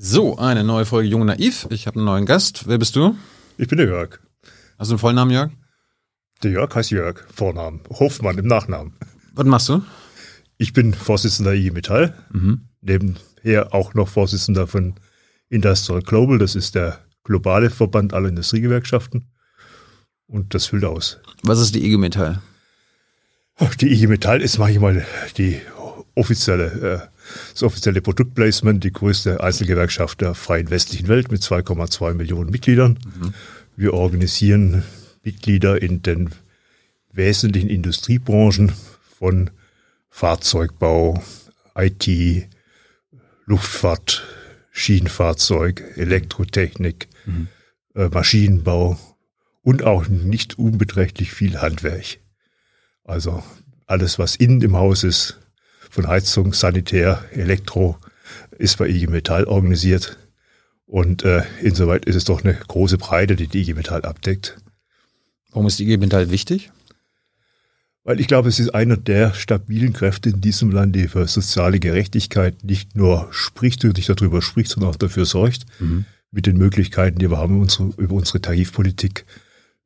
So, eine neue Folge Jung Naiv. Ich habe einen neuen Gast. Wer bist du? Ich bin der Jörg. Hast du einen Vollnamen, Jörg? Der Jörg heißt Jörg, Vornamen. Hofmann im Nachnamen. Was machst du? Ich bin Vorsitzender IG Metall. Mhm. Nebenher auch noch Vorsitzender von Industrial Global. Das ist der globale Verband aller Industriegewerkschaften. Und das füllt aus. Was ist die IG Metall? Die IG Metall ist manchmal die offizielle, äh, das offizielle Produktplacement, die größte Einzelgewerkschaft der freien westlichen Welt mit 2,2 Millionen Mitgliedern. Mhm. Wir organisieren Mitglieder in den wesentlichen Industriebranchen von Fahrzeugbau, IT, Luftfahrt, Schienenfahrzeug, Elektrotechnik, mhm. Maschinenbau und auch nicht unbeträchtlich viel Handwerk. Also alles, was innen im Haus ist, von Heizung, Sanitär, Elektro, ist bei IG Metall organisiert. Und äh, insoweit ist es doch eine große Breite, die die IG Metall abdeckt. Warum ist die IG Metall wichtig? Weil ich glaube, es ist einer der stabilen Kräfte in diesem Land, die für soziale Gerechtigkeit nicht nur spricht und nicht darüber spricht, sondern auch dafür sorgt, mhm. mit den Möglichkeiten, die wir haben, unsere, über unsere Tarifpolitik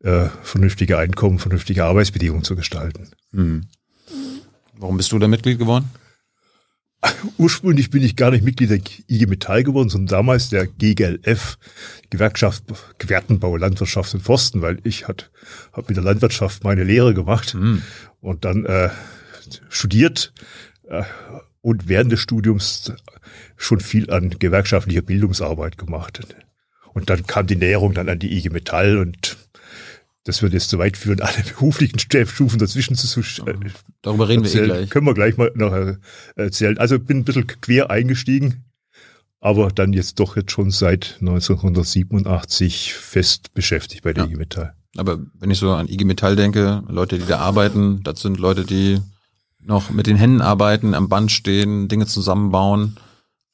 äh, vernünftige Einkommen, vernünftige Arbeitsbedingungen zu gestalten. Mhm. Warum bist du da Mitglied geworden? Ursprünglich bin ich gar nicht Mitglied der IG Metall geworden, sondern damals der GGLF, Gewerkschaft Gewertenbau, Landwirtschaft und Forsten, weil ich hat, habe mit der Landwirtschaft meine Lehre gemacht mhm. und dann äh, studiert äh, und während des Studiums schon viel an gewerkschaftlicher Bildungsarbeit gemacht. Und dann kam die Näherung dann an die IG Metall und das wird jetzt zu weit führen, alle beruflichen Stufen dazwischen zu äh, Darüber reden erzählen. wir eh gleich. Können wir gleich mal noch erzählen. Also bin ein bisschen quer eingestiegen, aber dann jetzt doch jetzt schon seit 1987 fest beschäftigt bei der ja. IG Metall. Aber wenn ich so an IG Metall denke, Leute, die da arbeiten, das sind Leute, die noch mit den Händen arbeiten, am Band stehen, Dinge zusammenbauen.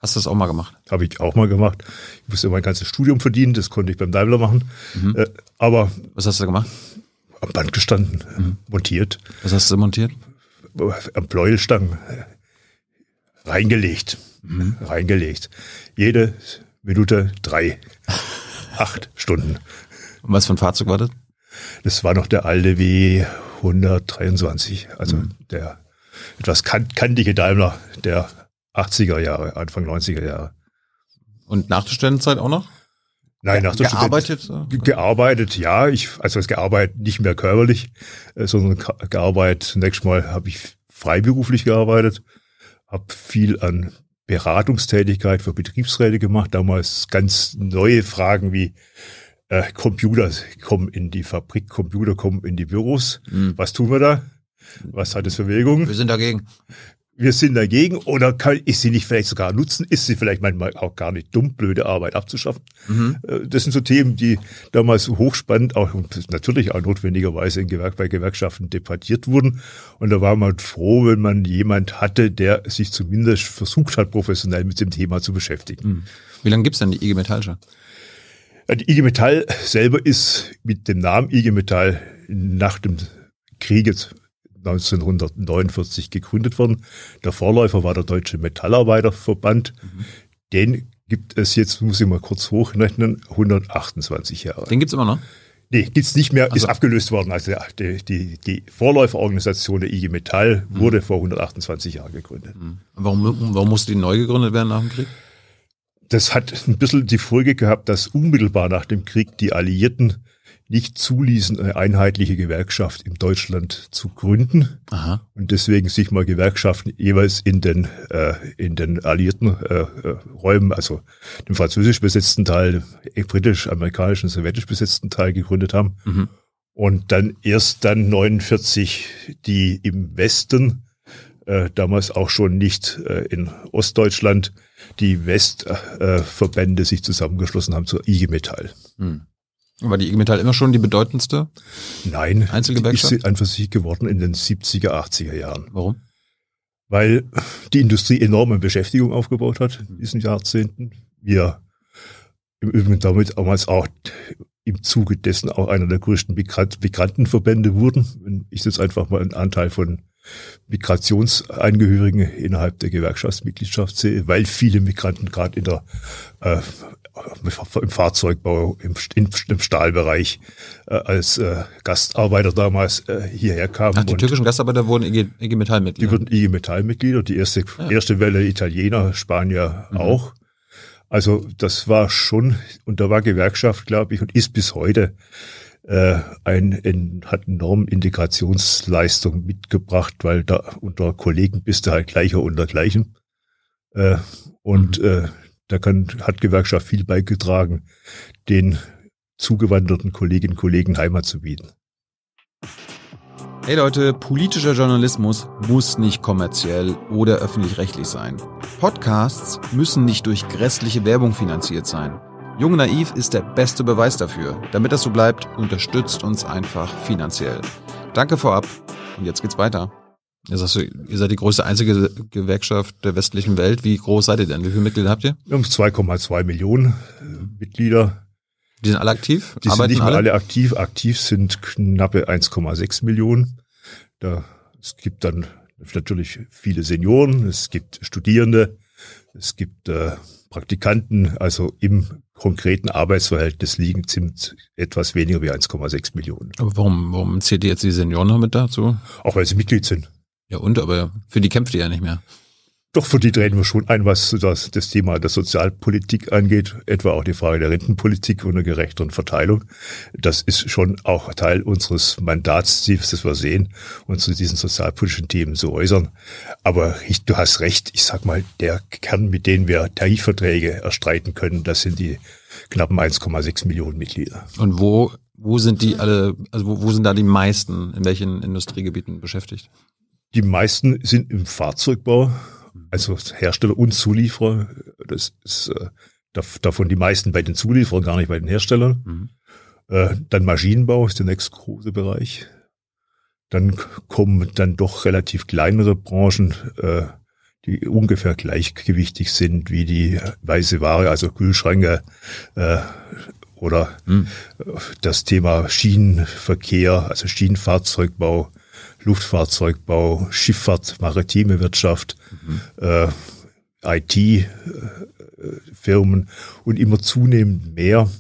Hast du das auch mal gemacht? Habe ich auch mal gemacht. Ich musste mein ganzes Studium verdienen, das konnte ich beim Daimler machen. Mhm. Äh, aber was hast du gemacht? Am Band gestanden, mhm. montiert. Was hast du montiert? Am Pleuelstangen reingelegt, mhm. reingelegt. Jede Minute drei, acht Stunden. Und was für ein Fahrzeug war das? Das war noch der alte W 123, also mhm. der etwas kantige Daimler, der 80er Jahre, Anfang 90er Jahre. Und nach der Studentenzeit auch noch? Nein, nach der gearbeitet? Student gearbeitet, ja. Ich, also das gearbeitet nicht mehr körperlich, äh, sondern gearbeitet. Zunächst mal habe ich freiberuflich gearbeitet, habe viel an Beratungstätigkeit für Betriebsräte gemacht. Damals ganz neue Fragen wie äh, Computer kommen in die Fabrik, Computer kommen in die Büros. Mhm. Was tun wir da? Was hat es für Wirkung? Wir sind dagegen wir sind dagegen oder kann ich sie nicht vielleicht sogar nutzen? Ist sie vielleicht manchmal auch gar nicht dumm, blöde Arbeit abzuschaffen? Mhm. Äh, das sind so Themen, die damals hochspannend, auch natürlich auch notwendigerweise in Gewerk bei Gewerkschaften debattiert wurden. Und da war man froh, wenn man jemand hatte, der sich zumindest versucht hat, professionell mit dem Thema zu beschäftigen. Mhm. Wie lange gibt's denn die IG Metall schon? Die IG Metall selber ist mit dem Namen IG Metall nach dem Krieg jetzt 1949 gegründet worden. Der Vorläufer war der Deutsche Metallarbeiterverband. Mhm. Den gibt es jetzt, muss ich mal kurz hochrechnen, 128 Jahre. Den gibt's immer noch? Nee, gibt's nicht mehr, also. ist abgelöst worden. Also die, die, die Vorläuferorganisation der IG Metall mhm. wurde vor 128 Jahren gegründet. Mhm. Warum, warum musste die neu gegründet werden nach dem Krieg? Das hat ein bisschen die Folge gehabt, dass unmittelbar nach dem Krieg die Alliierten nicht zuließen, eine einheitliche Gewerkschaft in Deutschland zu gründen. Aha. Und deswegen sich mal Gewerkschaften jeweils in den, äh, in den alliierten äh, äh Räumen, also dem französisch besetzten Teil, dem britisch, amerikanischen, sowjetisch besetzten Teil gegründet haben. Mhm. Und dann erst dann 49 die im Westen, äh, damals auch schon nicht äh, in Ostdeutschland, die Westverbände äh, sich zusammengeschlossen haben zur IG Metall. Mhm. War die IG Metall immer schon die bedeutendste? Nein, Einzelgewerkschaft? ist einfach sich geworden in den 70er, 80er Jahren. Warum? Weil die Industrie enorme Beschäftigung aufgebaut hat in diesen Jahrzehnten. Wir im Übrigen damit damals auch im Zuge dessen auch einer der größten Migrantenverbände wurden. Wenn ich jetzt einfach mal einen Anteil von Migrationsangehörigen innerhalb der Gewerkschaftsmitgliedschaft sehe, weil viele Migranten gerade in der äh, im Fahrzeugbau, im, im Stahlbereich äh, als äh, Gastarbeiter damals äh, hierher kamen. Ach, die türkischen Gastarbeiter wurden IG, IG Metall-Mitglieder? Die wurden IG Metall-Mitglieder, die erste, ja. erste Welle Italiener, Spanier mhm. auch. Also das war schon, und da war Gewerkschaft, glaube ich, und ist bis heute äh, ein, ein, hat enorm Integrationsleistung mitgebracht, weil da unter Kollegen bist du halt gleicher unter gleichen. Äh, und mhm. äh, da kann, hat Gewerkschaft viel beigetragen, den zugewanderten Kolleginnen und Kollegen Heimat zu bieten. Hey Leute, politischer Journalismus muss nicht kommerziell oder öffentlich-rechtlich sein. Podcasts müssen nicht durch grässliche Werbung finanziert sein. Jung Naiv ist der beste Beweis dafür. Damit das so bleibt, unterstützt uns einfach finanziell. Danke vorab und jetzt geht's weiter. Sagst du, ihr seid die größte einzige Gewerkschaft der westlichen Welt. Wie groß seid ihr denn? Wie viele Mitglieder habt ihr? Wir haben 2,2 Millionen Mitglieder. Die sind alle aktiv? Die sind nicht mehr alle? alle aktiv. Aktiv sind knappe 1,6 Millionen. Da, es gibt dann natürlich viele Senioren, es gibt Studierende, es gibt äh, Praktikanten, also im konkreten Arbeitsverhältnis liegen sind etwas weniger wie 1,6 Millionen. Aber warum, warum zählt ihr jetzt die Senioren noch mit dazu? Auch weil sie Mitglied sind. Ja und, aber für die kämpft ihr ja nicht mehr. Doch, für die treten wir schon ein, was das, das Thema der Sozialpolitik angeht, etwa auch die Frage der Rentenpolitik und der gerechteren Verteilung. Das ist schon auch Teil unseres Mandatsziels, das wir sehen, uns zu diesen sozialpolitischen Themen zu äußern. Aber ich, du hast recht, ich sag mal, der Kern, mit dem wir Tarifverträge erstreiten können, das sind die knappen 1,6 Millionen Mitglieder. Und wo, wo sind die alle, also wo, wo sind da die meisten, in welchen Industriegebieten beschäftigt? Die meisten sind im Fahrzeugbau, also Hersteller und Zulieferer. Das ist äh, davon die meisten bei den Zulieferern, gar nicht bei den Herstellern. Mhm. Äh, dann Maschinenbau ist der nächste große Bereich. Dann kommen dann doch relativ kleinere Branchen, äh, die ungefähr gleichgewichtig sind wie die weiße Ware, also Kühlschränke äh, oder mhm. das Thema Schienenverkehr, also Schienenfahrzeugbau, Luftfahrzeugbau, Schifffahrt, maritime Wirtschaft, mhm. äh, IT-Firmen äh, und immer zunehmend mehr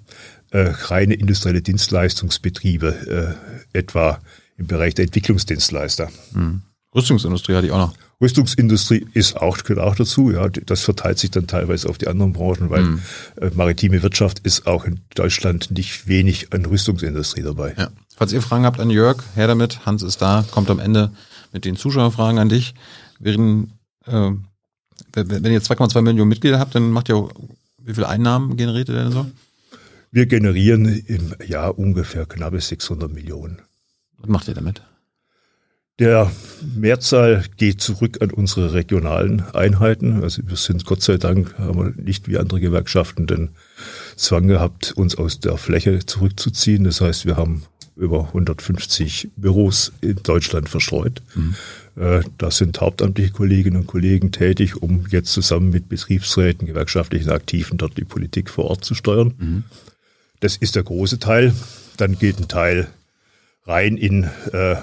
äh, reine industrielle Dienstleistungsbetriebe, äh, etwa im Bereich der Entwicklungsdienstleister. Mhm. Rüstungsindustrie hatte ich auch noch. Rüstungsindustrie ist auch, gehört auch dazu, ja. Das verteilt sich dann teilweise auf die anderen Branchen, weil mhm. äh, maritime Wirtschaft ist auch in Deutschland nicht wenig an Rüstungsindustrie dabei. Ja. Falls ihr Fragen habt an Jörg, her damit. Hans ist da, kommt am Ende mit den Zuschauerfragen an dich. Während, äh, wenn ihr 2,2 Millionen Mitglieder habt, dann macht ihr, wie viele Einnahmen generiert ihr denn so? Wir generieren im Jahr ungefähr knappe 600 Millionen. Was macht ihr damit? Der Mehrzahl geht zurück an unsere regionalen Einheiten. Also wir sind Gott sei Dank, haben wir nicht wie andere Gewerkschaften den Zwang gehabt, uns aus der Fläche zurückzuziehen. Das heißt, wir haben über 150 Büros in Deutschland verstreut. Mhm. Äh, da sind hauptamtliche Kolleginnen und Kollegen tätig, um jetzt zusammen mit Betriebsräten, gewerkschaftlichen Aktiven dort die Politik vor Ort zu steuern. Mhm. Das ist der große Teil. Dann geht ein Teil rein in äh,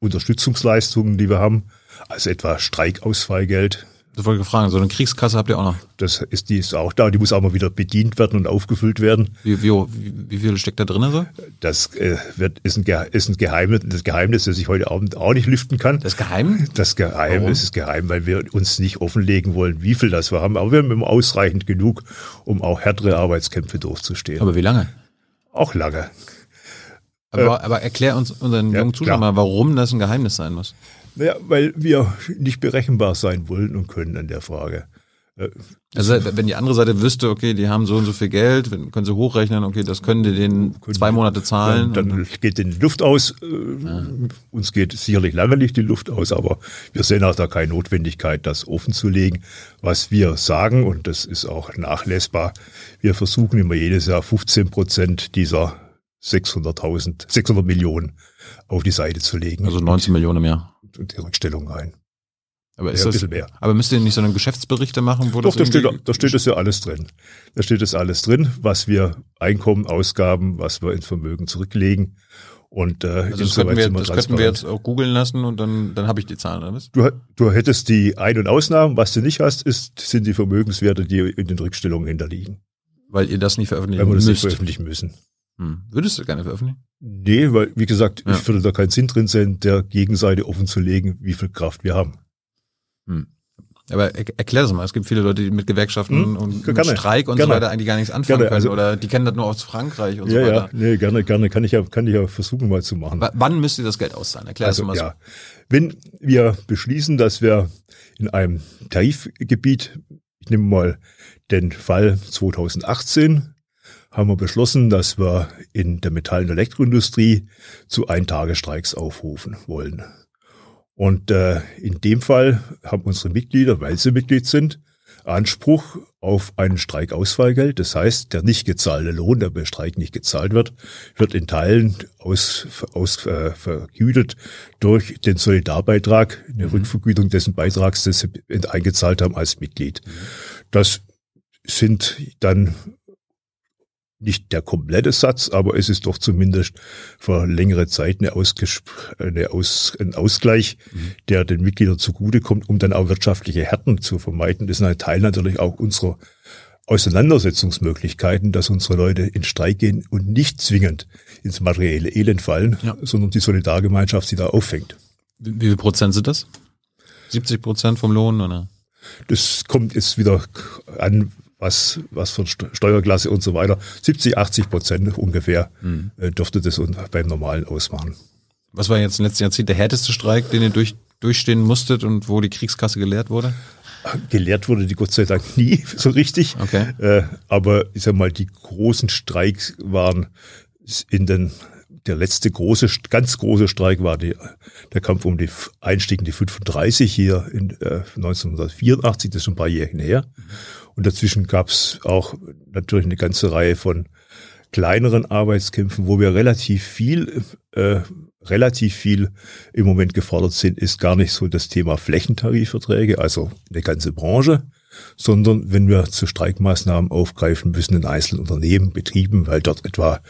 Unterstützungsleistungen, die wir haben, also etwa Streikausfallgeld, das wollte ich fragen, so eine Kriegskasse habt ihr auch noch? Das ist, die ist auch da, die muss auch mal wieder bedient werden und aufgefüllt werden. Wie, wie, wie viel steckt da drin so? Das äh, wird, ist, ein, ist ein Geheimnis, das Geheimnis, das ich heute Abend auch nicht lüften kann. Das Geheim? Das Geheimnis ist geheim, weil wir uns nicht offenlegen wollen, wie viel das wir haben. Aber wir haben immer ausreichend genug, um auch härtere Arbeitskämpfe durchzustehen. Aber wie lange? Auch lange. Aber, äh, aber erklär uns unseren ja, jungen Zuschauern mal, warum das ein Geheimnis sein muss. Naja, weil wir nicht berechenbar sein wollen und können an der Frage. Äh, also wenn die andere Seite wüsste, okay, die haben so und so viel Geld, können sie hochrechnen, okay, das können die den zwei Monate zahlen. Dann, dann geht denen die Luft aus. Äh, ja. Uns geht sicherlich lange nicht die Luft aus, aber wir sehen auch da keine Notwendigkeit, das offen zu legen. Was wir sagen, und das ist auch nachlesbar, wir versuchen immer jedes Jahr 15 Prozent dieser 600.000, 600 Millionen auf die Seite zu legen. Also 19 Millionen im Jahr die Rückstellung rein. Aber, ist das, aber müsst ihr nicht so eine Geschäftsberichte machen? Wo Doch, da steht, da steht das ja alles drin. Da steht das alles drin, was wir Einkommen, Ausgaben, was wir ins Vermögen zurücklegen. Und äh, also das, könnten wir, das könnten wir, jetzt auch googeln lassen und dann, dann habe ich die Zahlen, oder was? Du, du hättest die Ein- und Ausnahmen. Was du nicht hast, ist, sind die Vermögenswerte, die in den Rückstellungen hinterliegen. Weil ihr das nicht veröffentlichen Weil wir das müsst. nicht veröffentlichen müssen. Hm. Würdest du gerne veröffentlichen? Nee, weil, wie gesagt, Ja. ich würde da keinen Sinn drin sehen, der Gegenseite offen zu legen, wie viel Kraft wir haben. Hm. Aber er, erklär das mal. Es gibt viele Leute, die mit Gewerkschaften Hm, und mit Streik und gerne. so weiter eigentlich gar nichts anfangen Gerne, können. also- oder die kennen das nur aus Frankreich und so ja, ja, weiter. nee, gerne, gerne, kann ich ja, kann ich ja versuchen mal zu machen. W wann müsst ihr das Geld auszahlen? Erklär Also, das mal ja, wenn wir beschließen, dass wir in einem Tarifgebiet, ich nehme mal den Fall 2018, haben wir beschlossen, dass wir in der Metall- und Elektroindustrie zu Eintagestreiks aufrufen wollen. Und äh, in dem Fall haben unsere Mitglieder, weil sie Mitglied sind, Anspruch auf ein Streikausfallgeld. Das heißt, der nicht gezahlte Lohn, der bei Streik nicht gezahlt wird, wird in Teilen aus, aus, äh, vergütet durch den Solidarbeitrag, eine Rückvergütung dessen Beitrags, das sie eingezahlt haben als Mitglied. Das sind dann nicht der komplette Satz, aber es ist doch zumindest für längere Zeit eine eine Aus ein Ausgleich, der den Mitgliedern zugutekommt, um dann auch wirtschaftliche Härten zu vermeiden. Das ist ein Teil natürlich auch unserer Auseinandersetzungsmöglichkeiten, dass unsere Leute in Streik gehen und nicht zwingend ins materielle Elend fallen, Ja. sondern die Solidargemeinschaft sie da auffängt. Wie, wie viel Prozent sind das? 70 Prozent vom Lohn oder? Das kommt jetzt wieder an, was, was für St- Steuerklasse und so weiter. 70, 80 Prozent ungefähr äh, dürfte das beim Normalen ausmachen. Was war jetzt im letzten Jahrzehnt der härteste Streik, den ihr durch, durchstehen musstet und wo die Kriegskasse geleert wurde? Gelehrt wurde die Gott sei Dank nie so richtig. Okay. Äh, aber ich sag mal, die großen Streiks waren in den, der letzte große, ganz große Streik war die, der Kampf um die Einstieg in die 35 hier in äh, 1984, das ist schon ein paar Jährchen her. Und dazwischen gab es auch natürlich eine ganze Reihe von kleineren Arbeitskämpfen, wo wir relativ viel, äh, relativ viel im Moment gefordert sind, ist gar nicht so das Thema Flächentarifverträge, also eine ganze Branche, sondern wenn wir zu Streikmaßnahmen aufgreifen müssen in einzelnen Unternehmen, Betrieben, weil dort etwa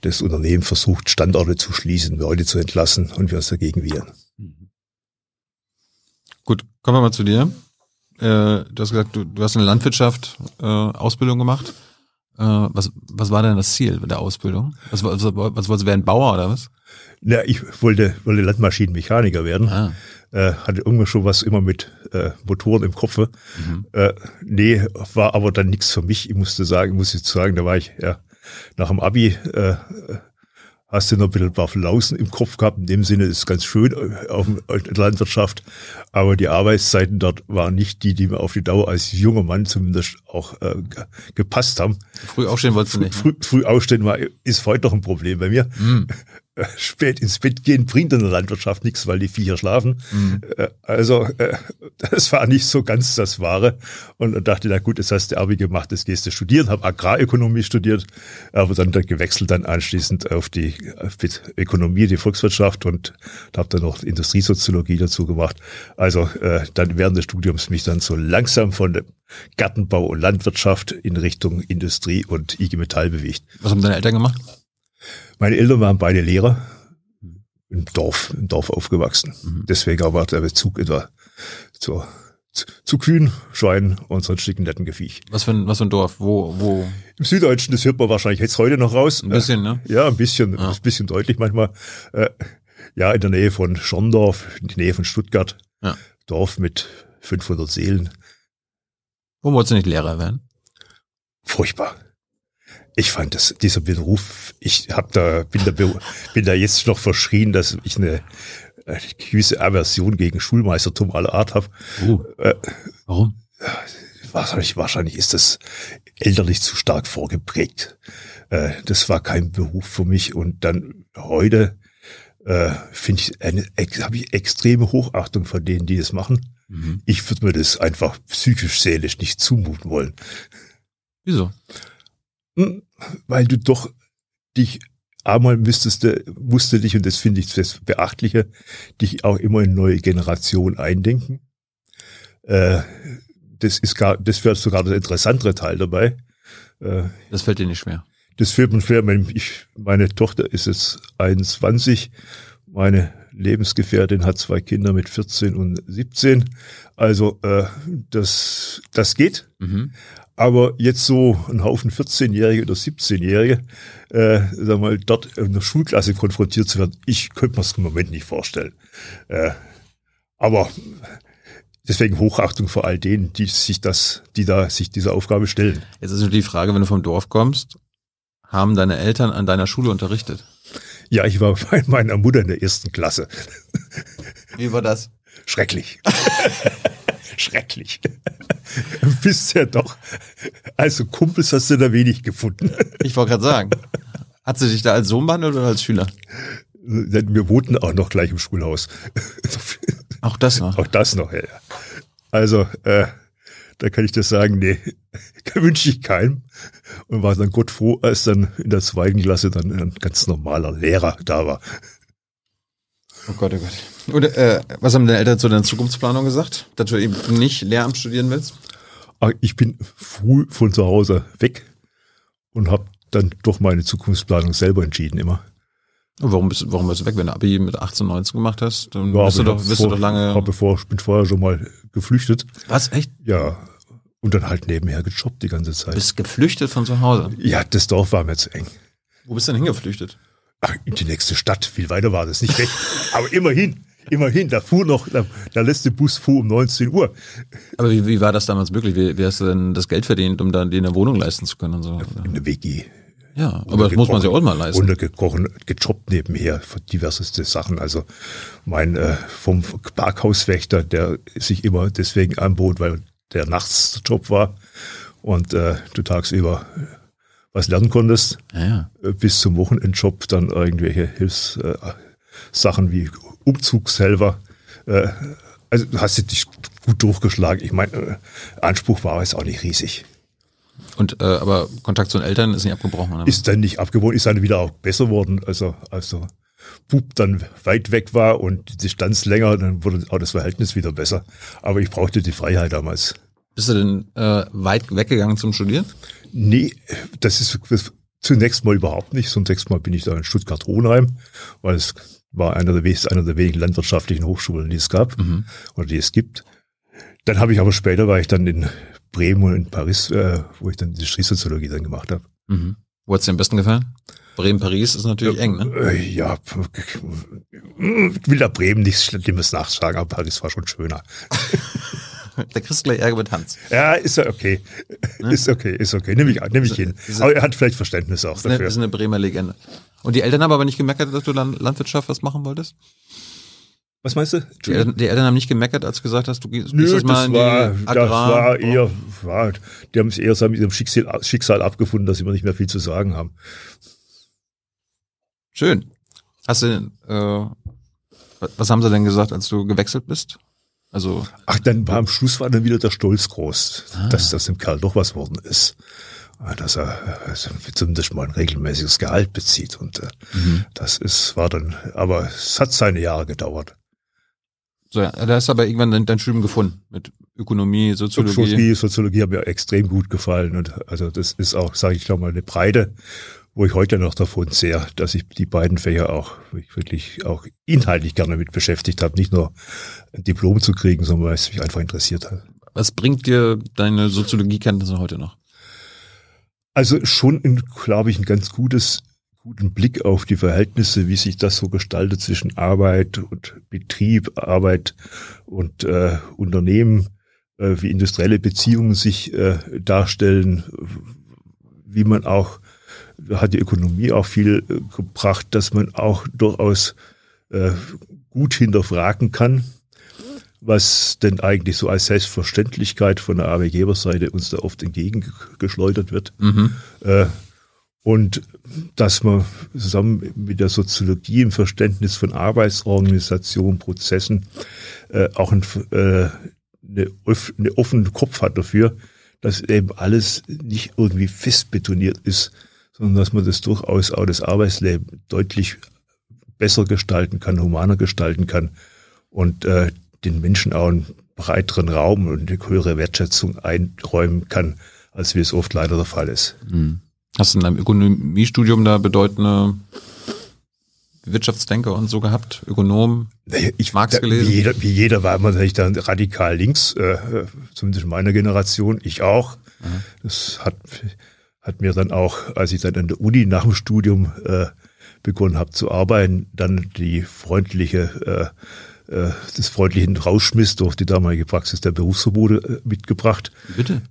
das Unternehmen versucht, Standorte zu schließen, Leute zu entlassen und wir es dagegen wehren. Gut, kommen wir mal zu dir. Äh, du hast gesagt, du, du hast in der Landwirtschaft äh, Ausbildung gemacht. Äh, was, was war denn das Ziel der Ausbildung? Was, was, was wolltest du werden, Bauer oder was? Ja, ich wollte, wollte Landmaschinenmechaniker werden. Ah. Äh, hatte irgendwann schon was immer mit äh, Motoren im Kopf. Mhm. Äh, nee, war aber dann nichts für mich. Ich musste sagen, muss ich sagen, da war ich ja nach dem Abi äh, hast du noch ein bisschen ein paar Flausen im Kopf gehabt. In dem Sinne ist es ganz schön äh, auf in der Landwirtschaft. Aber die Arbeitszeiten dort waren nicht die, die mir auf die Dauer als junger Mann zumindest auch äh, ge- gepasst haben. Früh aufstehen wolltest du nicht. Ne? Früh, früh aufstehen war, ist heute noch ein Problem bei mir. Mhm. Spät ins Bett gehen bringt in der Landwirtschaft nichts, weil die Viecher schlafen. Mhm. Äh, Also äh, das war nicht so ganz das Wahre. Und dann dachte ich, na gut, jetzt hast du Abi gemacht, jetzt gehst du studieren, habe Agrarökonomie studiert, aber dann, dann gewechselt dann anschließend auf die auf die Ökonomie, die Volkswirtschaft und habe dann noch Industriesoziologie dazu gemacht. Also äh, dann während des Studiums mich dann so langsam von Gartenbau und Landwirtschaft in Richtung Industrie und IG Metall bewegt. Was haben deine Eltern gemacht? Meine Eltern waren beide Lehrer im Dorf, im Dorf aufgewachsen. Mhm. Deswegen aber der Bezug etwa zu, zu, zu Kühen, Schweinen und sonstigen netten Gefiech. Was für ein, was für ein Dorf? Wo, wo? Im Süddeutschen, das hört man wahrscheinlich jetzt heute noch raus. Ein bisschen, ne? Ja, ein bisschen, Ah. ein bisschen deutlich manchmal. Äh, ja, in der Nähe von Schorndorf, in der Nähe von Stuttgart. Ja. Dorf mit 500 Seelen. Wo wolltest du nicht Lehrer werden? Furchtbar. Ich fand das, dieser Beruf, ich hab da, bin da, bin da jetzt noch verschrien, dass ich eine, eine gewisse Aversion gegen Schulmeistertum aller Art habe. Uh, Äh, warum? wahrscheinlich, wahrscheinlich ist das elterlich zu stark vorgeprägt. Äh, das war kein Beruf für mich. Und dann heute äh, finde ich, eine, habe ich extreme Hochachtung vor denen, die das machen. Mhm. Ich würde mir das einfach psychisch, seelisch nicht zumuten wollen. Wieso? Hm, Weil du doch dich einmal müsstest du, musst du dich, und das finde ich das Beachtliche, dich auch immer in neue Generationen eindenken. Äh, das ist gar, das wäre sogar der interessantere Teil dabei. Äh, Das fällt dir nicht schwer. das fällt mir schwer. Ich, meine Tochter ist jetzt 21, meine Lebensgefährtin hat zwei Kinder mit 14 und 17. Also äh, das, das geht. Mhm. Aber jetzt so ein Haufen 14-Jährige oder 17-Jährige, äh, sag mal, dort in der Schulklasse konfrontiert zu werden, ich könnte mir das im Moment nicht vorstellen. Äh, aber deswegen Hochachtung vor all denen, die sich das, die da sich dieser Aufgabe stellen. Jetzt ist nur die Frage, wenn du vom Dorf kommst, haben deine Eltern an deiner Schule unterrichtet? Ja, ich war bei meiner Mutter in der ersten Klasse. Wie war das? Schrecklich. Schrecklich. Bisher doch. Also Kumpels hast du da wenig gefunden. Ich wollte gerade sagen. Hat sie dich da als Sohn behandelt oder als Schüler? Wir wohnten auch noch gleich im Schulhaus. Auch das noch? Auch das noch, ja. Also, äh, da kann ich dir sagen, nee, wünsche ich keinem. Und war dann Gott froh, als dann in der zweiten Klasse dann ein ganz normaler Lehrer da war. Oh Gott, oh Gott. Und, äh, was haben deine Eltern zu deiner Zukunftsplanung gesagt? Dass du eben nicht Lehramt studieren willst? Ach, ich bin früh von zu Hause weg und habe dann doch meine Zukunftsplanung selber entschieden immer. Warum bist, warum bist du weg? Wenn du Abi mit 18, 19 gemacht hast, dann ja, bist, du doch, bist vor, du doch lange. Hab bevor, ich bin vorher schon mal geflüchtet. Was? Echt? Ja. Und dann halt nebenher gejobbt die ganze Zeit. Bist geflüchtet von zu Hause? Ja, das Dorf war mir zu eng. Wo bist du denn hingeflüchtet? Ach, in die nächste Stadt. Viel weiter war das nicht weg. Aber immerhin. Immerhin, da fuhr noch, der, der letzte Bus fuhr um 19 Uhr. Aber wie, wie war das damals möglich? Wie, wie hast du denn das Geld verdient, um dann dir eine Wohnung leisten zu können und so? In der WG. Ja, aber das muss man sich auch mal leisten. Untergekochen, gejobbt nebenher für diverseste Sachen. Also mein äh, vom Parkhauswächter, der sich immer deswegen anbot, weil der nachts Job war und äh, du tagsüber was lernen konntest, ja, ja. Äh, bis zum Wochenendjob dann irgendwelche Hilfssachen äh, wie Umzugshelfer. Äh, also hast du dich gut durchgeschlagen. Ich meine, Anspruch war jetzt auch nicht riesig. Und äh, aber Kontakt zu den Eltern ist nicht abgebrochen. Oder? Ist dann nicht abgebrochen, ist dann wieder auch besser worden. Also also Bub dann weit weg war und die Distanz länger, dann wurde auch das Verhältnis wieder besser. Aber ich brauchte die Freiheit damals. Bist du denn äh, weit weggegangen zum Studieren? Nee, das ist das, zunächst mal überhaupt nicht. Zunächst mal bin ich da in Stuttgart-Hohenheim, weil es war einer der, einer der wenigen landwirtschaftlichen Hochschulen, die es gab mhm. oder die es gibt. Dann habe ich aber später war ich dann in Bremen und in Paris, äh, wo ich dann die Industriesoziologie dann gemacht habe. Mhm. Wo hat's dir am besten gefallen? Bremen, Paris ist natürlich ja, eng, ne? Äh, ja, will da Bremen nichts Schlimmes nachschlagen, aber Paris war schon schöner. da kriegst du gleich Ärger mit Hans. Ja, ist ja okay. Ne? Ist okay, ist okay. Nehme ich, nehm ich hin. Aber er hat vielleicht Verständnis auch ist dafür. Eine, ist eine Bremer Legende. Und die Eltern haben aber nicht gemeckert, dass du dann Landwirtschaft was machen wolltest? Was meinst du? Die Eltern, die Eltern, haben nicht gemeckert, als du gesagt hast, du gehst Nö, das mal in war, die Agrar. Das war eher, war, die haben es eher so mit ihrem Schicksal, Schicksal abgefunden, dass sie immer nicht mehr viel zu sagen haben. Schön. Hast du, äh, was haben sie denn gesagt, als du gewechselt bist? Also. Ach, dann war am Schluss war dann wieder der Stolz groß, ah. dass das dem Kerl doch was worden ist. Dass er also zumindest mal ein regelmäßiges Gehalt bezieht. Und äh, mhm. das ist, war dann, aber es hat seine Jahre gedauert. So, ja, da hast du aber irgendwann dein, dein Studium gefunden mit Ökonomie, Soziologie. Soziologie, Soziologie hat mir extrem gut gefallen und also das ist auch, sage ich glaube mal, eine Breite, wo ich heute noch davon sehe, dass ich die beiden Fächer auch wirklich auch inhaltlich gerne mit beschäftigt habe, nicht nur ein Diplom zu kriegen, sondern weil es mich einfach interessiert hat. Was bringt dir deine Soziologiekenntnisse heute noch? Also schon, glaube ich, ein ganz gutes guten Blick auf die Verhältnisse, wie sich das so gestaltet zwischen Arbeit und Betrieb, Arbeit und äh, Unternehmen, äh, wie industrielle Beziehungen sich äh, darstellen, wie man auch, hat die Ökonomie auch viel äh, gebracht, dass man auch durchaus äh, gut hinterfragen kann, was denn eigentlich so als Selbstverständlichkeit von der Arbeitgeberseite uns da oft entgegengeschleudert wird. Mhm. Äh, und dass man zusammen mit der Soziologie im Verständnis von Arbeitsorganisation, Prozessen äh, auch ein, äh, eine, eine offenen Kopf hat dafür, dass eben alles nicht irgendwie fest betoniert ist, sondern dass man das durchaus auch das Arbeitsleben deutlich besser gestalten kann, humaner gestalten kann und äh, den Menschen auch einen breiteren Raum und eine höhere Wertschätzung einräumen kann, als wie es oft leider der Fall ist. Mhm. Hast du in deinem Ökonomiestudium da bedeutende Wirtschaftsdenker und so gehabt, Ökonom, ich, Marx da, gelesen? Wie jeder, wie jeder war man natürlich dann radikal links, äh, zumindest in meiner Generation, ich auch. Mhm. Das hat, hat mir dann auch, als ich dann an der Uni nach dem Studium äh, begonnen habe zu arbeiten, dann die freundliche äh, äh, des freundlichen Rauschmiss durch die damalige Praxis der Berufsverbote äh, mitgebracht. Bitte?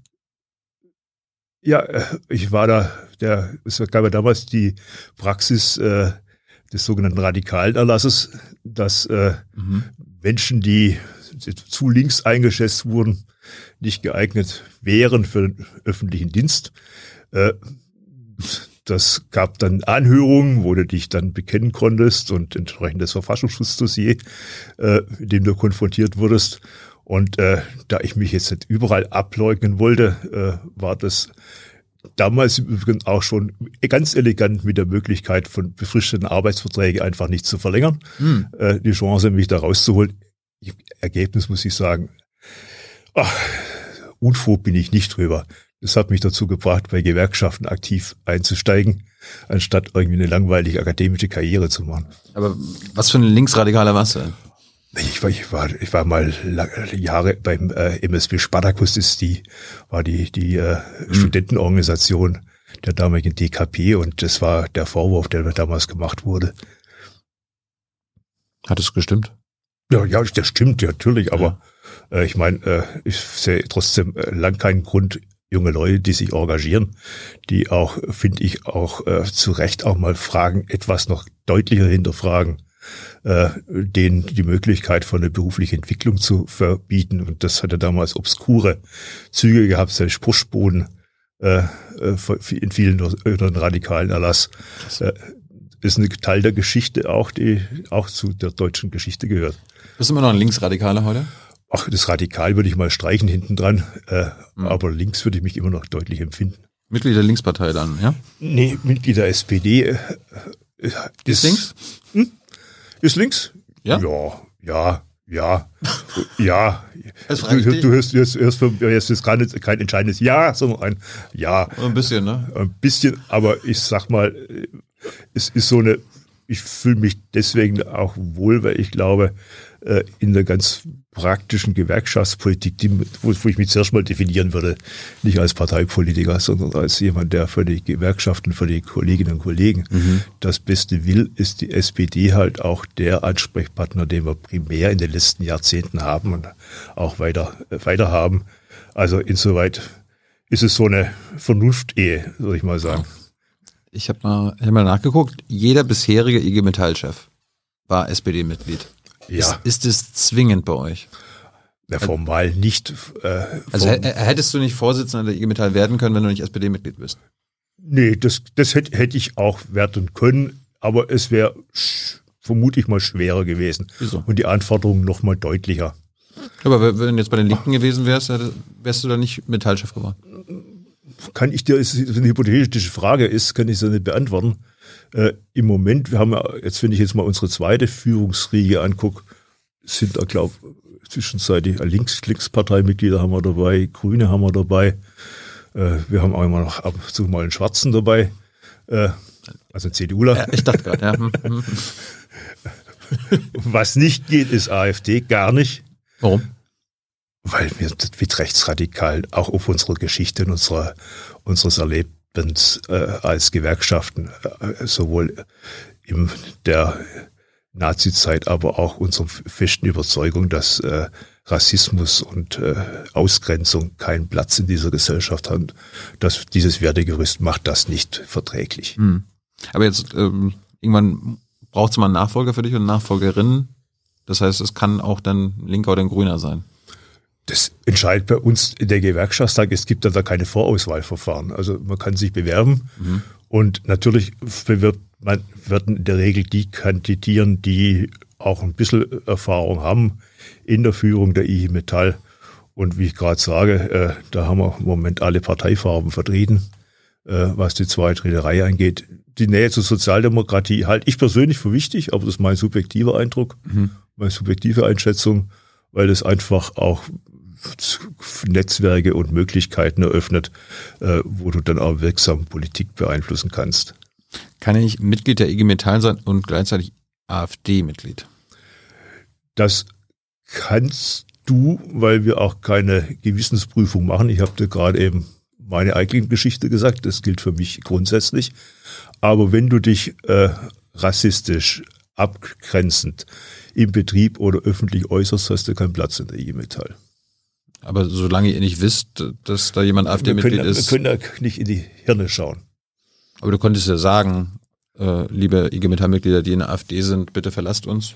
Ja, äh, ich war da, der, es gab ja damals die Praxis äh, des sogenannten radikalen Erlasses, dass äh, mhm. Menschen, die zu links eingeschätzt wurden, nicht geeignet wären für den öffentlichen Dienst. Äh, das gab dann Anhörungen, wo du dich dann bekennen konntest und entsprechendes Verfassungsschutzdossier, äh, mit dem du konfrontiert wurdest. Und äh, da ich mich jetzt nicht überall ableugnen wollte, äh, war das damals übrigens auch schon ganz elegant mit der Möglichkeit von befristeten Arbeitsverträgen einfach nicht zu verlängern. Hm. Äh, die Chance, mich da rauszuholen. Ergebnis muss ich sagen, ach, unfroh bin ich nicht drüber. Das hat mich dazu gebracht, bei Gewerkschaften aktiv einzusteigen, anstatt irgendwie eine langweilige akademische Karriere zu machen. Aber was für ein linksradikaler warst du? Ich war, ich war, ich war mal Jahre beim äh, MSB Spartacus, das ist die, war die, die äh, mhm. Studentenorganisation der damaligen DKP und das war der Vorwurf, der mir damals gemacht wurde. Hat es gestimmt? Ja, ja, das stimmt, ja, natürlich, aber ja. äh, ich meine, äh, ich sehe trotzdem äh, lang keinen Grund, junge Leute, die sich engagieren, die auch, finde ich, auch äh, zu Recht auch mal Fragen etwas noch deutlicher hinterfragen, äh, denen die Möglichkeit von einer beruflichen Entwicklung zu verbieten. Und das hatte damals obskure Züge gehabt, selbst Pushboden äh, äh in vielen radikalen Erlass. Äh, ist ein Teil der Geschichte auch, die auch zu der deutschen Geschichte gehört. Bist du immer noch ein Linksradikaler heute? Ach, das Radikal würde ich mal streichen hinten dran, äh, mhm. aber links würde ich mich immer noch deutlich empfinden. Mitglied der Linkspartei dann, ja? Nee, Mitglied der SPD. Äh, ist, ist links? Hm? Ist links? Ja. Ja, ja, ja, ja. Du, du hörst, hörst, hörst, hörst jetzt gerade kein entscheidendes Ja, sondern ein Ja. Ein bisschen, ne? Ein bisschen, aber ich sag mal, es ist so eine, ich fühle mich deswegen auch wohl, weil ich glaube, äh, in der ganz praktischen Gewerkschaftspolitik, die, wo, wo ich mich zuerst mal definieren würde, nicht als Parteipolitiker, sondern als jemand, der für die Gewerkschaften, für die Kolleginnen und Kollegen mhm. das Beste will, ist die SPD halt auch der Ansprechpartner, den wir primär in den letzten Jahrzehnten haben und auch weiter, äh, weiter haben. Also insoweit ist es so eine Vernunft-Ehe, würde ich mal sagen. Ich habe mal, hab mal nachgeguckt, jeder bisherige IG Metall-Chef war SPD-Mitglied. Ja. Ist, ist es zwingend bei euch? Ja, formal nicht. Äh, also hättest du nicht Vorsitzender der IG Metall werden können, wenn du nicht SPD-Mitglied bist? Nee, das, das hätte, hätte ich auch werden können, aber es wäre vermutlich mal schwerer gewesen. Wieso? Und die Anforderungen noch mal deutlicher. Aber wenn du jetzt bei den Linken gewesen wärst, wärst du da nicht Metallchef geworden? Kann ich dir, ist eine hypothetische Frage ist, kann ich sie nicht beantworten. Äh, Im Moment, wir haben ja, jetzt wenn ich jetzt mal unsere zweite Führungsriege angucke, sind da, glaube zwischenzeitlich Links, Linksparteimitglieder haben wir dabei, Grüne haben wir dabei. Äh, wir haben auch immer noch ab und zu mal einen Schwarzen dabei. Äh, also CDUler. Ja, ich dachte gerade, ja. Hm, hm. Was nicht geht, ist AfD, gar nicht. Warum? Weil wir mit rechtsradikal auch auf unsere Geschichte und unserer, unseres Erlebens Lebens äh, als Gewerkschaften, äh, sowohl in der Nazizeit, aber auch unserer festen Überzeugung, dass äh, Rassismus und äh, Ausgrenzung keinen Platz in dieser Gesellschaft haben. Dass dieses Wertegerüst macht das nicht verträglich. Hm. Aber jetzt ähm, irgendwann braucht es mal einen Nachfolger für dich und Nachfolgerin. Das heißt, es kann auch dann Linker oder ein Grüner sein das entscheidet bei uns in der Gewerkschaftstag. Es gibt da keine Vorauswahlverfahren. Also man kann sich bewerben mhm. und natürlich wird man werden in der Regel die kandidieren, die auch ein bisschen Erfahrung haben in der Führung der IG Metall. Und wie ich gerade sage, äh, da haben wir im Moment alle Parteifarben vertreten, äh, was die zweite Reihe angeht. Die Nähe zur Sozialdemokratie halte ich persönlich für wichtig, aber das ist mein subjektiver Eindruck, mhm. meine subjektive Einschätzung, weil es einfach auch Netzwerke und Möglichkeiten eröffnet, äh, wo du dann auch wirksam Politik beeinflussen kannst. Kann ich Mitglied der IG Metall sein und gleichzeitig AfD-Mitglied? Das kannst du, weil wir auch keine Gewissensprüfung machen. Ich habe dir gerade eben meine eigene Geschichte gesagt, das gilt für mich grundsätzlich. Aber wenn du dich äh, rassistisch, abgrenzend im Betrieb oder öffentlich äußerst, hast du keinen Platz in der IG Metall. Aber solange ihr nicht wisst, dass da jemand AfD-Mitglied ist. Wir können da nicht in die Hirne schauen. Aber du konntest ja sagen, äh, liebe IG Metall-Mitglieder, die in der AfD sind, bitte verlasst uns.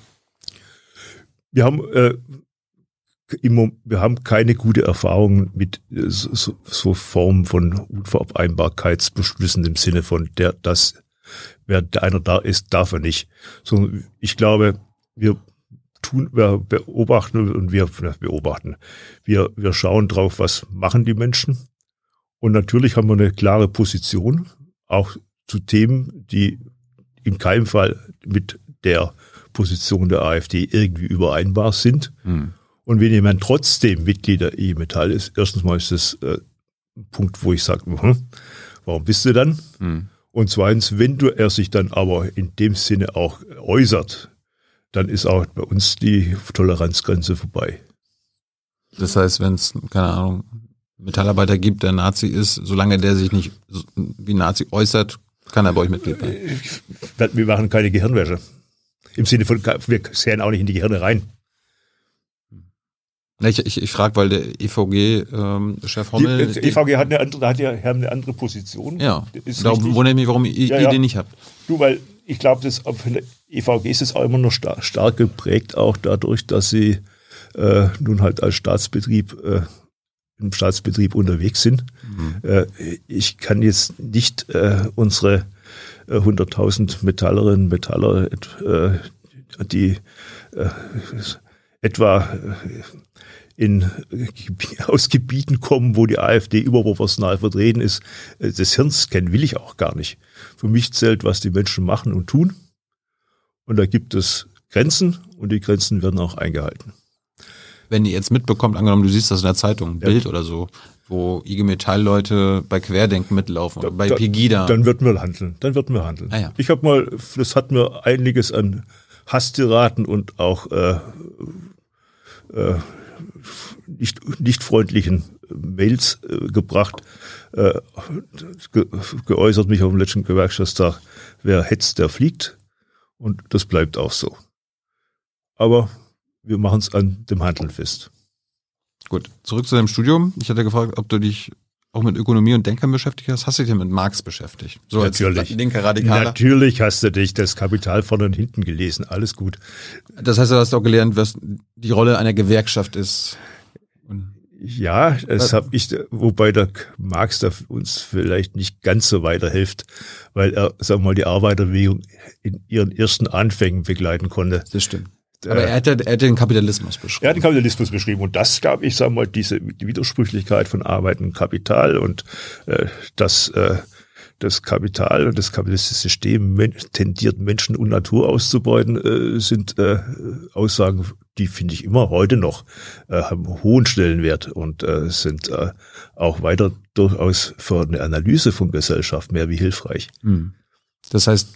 Wir haben, äh, im, wir haben keine gute Erfahrung mit äh, so, so Formen von Unvereinbarkeitsbeschlüssen im Sinne von der, das, wer einer da ist, darf er nicht. Sondern ich glaube, wir tun, wir beobachten und wir beobachten. Wir, wir schauen drauf, was machen die Menschen. Und natürlich haben wir eine klare Position, auch zu Themen, die in keinem Fall mit der Position der AfD irgendwie übereinbar sind. Mhm. Und wenn jemand trotzdem Mitglied der IG Metall ist, erstens mal ist das äh, ein Punkt, wo ich sage, hm, warum bist du dann? Mhm. Und zweitens, wenn du er sich dann aber in dem Sinne auch äußert, dann ist auch bei uns die Toleranzgrenze vorbei. Das heißt, wenn es, keine Ahnung, Metallarbeiter gibt, der Nazi ist, solange der sich nicht wie Nazi äußert, kann er bei euch Mitglied sein. Wir machen keine Gehirnwäsche. Im Sinne von, wir sehen auch nicht in die Gehirne rein. Ich, ich, ich frage, weil der EVG-Chef ähm, Hommel. Die, der EVG hat eine andere, hat ja eine andere Position. Ja. Da wundere ich mich, warum ihr ja, ja. den nicht habt. Du, weil ich glaube, das EVG ist es auch immer noch stark, stark geprägt, auch dadurch, dass sie äh, nun halt als Staatsbetrieb äh, im Staatsbetrieb unterwegs sind. Mhm. Äh, ich kann jetzt nicht äh, unsere 100.000 äh, Metallerinnen, Metaller, äh, die etwa in, aus Gebieten kommen, wo die AfD überproportional vertreten ist, des Hirns kennen will ich auch gar nicht. Für mich zählt, was die Menschen machen und tun. Und da gibt es Grenzen und die Grenzen werden auch eingehalten. Wenn ihr jetzt mitbekommt, angenommen, du siehst das in der Zeitung, ein ja. Bild oder so, wo IG Metall-Leute bei Querdenken mitlaufen da, oder bei da, Pegida. Dann würden wir handeln. Dann würden wir handeln. Ah, ja. Ich habe mal, das hat mir einiges an Hasstiraten und auch äh, äh, nicht, nicht freundlichen Mails äh, gebracht, äh, ge, geäußert mich auf dem letzten Gewerkschaftstag, wer hetzt, der fliegt. Und das bleibt auch so. Aber wir machen es an dem Handeln fest. Gut, zurück zu deinem Studium. Ich hatte gefragt, ob du dich auch mit Ökonomie und Denkern beschäftigt hast. Hast du dich mit Marx beschäftigt? So Natürlich. linker Radikaler? Natürlich hast du dich das Kapital vorne und hinten gelesen. Alles gut. Das heißt, du hast auch gelernt, was die Rolle einer Gewerkschaft ist. Ja, das habe ich, wobei der Marx da uns vielleicht nicht ganz so weiterhilft, weil er, sagen wir mal, die Arbeiterbewegung in ihren ersten Anfängen begleiten konnte. Das stimmt. Aber er hat, er hat den Kapitalismus beschrieben. Er hat den Kapitalismus beschrieben und das gab ich, sage mal, diese die Widersprüchlichkeit von Arbeit und Kapital und äh, das äh, das Kapital und das kapitalistische System tendiert Menschen und Natur auszubeuten, äh, sind äh, Aussagen, die finde ich immer heute noch äh, haben hohen Stellenwert und sind auch weiter durchaus für eine Analyse von Gesellschaft mehr wie hilfreich. Hm. Das heißt,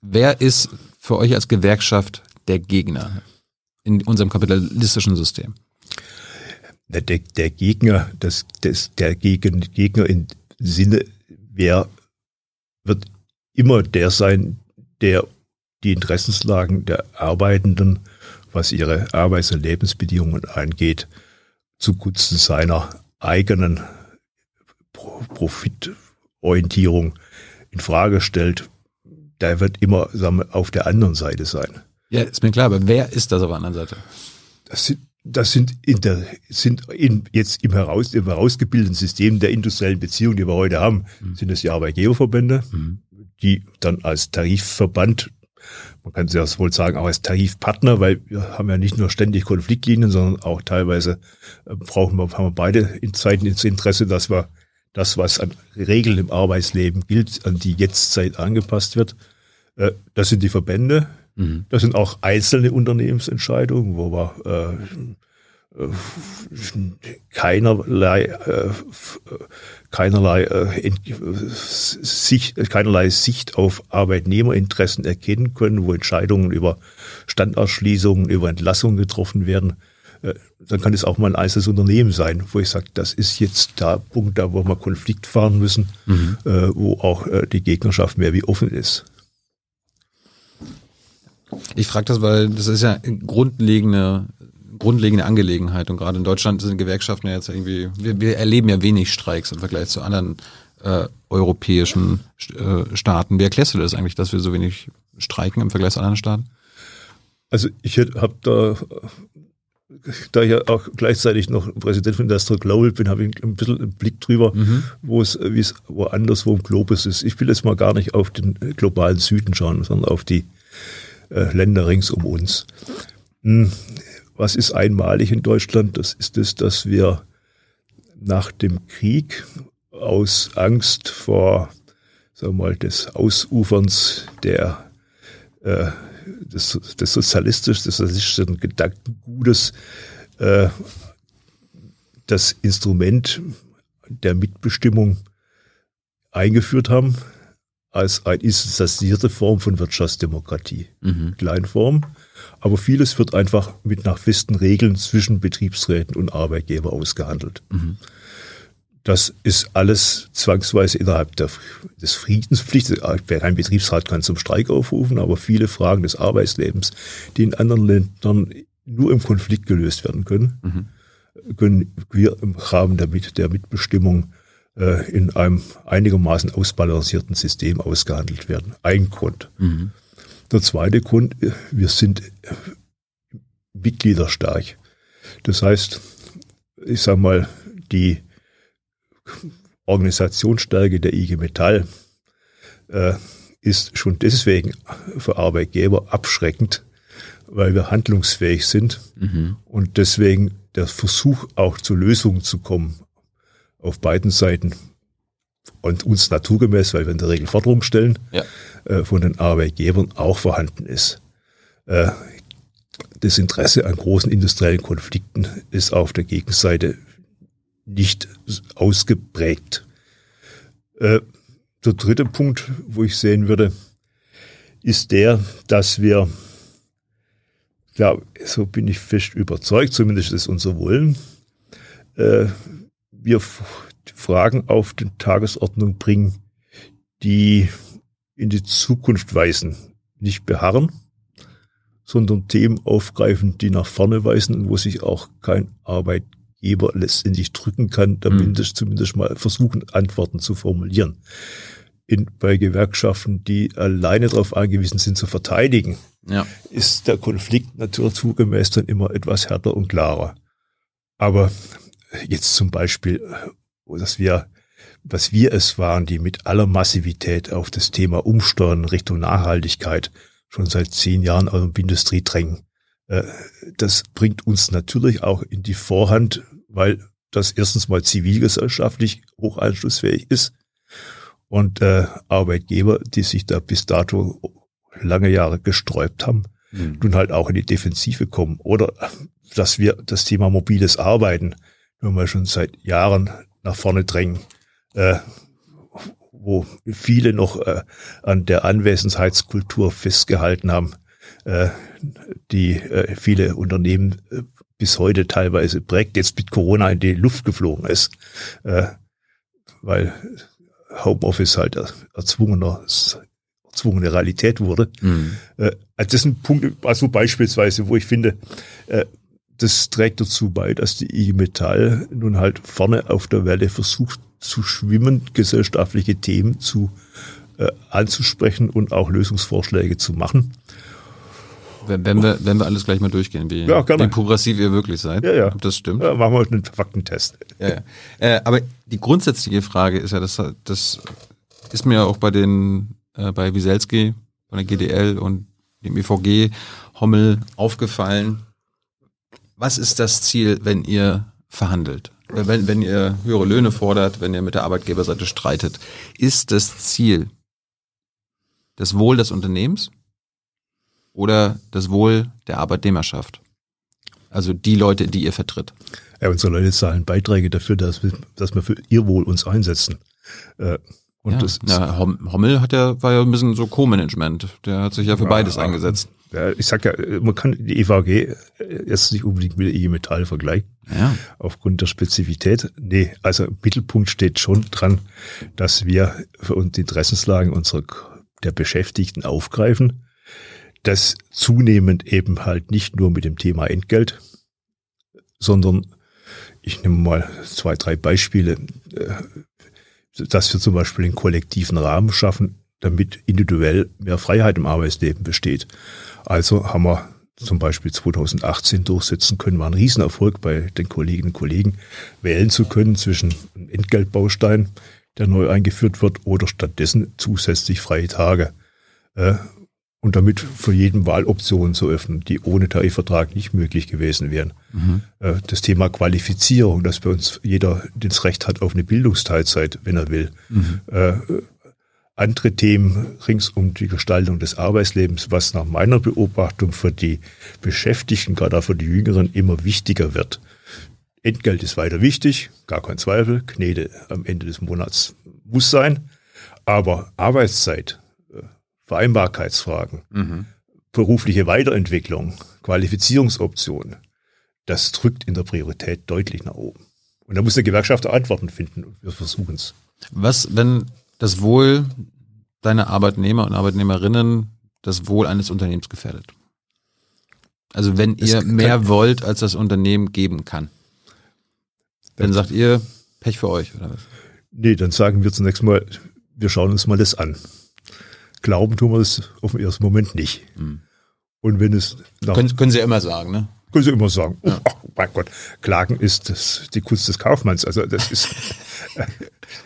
wer ist für euch als Gewerkschaft der Gegner in unserem kapitalistischen System? Der, der Gegner, das, das, der Gegner im Sinne, wer wird immer der sein, der die Interessenslagen der Arbeitenden, was ihre Arbeits- und Lebensbedingungen angeht, zugunsten seiner eigenen Profitorientierung in Frage stellt, der wird immer wir, auf der anderen Seite sein. Ja, ist mir klar, aber wer ist das auf der anderen Seite? Das sind, das sind, in der, sind in, jetzt im, heraus, im herausgebildeten System der industriellen Beziehungen, die wir heute haben, mhm. sind es die Arbeitgeberverbände, mhm. die dann als Tarifverband, man kann es ja wohl sagen, auch als Tarifpartner, weil wir haben ja nicht nur ständig Konfliktlinien, sondern auch teilweise äh, brauchen wir, haben wir beide in Zeiten ins Interesse, dass wir das, was an Regeln im Arbeitsleben gilt, an die Jetztzeit angepasst wird. Äh, das sind die Verbände, Mhm. Das sind auch einzelne Unternehmensentscheidungen, wo wir keinerlei, äh, keinerlei, äh, Sicht, keinerlei Sicht auf Arbeitnehmerinteressen erkennen können, wo Entscheidungen über Standausschließungen, über Entlassungen getroffen werden. Äh, dann kann es auch mal ein einzelnes Unternehmen sein, wo ich sage, das ist jetzt der Punkt, da wo wir Konflikt fahren müssen, mhm. äh, wo auch äh, die Gegnerschaft mehr wie offen ist. Ich frage das, weil das ist ja eine grundlegende, grundlegende Angelegenheit und gerade in Deutschland sind Gewerkschaften ja jetzt irgendwie, wir, wir erleben ja wenig Streiks im Vergleich zu anderen äh, europäischen äh, Staaten. Wie erklärst du das eigentlich, dass wir so wenig streiken im Vergleich zu anderen Staaten? Also ich habe da da ich ja auch gleichzeitig noch Präsident von Industrial Global bin, habe ich ein bisschen einen Blick drüber, mhm. wo es, wie es woanders wo im Globus ist. Ich will jetzt mal gar nicht auf den globalen Süden schauen, sondern auf die Länder rings um uns. Hm, was ist einmalig in Deutschland? Das ist es, dass wir nach dem Krieg aus Angst vor, sagen wir mal, des Ausuferns der äh, des, des sozialistisch, des sozialistischen Gedankengutes äh, das Instrument der Mitbestimmung eingeführt haben als eine instanzierte Form von Wirtschaftsdemokratie. Mhm. Kleinform. Aber vieles wird einfach mit nach festen Regeln zwischen Betriebsräten und Arbeitgeber ausgehandelt. Mhm. Das ist alles zwangsweise innerhalb der, des Friedenspflichtes. Ein Betriebsrat kann zum Streik aufrufen, aber viele Fragen des Arbeitslebens, die in anderen Ländern nur im Konflikt gelöst werden können, mhm. können wir im Rahmen der, der Mitbestimmung äh, in einem einigermaßen ausbalancierten System ausgehandelt werden. Ein Grund. Mhm. Der zweite Grund, äh, wir sind mitgliederstark. Das heißt, ich sage mal, die Organisationsstärke der IG Metall äh, ist schon deswegen für Arbeitgeber abschreckend, weil wir handlungsfähig sind mhm. und deswegen der Versuch auch zu Lösungen zu kommen auf beiden Seiten und uns naturgemäß, weil wir in der Regel Forderungen stellen, ja. äh, von den Arbeitgebern auch vorhanden ist. Äh, das Interesse an großen industriellen Konflikten ist auf der Gegenseite nicht ausgeprägt. Äh, der dritte Punkt, wo ich sehen würde, ist der, dass wir, ja, so bin ich fest überzeugt, zumindest ist unser Wollen, äh, wir Fragen auf die Tagesordnung bringen, die in die Zukunft weisen, nicht beharren, sondern Themen aufgreifen, die nach vorne weisen und wo sich auch kein Arbeit, Geber letztendlich drücken kann, damit mhm. zumindest mal versuchen, Antworten zu formulieren. In, bei Gewerkschaften, die alleine darauf angewiesen sind zu verteidigen, ja. ist der Konflikt naturgemäß dann immer etwas härter und klarer. Aber jetzt zum Beispiel, dass wir, was wir es waren, die mit aller Massivität auf das Thema Umsteuern Richtung Nachhaltigkeit schon seit zehn Jahren aus der Industrie drängen. Äh, das bringt uns natürlich auch in die Vorhand, weil das erstens mal zivilgesellschaftlich hocheinflussfähig ist und äh, Arbeitgeber, die sich da bis dato lange Jahre gesträubt haben, mhm. nun halt auch in die Defensive kommen. Oder dass wir das Thema mobiles Arbeiten nur mal schon seit Jahren nach vorne drängen, äh, wo viele noch äh, an der Anwesenheitskultur festgehalten haben, äh, die äh, viele Unternehmen äh, bis heute teilweise prägt, jetzt mit Corona in die Luft geflogen ist, äh, weil Homeoffice halt erzwungener, erzwungene Realität wurde. Mhm. Äh, also das sind Punkte, also beispielsweise, wo ich finde, äh, das trägt dazu bei, dass die IG Metall nun halt vorne auf der Welle versucht zu schwimmen, gesellschaftliche Themen zu äh, anzusprechen und auch Lösungsvorschläge zu machen. Wenn, wenn, wir, wenn wir alles gleich mal durchgehen, wie, ja, wie progressiv ihr wirklich seid. Ja, ja. Ob das stimmt. Ja, machen wir einen Faktentest. Ja, ja. Äh, aber die grundsätzliche Frage ist ja, das, das ist mir auch bei den, äh, bei Wieselski, von der GDL und dem EVG Hommel aufgefallen. Was ist das Ziel, wenn ihr verhandelt? Wenn, wenn ihr höhere Löhne fordert, wenn ihr mit der Arbeitgeberseite streitet, ist das Ziel das Wohl des Unternehmens? oder das Wohl der Arbeitnehmerschaft? Also die Leute, die ihr vertritt. Ja, unsere Leute zahlen Beiträge dafür, dass wir, dass wir für ihr Wohl uns einsetzen. Äh, und ja, das ja, Hommel hat ja, war ja ein bisschen so Co-Management. Der hat sich ja für ja, beides eingesetzt. Ich sag ja, man kann die EVG jetzt nicht unbedingt mit der IG Metall vergleichen. Ja. Aufgrund der Spezifität. Nee, also im Mittelpunkt steht schon dran, dass wir für uns die Interessenslagen unserer, der Beschäftigten aufgreifen. Das zunehmend eben halt nicht nur mit dem Thema Entgelt, sondern ich nehme mal zwei, drei Beispiele äh, dass wir zum Beispiel einen kollektiven Rahmen schaffen, damit individuell mehr Freiheit im Arbeitsleben besteht. Also haben wir zum Beispiel 2018 durchsetzen können, war ein Riesenerfolg bei den Kolleginnen und Kollegen, wählen zu können zwischen einem Entgeltbaustein, der neu eingeführt wird, oder stattdessen zusätzlich freie Tage. Äh, und damit für jeden Wahloptionen zu öffnen, die ohne Tarifvertrag nicht möglich gewesen wären. Mhm. Äh, das Thema Qualifizierung, dass bei uns jeder das Recht hat auf eine Bildungsteilzeit, wenn er will. Mhm. Äh, andere Themen rings um die Gestaltung des Arbeitslebens, was nach meiner Beobachtung für die Beschäftigten, gerade auch für die Jüngeren, immer wichtiger wird. Entgelt ist weiter wichtig, gar kein Zweifel. Knete am Ende des Monats muss sein. Aber Arbeitszeit, Vereinbarkeitsfragen, mhm. berufliche Weiterentwicklung, Qualifizierungsoptionen, das drückt in der Priorität deutlich nach oben. Und da muss der Gewerkschafter Antworten finden und wir versuchen es. Was, wenn das Wohl deiner Arbeitnehmer und Arbeitnehmerinnen das Wohl eines Unternehmens gefährdet? Also wenn ihr mehr wollt, als das Unternehmen geben kann, dann sagt ihr Pech für euch, oder was? Nee, dann sagen wir zunächst mal, wir schauen uns mal das an. Glauben tun wir es auf den ersten Moment nicht. Mhm. Und wenn es können, können Sie immer sagen, ne? Können Sie immer sagen. Ja. Oh, mein Gott, Klagen ist das, die Kunst des Kaufmanns. Also das ist.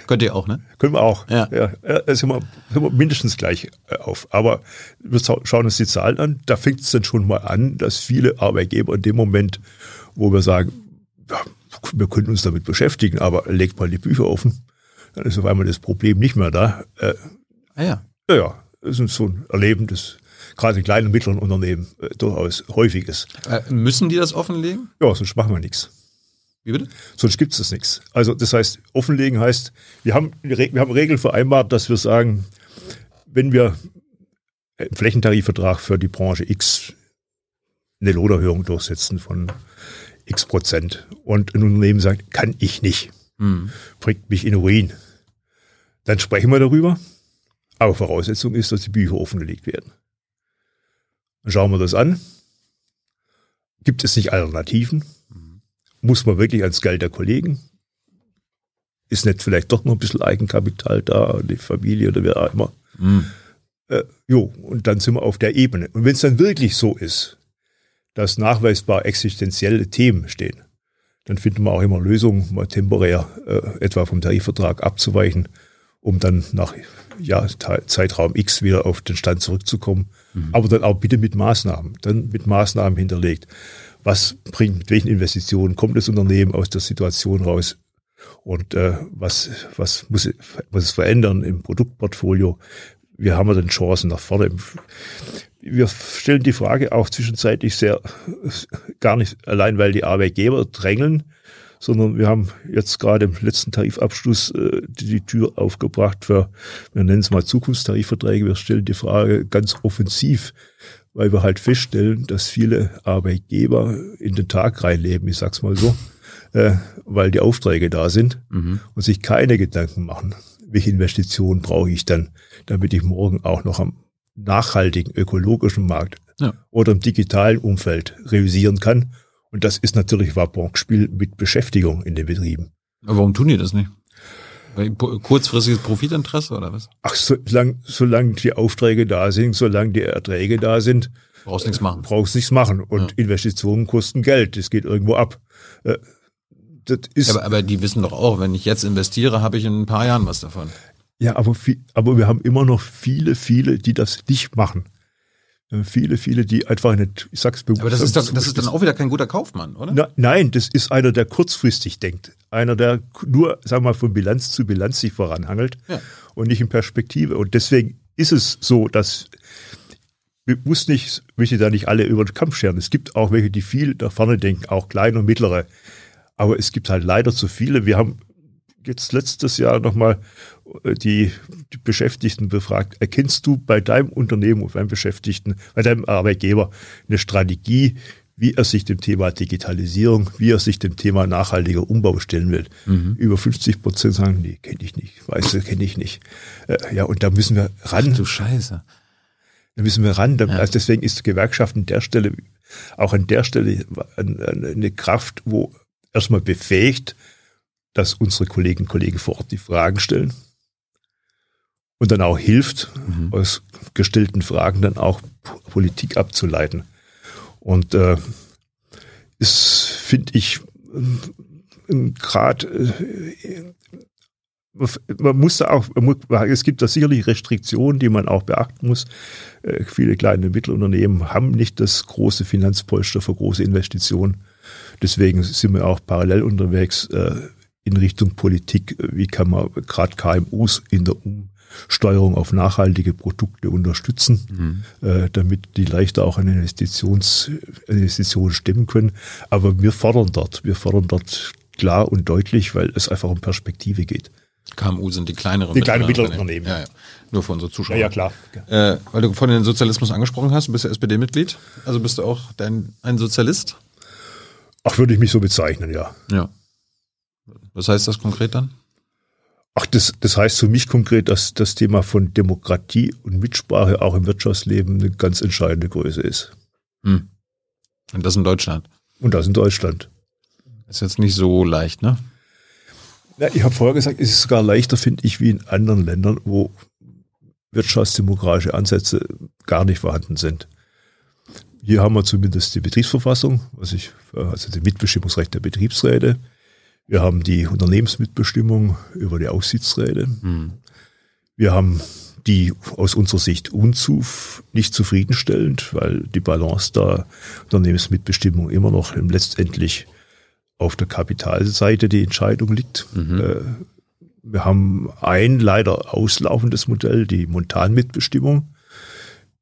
Könnt ihr auch, ne? Können wir auch. Ja. ja da sind wir, sind wir mindestens gleich äh, auf. Aber wir schauen uns die Zahlen an. Da fängt es dann schon mal an, dass viele Arbeitgeber in dem Moment, wo wir sagen, ja, wir können uns damit beschäftigen, aber legt mal die Bücher offen, dann ist auf einmal das Problem nicht mehr da. Äh, ah ja. Ja, ja. Das ist so ein Erleben, das gerade in kleinen und mittleren Unternehmen äh, durchaus häufig ist. Äh, müssen die das offenlegen? Ja, sonst machen wir nichts. Wie bitte? Sonst gibt es das nichts. Also das heißt, offenlegen heißt, wir haben, wir haben Regeln vereinbart, dass wir sagen, wenn wir einen Flächentarifvertrag für die Branche X eine Lohnerhöhung durchsetzen von X Prozent und ein Unternehmen sagt, kann ich nicht, hm. bringt mich in Ruin, dann sprechen wir darüber aber Voraussetzung ist, dass die Bücher offengelegt werden. Dann schauen wir das an. Gibt es nicht Alternativen? Muss man wirklich ans Geld der Kollegen? Ist nicht vielleicht doch noch ein bisschen Eigenkapital da, die Familie oder wer auch immer? Mhm. Äh, jo, und dann sind wir auf der Ebene. Und wenn es dann wirklich so ist, dass nachweisbar existenzielle Themen stehen, dann finden wir auch immer Lösungen, mal temporär äh, etwa vom Tarifvertrag abzuweichen, um dann nach ja, Zeitraum X wieder auf den Stand zurückzukommen. Mhm. Aber dann auch bitte mit Maßnahmen, dann mit Maßnahmen hinterlegt. Was bringt, mit welchen Investitionen kommt das Unternehmen aus der Situation raus? Und äh, was, was muss, muss es verändern im Produktportfolio? Wir haben ja dann Chancen nach vorne. Wir stellen die Frage auch zwischenzeitlich sehr, gar nicht allein, weil die Arbeitgeber drängeln, sondern wir haben jetzt gerade im letzten Tarifabschluss äh, die, die Tür aufgebracht für, wir nennen es mal Zukunftstarifverträge. Wir stellen die Frage ganz offensiv, weil wir halt feststellen, dass viele Arbeitgeber in den Tag reinleben, ich sag's mal so, äh, weil die Aufträge da sind mhm. und sich keine Gedanken machen, welche Investitionen brauche ich dann, damit ich morgen auch noch am nachhaltigen ökologischen Markt ja. oder im digitalen Umfeld realisieren kann und das ist natürlich Wabonspiel mit Beschäftigung in den Betrieben. Aber warum tun die das nicht? Kurzfristiges Profitinteresse oder was? Ach, solange, solange die Aufträge da sind, solange die Erträge da sind, brauchst nichts machen. Brauchst nichts machen. Und ja. Investitionen kosten Geld. Das geht irgendwo ab. Äh, das ist aber, aber die wissen doch auch, wenn ich jetzt investiere, habe ich in ein paar Jahren was davon. Ja, aber, viel, aber wir haben immer noch viele, viele, die das nicht machen. Äh, viele, viele, die einfach nicht, ich sag's bewusst. Aber das ist, doch, das ist dann auch wieder kein guter Kaufmann, oder? Na, nein, das ist einer, der kurzfristig denkt. Einer, der nur, sagen wir mal, von Bilanz zu Bilanz sich voranhangelt ja. und nicht in Perspektive. Und deswegen ist es so, dass muss nicht, möchte da nicht alle über den Kampf scheren. Es gibt auch welche, die viel nach vorne denken, auch kleine und mittlere. Aber es gibt halt leider zu viele. Wir haben jetzt letztes Jahr nochmal äh, die, die Beschäftigten befragt. Erkennst du bei deinem Unternehmen und beim Beschäftigten, bei deinem Arbeitgeber eine Strategie, wie er sich dem Thema Digitalisierung, wie er sich dem Thema nachhaltiger Umbau stellen will. Mhm. Über 50 Prozent sagen, nee, kenne ich nicht, weiß, kenne ich nicht. Äh, ja, und da müssen wir ran. Ach, du Scheiße. Da müssen wir ran. Ja. Also deswegen ist die Gewerkschaft an der Stelle, auch an der Stelle eine Kraft, wo erstmal befähigt, dass unsere Kolleginnen und Kollegen vor Ort die Fragen stellen und dann auch hilft, mhm. aus gestellten Fragen dann auch Politik abzuleiten. Und äh, ist, finde ich, gerade äh, man muss da auch, es gibt da sicherlich Restriktionen, die man auch beachten muss. Äh, viele kleine und Mittelunternehmen haben nicht das große Finanzpolster für große Investitionen. Deswegen sind wir auch parallel unterwegs äh, in Richtung Politik. Wie kann man gerade KMUs in der Umsteuerung auf nachhaltige Produkte unterstützen, mhm. äh, damit die leichter auch eine Investitions, Investition stemmen können. Aber wir fordern dort, wir fordern dort klar und deutlich, weil es einfach um Perspektive geht. KMU sind die kleineren Die kleinen mittleren Unternehmen. Ja, ja. Nur für unsere Zuschauer. Ja, ja klar. Äh, weil du vorhin den Sozialismus angesprochen hast, du bist ja SPD-Mitglied. Also bist du auch dein, ein Sozialist? Ach, würde ich mich so bezeichnen, ja. Ja. Was heißt das konkret dann? Ach, das, das heißt für mich konkret, dass das Thema von Demokratie und Mitsprache auch im Wirtschaftsleben eine ganz entscheidende Größe ist. Hm. Und das in Deutschland. Und das in Deutschland. Ist jetzt nicht so leicht, ne? Ja, ich habe vorher gesagt, es ist sogar leichter, finde ich, wie in anderen Ländern, wo wirtschaftsdemokratische Ansätze gar nicht vorhanden sind. Hier haben wir zumindest die Betriebsverfassung, was ich, also das Mitbestimmungsrecht der Betriebsräte. Wir haben die Unternehmensmitbestimmung über die Aufsichtsräte. Mhm. Wir haben die aus unserer Sicht unzuf nicht zufriedenstellend, weil die Balance der Unternehmensmitbestimmung immer noch letztendlich auf der Kapitalseite die Entscheidung liegt. Mhm. Äh, wir haben ein leider auslaufendes Modell, die Montanmitbestimmung,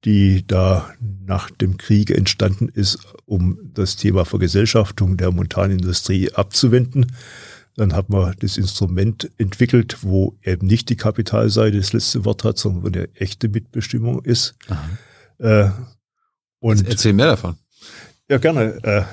die da nach dem Kriege entstanden ist, um das Thema Vergesellschaftung der Montanindustrie abzuwenden. Dann hat man das Instrument entwickelt, wo eben nicht die Kapitalseite das letzte Wort hat, sondern wo eine echte Mitbestimmung ist. Äh, und Erzähl mehr davon. Ja, gerne. Äh,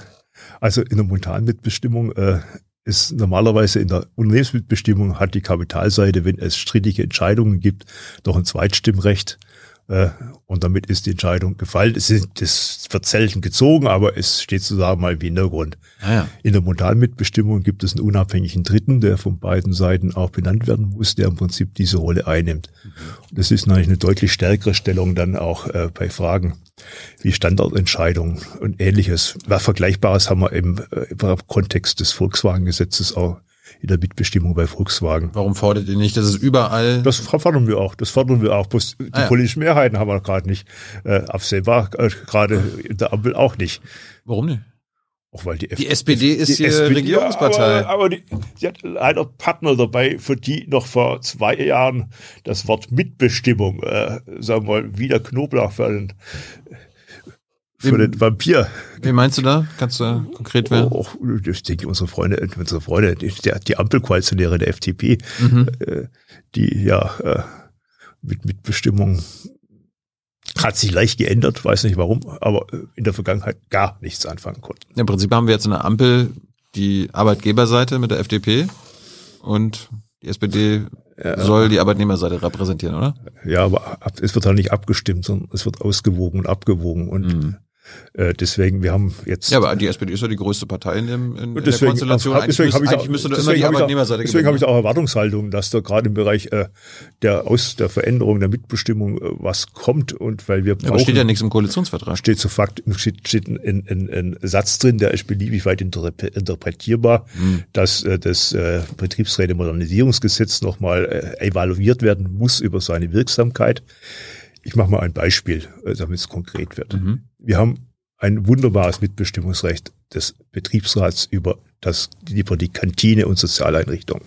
also in der Montanmitbestimmung äh, ist normalerweise in der Unternehmensmitbestimmung hat die Kapitalseite, wenn es strittige Entscheidungen gibt, doch ein Zweitstimmrecht. Äh, und damit ist die Entscheidung gefallen. Es ist, das wird selten gezogen, aber es steht sozusagen mal im Hintergrund. Ah ja. In der Montanmitbestimmung gibt es einen unabhängigen Dritten, der von beiden Seiten auch benannt werden muss, der im Prinzip diese Rolle einnimmt. Mhm. Das ist natürlich eine deutlich stärkere Stellung dann auch äh, bei Fragen wie Standardentscheidungen und ähnliches. Was Vergleichbares haben wir im, äh, im Kontext des Volkswagen-Gesetzes auch in der Mitbestimmung bei Volkswagen. Warum fordert ihr nicht, dass es überall? Das fordern wir auch. Das fordern wir auch. Bloß die ah, ja. politischen Mehrheiten haben wir gerade nicht äh, absehbar. Äh, gerade in der Ampel auch nicht. Warum nicht? Auch weil die, die SPD ist die hier SPD, Regierungspartei. aber, aber die, sie hat leider Partner dabei, für die noch vor zwei Jahren das Wort Mitbestimmung, äh, sagen wir mal, wieder Knoblauch für den, für den Vampir. Wie meinst du da? Kannst du konkret werden? Oh, ich denke, unsere Freunde, unsere Freunde, die, die Ampelkoalitionäre der FDP, mhm. äh, die ja äh, mit Mitbestimmung hat sich leicht geändert, weiß nicht warum, aber äh, in der Vergangenheit gar nichts anfangen konnten. Im Prinzip haben wir jetzt eine Ampel, die Arbeitgeberseite mit der FDP und die SPD ja. soll die Arbeitnehmerseite repräsentieren, oder? Ja, aber es wird halt nicht abgestimmt, sondern es wird ausgewogen und abgewogen und mhm. Äh, deswegen, wir haben jetzt. Ja, aber die SPD ist ja die größte Partei in, dem, in, deswegen, der Konstellation. Hab, deswegen eigentlich, müsste, müsste da immer die Arbeitnehmerseite Deswegen habe ich auch Erwartungshaltung, dass da gerade im Bereich äh, der aus der Veränderung der Mitbestimmung äh, was kommt und weil wir brauchen. Aber steht ja nichts im Koalitionsvertrag. Steht so Fakt, steht, steht ein, ein, ein Satz drin, der ist beliebig weit interpretierbar, hm. dass äh, das äh, Betriebsräte-Modernisierungsgesetz nochmal äh, evaluiert werden muss über seine Wirksamkeit. Ich mache mal ein Beispiel, äh, damit es konkret wird. Mhm. Wir haben ein wunderbares Mitbestimmungsrecht des Betriebsrats über das, über die Kantine und Sozialeinrichtung.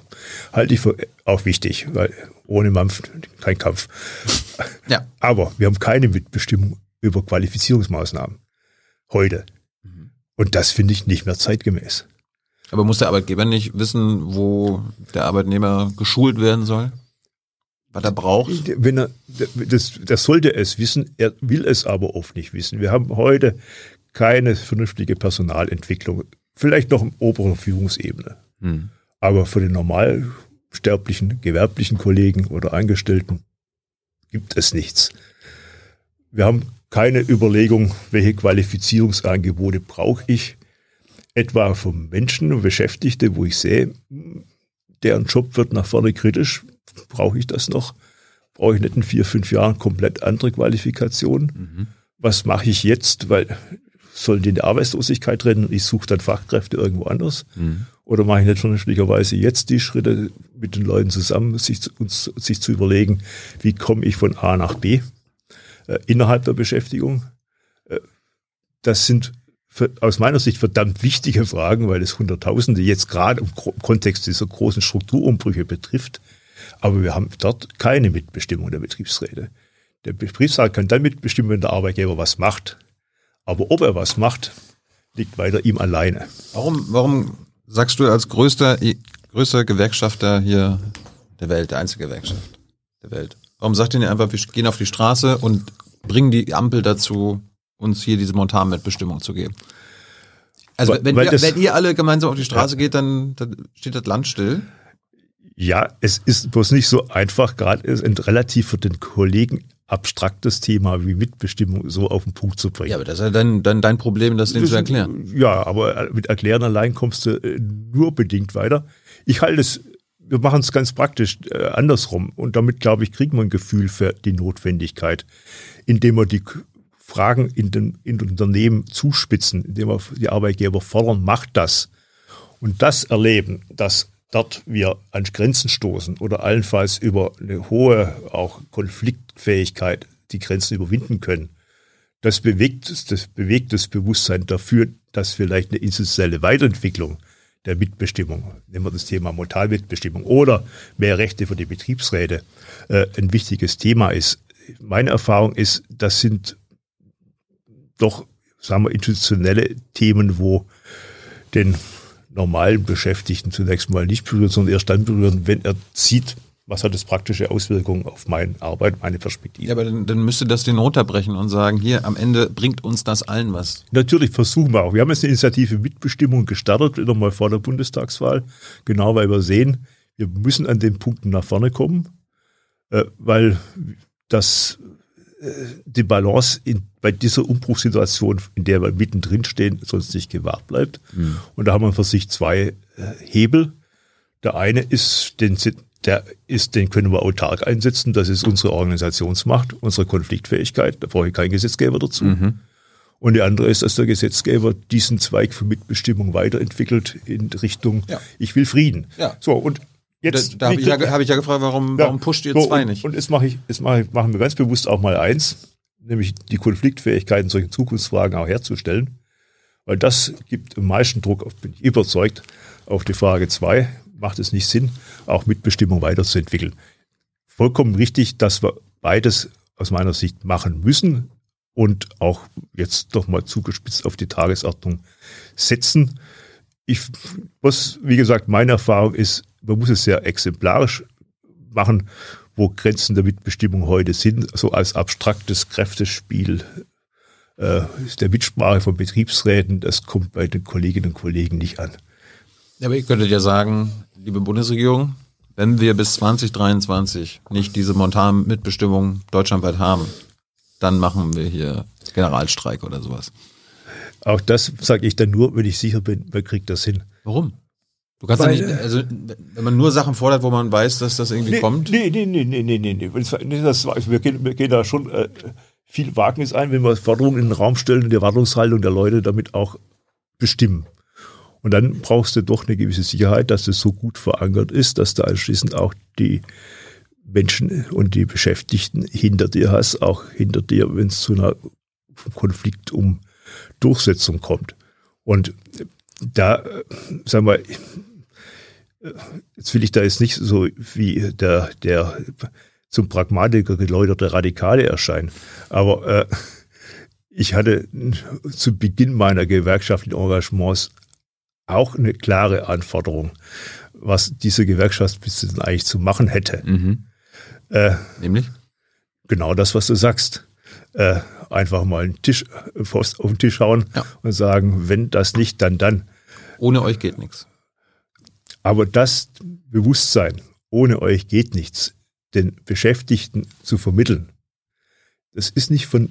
Halte ich für auch wichtig, weil ohne Mampf kein Kampf. Ja. Aber wir haben keine Mitbestimmung über Qualifizierungsmaßnahmen. Heute. Mhm. Und das finde ich nicht mehr zeitgemäß. Aber muss der Arbeitgeber nicht wissen, wo der Arbeitnehmer geschult werden soll? Was er braucht? Wenn er, das, das sollte es wissen, er will es aber oft nicht wissen. Wir haben heute keine vernünftige Personalentwicklung. Vielleicht noch in oberer Führungsebene. Hm. Aber für den normalsterblichen, gewerblichen Kollegen oder Angestellten gibt es nichts. Wir haben keine Überlegung, welche Qualifizierungsangebote brauche ich, etwa vom Menschen und Beschäftigte, wo ich sehe, deren Job wird nach vorne kritisch, brauche ich das noch? Brauche ich nicht in vier, fünf Jahren komplett andere Qualifikation? Mhm. Was mache ich jetzt? Weil sollen die in die Arbeitslosigkeit rennen und ich suche dann Fachkräfte irgendwo anders? Mhm. Oder mache ich nicht vernünftigerweise jetzt die Schritte mit den Leuten zusammen, sich, uns, sich zu überlegen, wie komme ich von A nach B äh, innerhalb der Beschäftigung? Äh, das sind für, aus meiner Sicht verdammt wichtige Fragen, weil es Hunderttausende jetzt gerade im Kontext dieser großen Strukturumbrüche betrifft. Aber wir haben dort keine Mitbestimmung der Betriebsräte. Der Betriebsrat kann dann mitbestimmen, wenn der Arbeitgeber was macht. Aber ob er was macht, liegt weiter ihm alleine. Warum, warum sagst du als größter, größter Gewerkschafter hier der Welt, der einzige Gewerkschaft der Welt, warum sagt ihr nicht einfach, wir gehen auf die Straße und bringen die Ampel dazu, uns hier diese Montanmitbestimmung zu geben? Also weil, wenn, weil ihr, wenn ihr alle gemeinsam auf die Straße ja. geht, dann, dann steht das Land still. Ja, es ist bloß nicht so einfach, gerade ist ein relativ für den Kollegen abstraktes Thema wie Mitbestimmung so auf den Punkt zu bringen. Ja, aber das ist ja dann, dann dein Problem, das denen zu erklären. Ja, aber mit Erklären allein kommst du äh, nur bedingt weiter. Ich halte es, wir machen es ganz praktisch äh, andersrum und damit, glaube ich, kriegt man ein Gefühl für die Notwendigkeit, indem wir die Fragen in den, in den Unternehmen zuspitzen, indem wir die Arbeitgeber fordern, macht das. Und das erleben, dass dort wir an Grenzen stoßen oder allenfalls über eine hohe auch Konfliktfähigkeit die Grenzen überwinden können, das bewegt, das bewegt das Bewusstsein dafür, dass vielleicht eine institutionelle Weiterentwicklung der Mitbestimmung, nehmen wir das Thema Modalmitbestimmung oder mehr Rechte für die Betriebsräte, äh, ein wichtiges Thema ist. Meine Erfahrung ist, das sind doch, sagen wir, institutionelle Themen, wo den normalen Beschäftigten zunächst mal nicht berühren, sondern erst dann berühren, wenn er sieht, was hat das praktische Auswirkungen auf meine Arbeit, meine Perspektive. Ja, aber dann, dann müsste das den runterbrechen und sagen, hier, am Ende bringt uns das allen was. Natürlich versuchen wir auch. Wir haben jetzt eine Initiative Mitbestimmung gestartet, wieder mal vor der Bundestagswahl, genau weil wir sehen, wir müssen an den Punkten nach vorne kommen, äh, weil das die Balance in, bei dieser Umbruchssituation, in der wir mittendrin stehen, sonst nicht gewahrt bleibt. Mhm. Und da haben wir für sich zwei äh, Hebel. Der eine ist, den, der ist, den können wir autark einsetzen. Das ist unsere Organisationsmacht, unsere Konfliktfähigkeit. Da brauche ich keinen Gesetzgeber dazu. Mhm. Und die andere ist, dass der Gesetzgeber diesen Zweig für Mitbestimmung weiterentwickelt in Richtung, ja. ich will Frieden. Ja. So, und Jetzt, da, da habe ich, ja, hab ich ja gefragt, warum, ja, warum pusht ihr so, zwei nicht? Und jetzt mache ich, jetzt mache ich, machen wir ganz bewusst auch mal eins, nämlich die Konfliktfähigkeit in solchen Zukunftsfragen auch herzustellen. Weil das gibt am meisten Druck, auf, bin ich überzeugt, auf die Frage zwei, macht es nicht Sinn, auch Mitbestimmung weiterzuentwickeln. Vollkommen richtig, dass wir beides aus meiner Sicht machen müssen und auch jetzt nochmal zugespitzt auf die Tagesordnung setzen. Ich, was, wie gesagt, meine Erfahrung ist, man muss es sehr exemplarisch machen, wo Grenzen der Mitbestimmung heute sind, so als abstraktes Kräftespiel äh, der Mitsprache von Betriebsräten, das kommt bei den Kolleginnen und Kollegen nicht an. Ja, aber ihr könntet ja sagen, liebe Bundesregierung, wenn wir bis 2023 nicht diese Montan-Mitbestimmung deutschlandweit haben, dann machen wir hier Generalstreik oder sowas. Auch das sage ich dann nur, wenn ich sicher bin, man kriegt das hin. Warum? Du kannst Weil, ja nicht, also wenn man nur Sachen fordert, wo man weiß, dass das irgendwie nee, kommt. Nee, nee, nee, nee, nee, nee. nee. Das, also wir, gehen, wir gehen da schon äh, viel Wagnis ein, wenn wir Forderungen in den Raum stellen und die Erwartungshaltung der Leute damit auch bestimmen. Und dann brauchst du doch eine gewisse Sicherheit, dass das so gut verankert ist, dass du anschließend auch die Menschen und die Beschäftigten hinter dir hast, auch hinter dir, wenn es zu einer Konflikt um Durchsetzung kommt. Und da, äh, sagen wir, jetzt will ich da jetzt nicht so wie der, der zum Pragmatiker geläuterte Radikale erscheinen, aber äh, ich hatte zu Beginn meiner gewerkschaftlichen Engagements auch eine klare Anforderung, was diese Gewerkschaftsspitze denn eigentlich zu machen hätte. Mhm. Äh, Nämlich? Genau das, was du sagst. Äh, einfach mal einen Tisch, auf den Tisch hauen ja. und sagen, wenn das nicht, dann dann. Ohne euch geht nichts. Aber das Bewusstsein, ohne euch geht nichts, den Beschäftigten zu vermitteln, das ist nicht von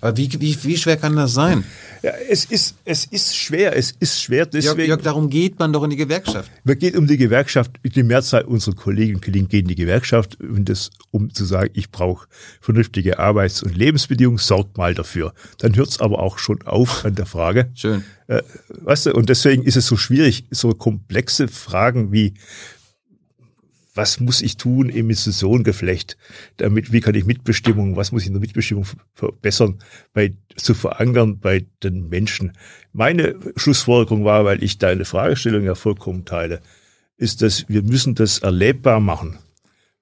aber wie, wie, wie schwer kann das sein? Ja, es ist, es ist schwer, es ist schwer. Deswegen, Jörg, Jörg, darum geht man doch in die Gewerkschaft. Man geht um die Gewerkschaft, die Mehrzahl unserer Kolleginnen und Kollegen gehen in die Gewerkschaft, um, das, um zu sagen, ich brauche vernünftige Arbeits- und Lebensbedingungen, sorgt mal dafür. Dann hört es aber auch schon auf an der Frage. Schön. Äh, weißt du, und deswegen ist es so schwierig, so komplexe Fragen wie, was muss ich tun im Institutionengeflecht, damit, wie kann ich Mitbestimmung, was muss ich in der Mitbestimmung verbessern, bei, zu verankern bei den Menschen. Meine Schlussfolgerung war, weil ich deine Fragestellung ja vollkommen teile, ist, dass wir müssen das erlebbar machen,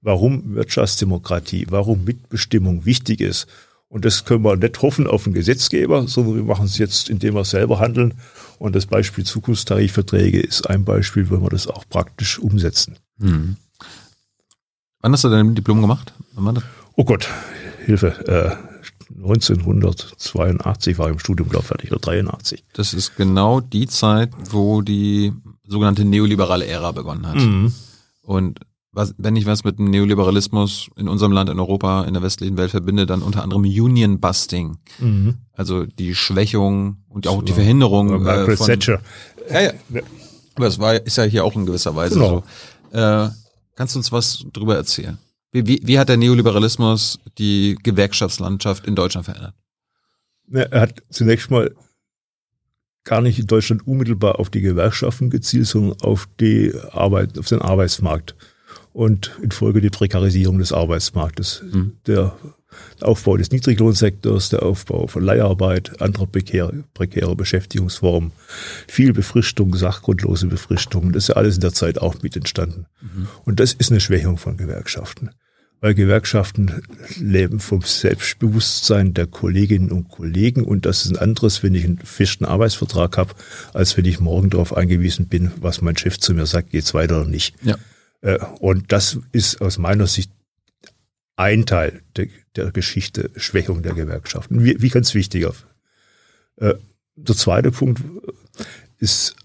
warum Wirtschaftsdemokratie, warum Mitbestimmung wichtig ist. Und das können wir nicht hoffen auf den Gesetzgeber, sondern wir machen es jetzt, indem wir selber handeln. Und das Beispiel Zukunftstarifverträge ist ein Beispiel, wo wir das auch praktisch umsetzen. Hm. Wann hast du dein Diplom gemacht? Oh Gott, Hilfe. Äh, 1982 war ich im Studium, glaube ich, fertig, oder 83. Das ist genau die Zeit, wo die sogenannte neoliberale Ära begonnen hat. Mhm. Und was, wenn ich was mit dem Neoliberalismus in unserem Land, in Europa, in der westlichen Welt verbinde, dann unter anderem Union Busting. Mhm. Also die Schwächung und auch die Verhinderung. Äh, von, Thatcher. Ja, ja. Aber es war, ist ja hier auch in gewisser Weise genau. so. Äh, Kannst du uns was drüber erzählen? Wie, wie, wie hat der Neoliberalismus die Gewerkschaftslandschaft in Deutschland verändert? Er hat zunächst mal gar nicht in Deutschland unmittelbar auf die Gewerkschaften gezielt, sondern auf die Arbeit, auf den Arbeitsmarkt und infolge die Prekarisierung des Arbeitsmarktes. Mhm. Der Aufbau des Niedriglohnsektors, der Aufbau von Leiharbeit, anderer prekäre, prekäre Beschäftigungsformen, viel Befristung, sachgrundlose Befristung, das ist ja alles in der Zeit auch mit entstanden. Mhm. Und das ist eine Schwächung von Gewerkschaften. Weil Gewerkschaften leben vom Selbstbewusstsein der Kolleginnen und Kollegen und das ist ein anderes, wenn ich einen festen Arbeitsvertrag habe, als wenn ich morgen darauf angewiesen bin, was mein Chef zu mir sagt, geht's weiter oder nicht. Ja. Äh, und das ist aus meiner Sicht ein Teil der, der Geschichte Schwächung der Gewerkschaften. Wie, wie ganz wichtiger. Äh, der zweite Punkt ist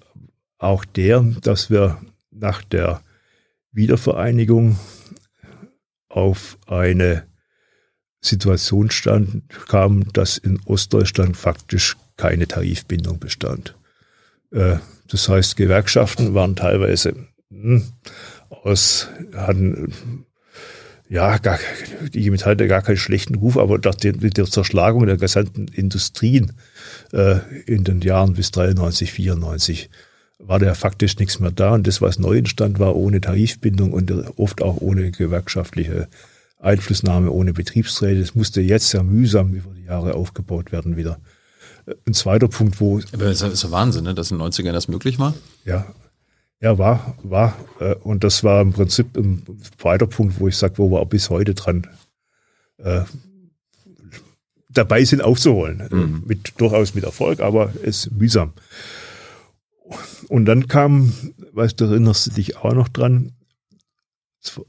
auch der, dass wir nach der Wiedervereinigung auf eine Situation stand, kam, dass in Ostdeutschland faktisch keine Tarifbindung bestand. Äh, das heißt, Gewerkschaften waren teilweise hm, aus, hatten ja, gar, die IG Metall hatte gar keinen schlechten Ruf, aber nach der, mit der Zerschlagung der gesamten Industrien äh, in den Jahren bis 93, 94 war da faktisch nichts mehr da. Und das, was neu entstand, war ohne Tarifbindung und oft auch ohne gewerkschaftliche Einflussnahme, ohne Betriebsräte. Das musste jetzt sehr mühsam über die Jahre aufgebaut werden wieder. Ein zweiter Punkt, wo... Aber das ist ja Wahnsinn, ne, dass in den 90ern das möglich war. Ja, ja, war, war. Äh, und das war im Prinzip ein zweiter Punkt, wo ich sage, wo wir auch bis heute dran äh, dabei sind aufzuholen. Mhm. Mit, durchaus mit Erfolg, aber es ist mühsam. Und dann kam, weißt du, erinnerst du dich auch noch dran,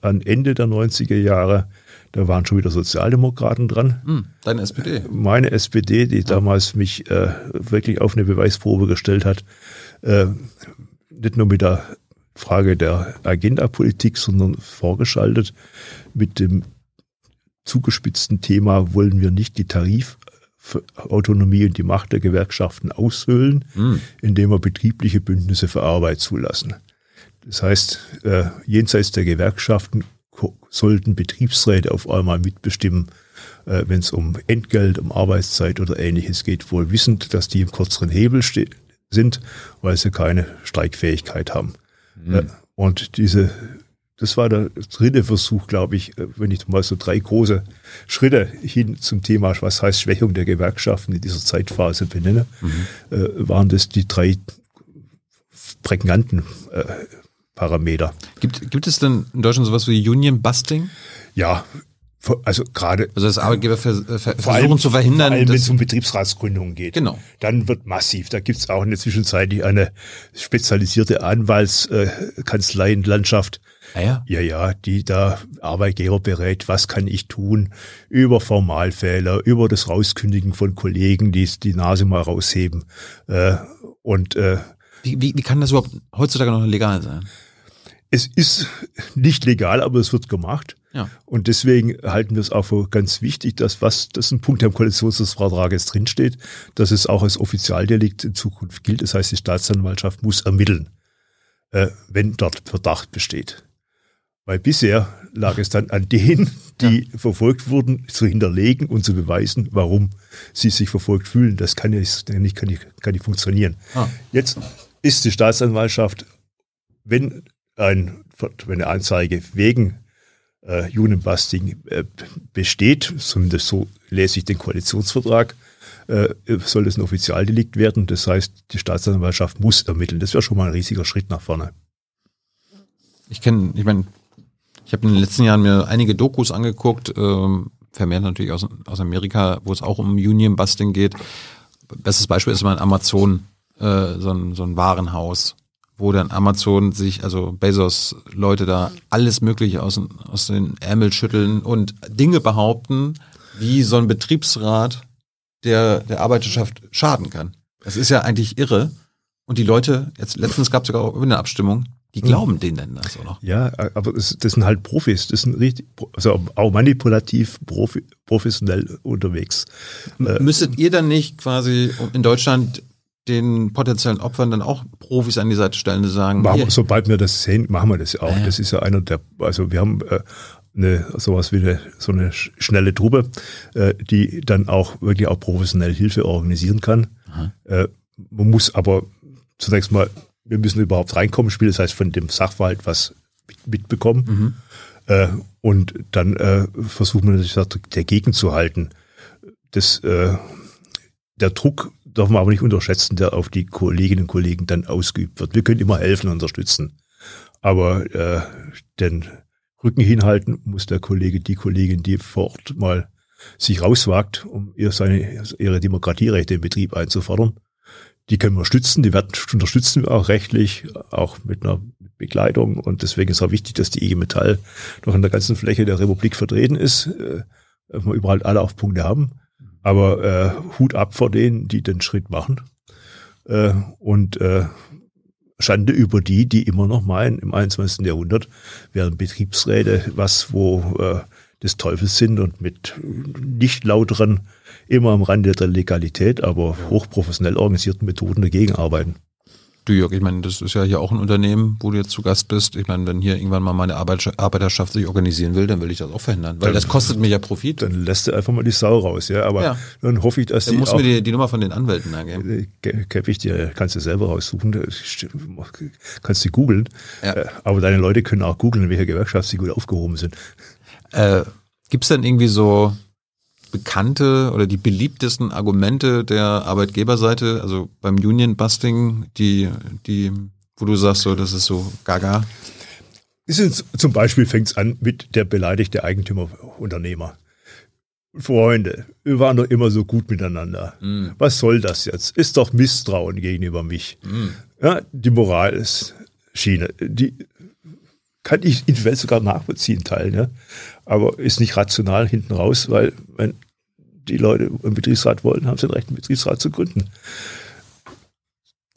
an Ende der 90er Jahre, da waren schon wieder Sozialdemokraten dran. Mhm, deine SPD. Meine SPD, die damals mich äh, wirklich auf eine Beweisprobe gestellt hat, äh, nicht nur mit der Frage der Agendapolitik, sondern vorgeschaltet mit dem zugespitzten Thema, wollen wir nicht die Tarifautonomie und die Macht der Gewerkschaften aushöhlen, mhm. indem wir betriebliche Bündnisse für Arbeit zulassen. Das heißt, äh, jenseits der Gewerkschaften sollten Betriebsräte auf einmal mitbestimmen, äh, wenn es um Entgelt, um Arbeitszeit oder ähnliches geht, wohl wissend, dass die im kürzeren Hebel stehen sind, weil sie keine Streikfähigkeit haben. Mhm. Und diese, das war der dritte Versuch, glaube ich, äh, wenn ich mal so drei große Schritte hin zum Thema, was heißt Schwächung der Gewerkschaften in dieser Zeitphase benenne, mhm. Äh, waren das die drei prägnanten äh, Parameter. Gibt, gibt es denn in Deutschland sowas wie Union Busting? Ja, Also gerade. Also das Arbeitgeber vers versuchen allem, zu verhindern. Vor allem, wenn es um Betriebsratsgründungen geht. Genau. Dann wird massiv. Da gibt es auch in der Zwischenzeit eine spezialisierte Anwaltskanzleienlandschaft. Ah ja? ja, ja, die da Arbeitgeber berät, was kann ich tun über Formalfehler, über das Rauskündigen von Kollegen, die die Nase mal rausheben. Äh, und äh, wie, wie, wie kann das überhaupt heutzutage noch legal sein? Es ist nicht legal, aber es wird gemacht. Ja. Und deswegen halten wir es auch für ganz wichtig, dass was, das ein Punkt, der im Koalitionsvertrag jetzt drinsteht, dass es auch als Offizialdelikt in Zukunft gilt. Das heißt, die Staatsanwaltschaft muss ermitteln, äh, wenn dort Verdacht besteht. Weil bisher lag es dann an denen, die ja. verfolgt wurden, zu hinterlegen und zu beweisen, warum sie sich verfolgt fühlen. Das kann ja nicht, kann nicht, kann nicht funktionieren. Ah. Jetzt ist die Staatsanwaltschaft, wenn, ein, wenn eine Anzeige wegen äh, Junenbusting äh, besteht, zumindest so lese ich den Koalitionsvertrag, äh, soll es ein Offizialdelikt werden. Das heißt, die Staatsanwaltschaft muss ermitteln. Das wäre schon mal ein riesiger Schritt nach vorne. Ich kenne, ich meine, ich habe in den letzten Jahren mir einige Dokus angeguckt, ähm, vermehrt natürlich aus, aus Amerika, wo es auch um Union Busting geht. Bestes Beispiel ist mal Amazon, äh, so, ein, so ein Warenhaus wo dann Amazon sich, also Bezos Leute da alles Mögliche aus, aus den Ärmel schütteln und Dinge behaupten, wie so ein Betriebsrat der, der Arbeiterschaft schaden kann. Das ist ja eigentlich irre. Und die Leute, jetzt letztens gab es sogar auch eine Abstimmung, die glauben mhm. denen denn das auch noch. Ja, aber das, das, sind halt Profis, das sind richtig, also auch manipulativ profi, professionell unterwegs. Müsstet ihr dann nicht quasi in Deutschland den potenziellen Opfern dann auch Profis an die Seite stellen und sagen, machen, sobald wir das sehen, machen wir das auch. Ja. Das ist ja einer der, also wir haben äh, eine, sowas wie eine, so eine schnelle Truppe, äh, die dann auch wirklich auch professionell Hilfe organisieren kann. Äh, man muss aber zunächst mal, wir müssen überhaupt reinkommen, spielen, das heißt von dem Sachverhalt was mitbekommen. Mhm. Äh, und dann äh, versuchen wir natürlich dagegen zu halten. Das, äh, der Druck darf man aber nicht unterschätzen, der auf die Kolleginnen und Kollegen dann ausgeübt wird. Wir können immer helfen und unterstützen. Aber äh, den Rücken hinhalten muss der Kollege, die Kollegin, die vor Ort mal sich rauswagt, um ihr seine, ihre Demokratierechte im Betrieb einzufordern. Die können wir stützen, die werden unterstützen wir auch rechtlich, auch mit einer Begleitung. Und deswegen ist auch wichtig, dass die IG Metall noch in der ganzen Fläche der Republik vertreten ist, äh, wir überall alle auf Punkte haben. Aber äh, Hut ab vor denen, die den Schritt machen. Äh, und äh, Schande über die, die immer noch meinen, im 21. Jahrhundert wären Betriebsräte was, wo äh, des Teufels sind und mit nicht lauteren, immer am Rande der Legalität, aber hochprofessionell organisierten Methoden dagegen arbeiten. Du Jörg, ich meine, das ist ja hier auch ein Unternehmen, wo du jetzt zu Gast bist. Ich meine, wenn hier irgendwann mal meine Arbeiterschaft sich organisieren will, dann will ich das auch verhindern, weil dann, das kostet mir ja Profit. Dann lässt du einfach mal die Sau raus, ja. Aber ja. dann hoffe ich, dass dann die. Dann musst mir die, die Nummer von den Anwälten angeben. Käpp ich dir, kannst du selber raussuchen, kannst du googeln. Ja. Äh, aber deine Leute können auch googeln, in welcher Gewerkschaft sie gut aufgehoben sind. Äh, Gibt es denn irgendwie so bekannte oder die beliebtesten Argumente der Arbeitgeberseite, also beim Union Busting, die, die, wo du sagst, so, das ist so gaga? Ist, zum Beispiel fängt es an mit der beleidigte Eigentümerunternehmer. Freunde, wir waren doch immer so gut miteinander. Mm. Was soll das jetzt? Ist doch Misstrauen gegenüber mich. Mm. Ja, die Moral ist Schiene. Die kann ich individuell sogar nachvollziehen, teilen, ja. Aber ist nicht rational hinten raus, weil wenn die Leute einen Betriebsrat wollen, haben sie ein Recht, einen Betriebsrat zu gründen.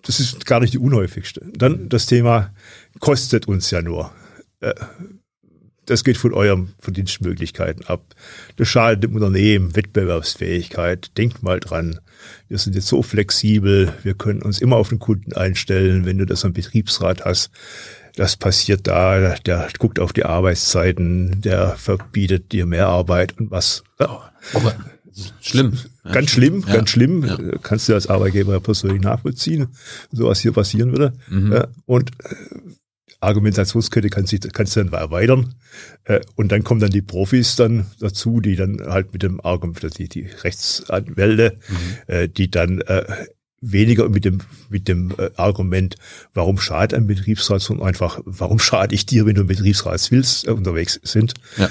Das ist gar nicht die unhäufigste. Dann das Thema kostet uns ja nur. Äh, das geht von euren Verdienstmöglichkeiten ab. Das schadet dem Unternehmen, Wettbewerbsfähigkeit. Denkt mal dran. Wir sind jetzt so flexibel. Wir können uns immer auf den Kunden einstellen. Wenn du das am Betriebsrat hast, das passiert da. Der guckt auf die Arbeitszeiten. Der verbietet dir mehr Arbeit und was. Ja. Aber Schlimm. Ganz schlimm, ja. ganz schlimm. Ja. Kannst du als Arbeitgeber persönlich nachvollziehen, so was hier passieren würde. Mhm. Und äh, Argumentationskette kannst, kannst du dann erweitern. Äh, und dann kommen dann die Profis dann dazu, die dann halt mit dem Argument, die, die Rechtsanwälte, mhm. Äh, die dann weniger mit dem, mit dem Argument, warum schadet ein Betriebsrat, sondern einfach, warum schade ich dir, wenn du ein Betriebsrat willst, unterwegs sind. Ja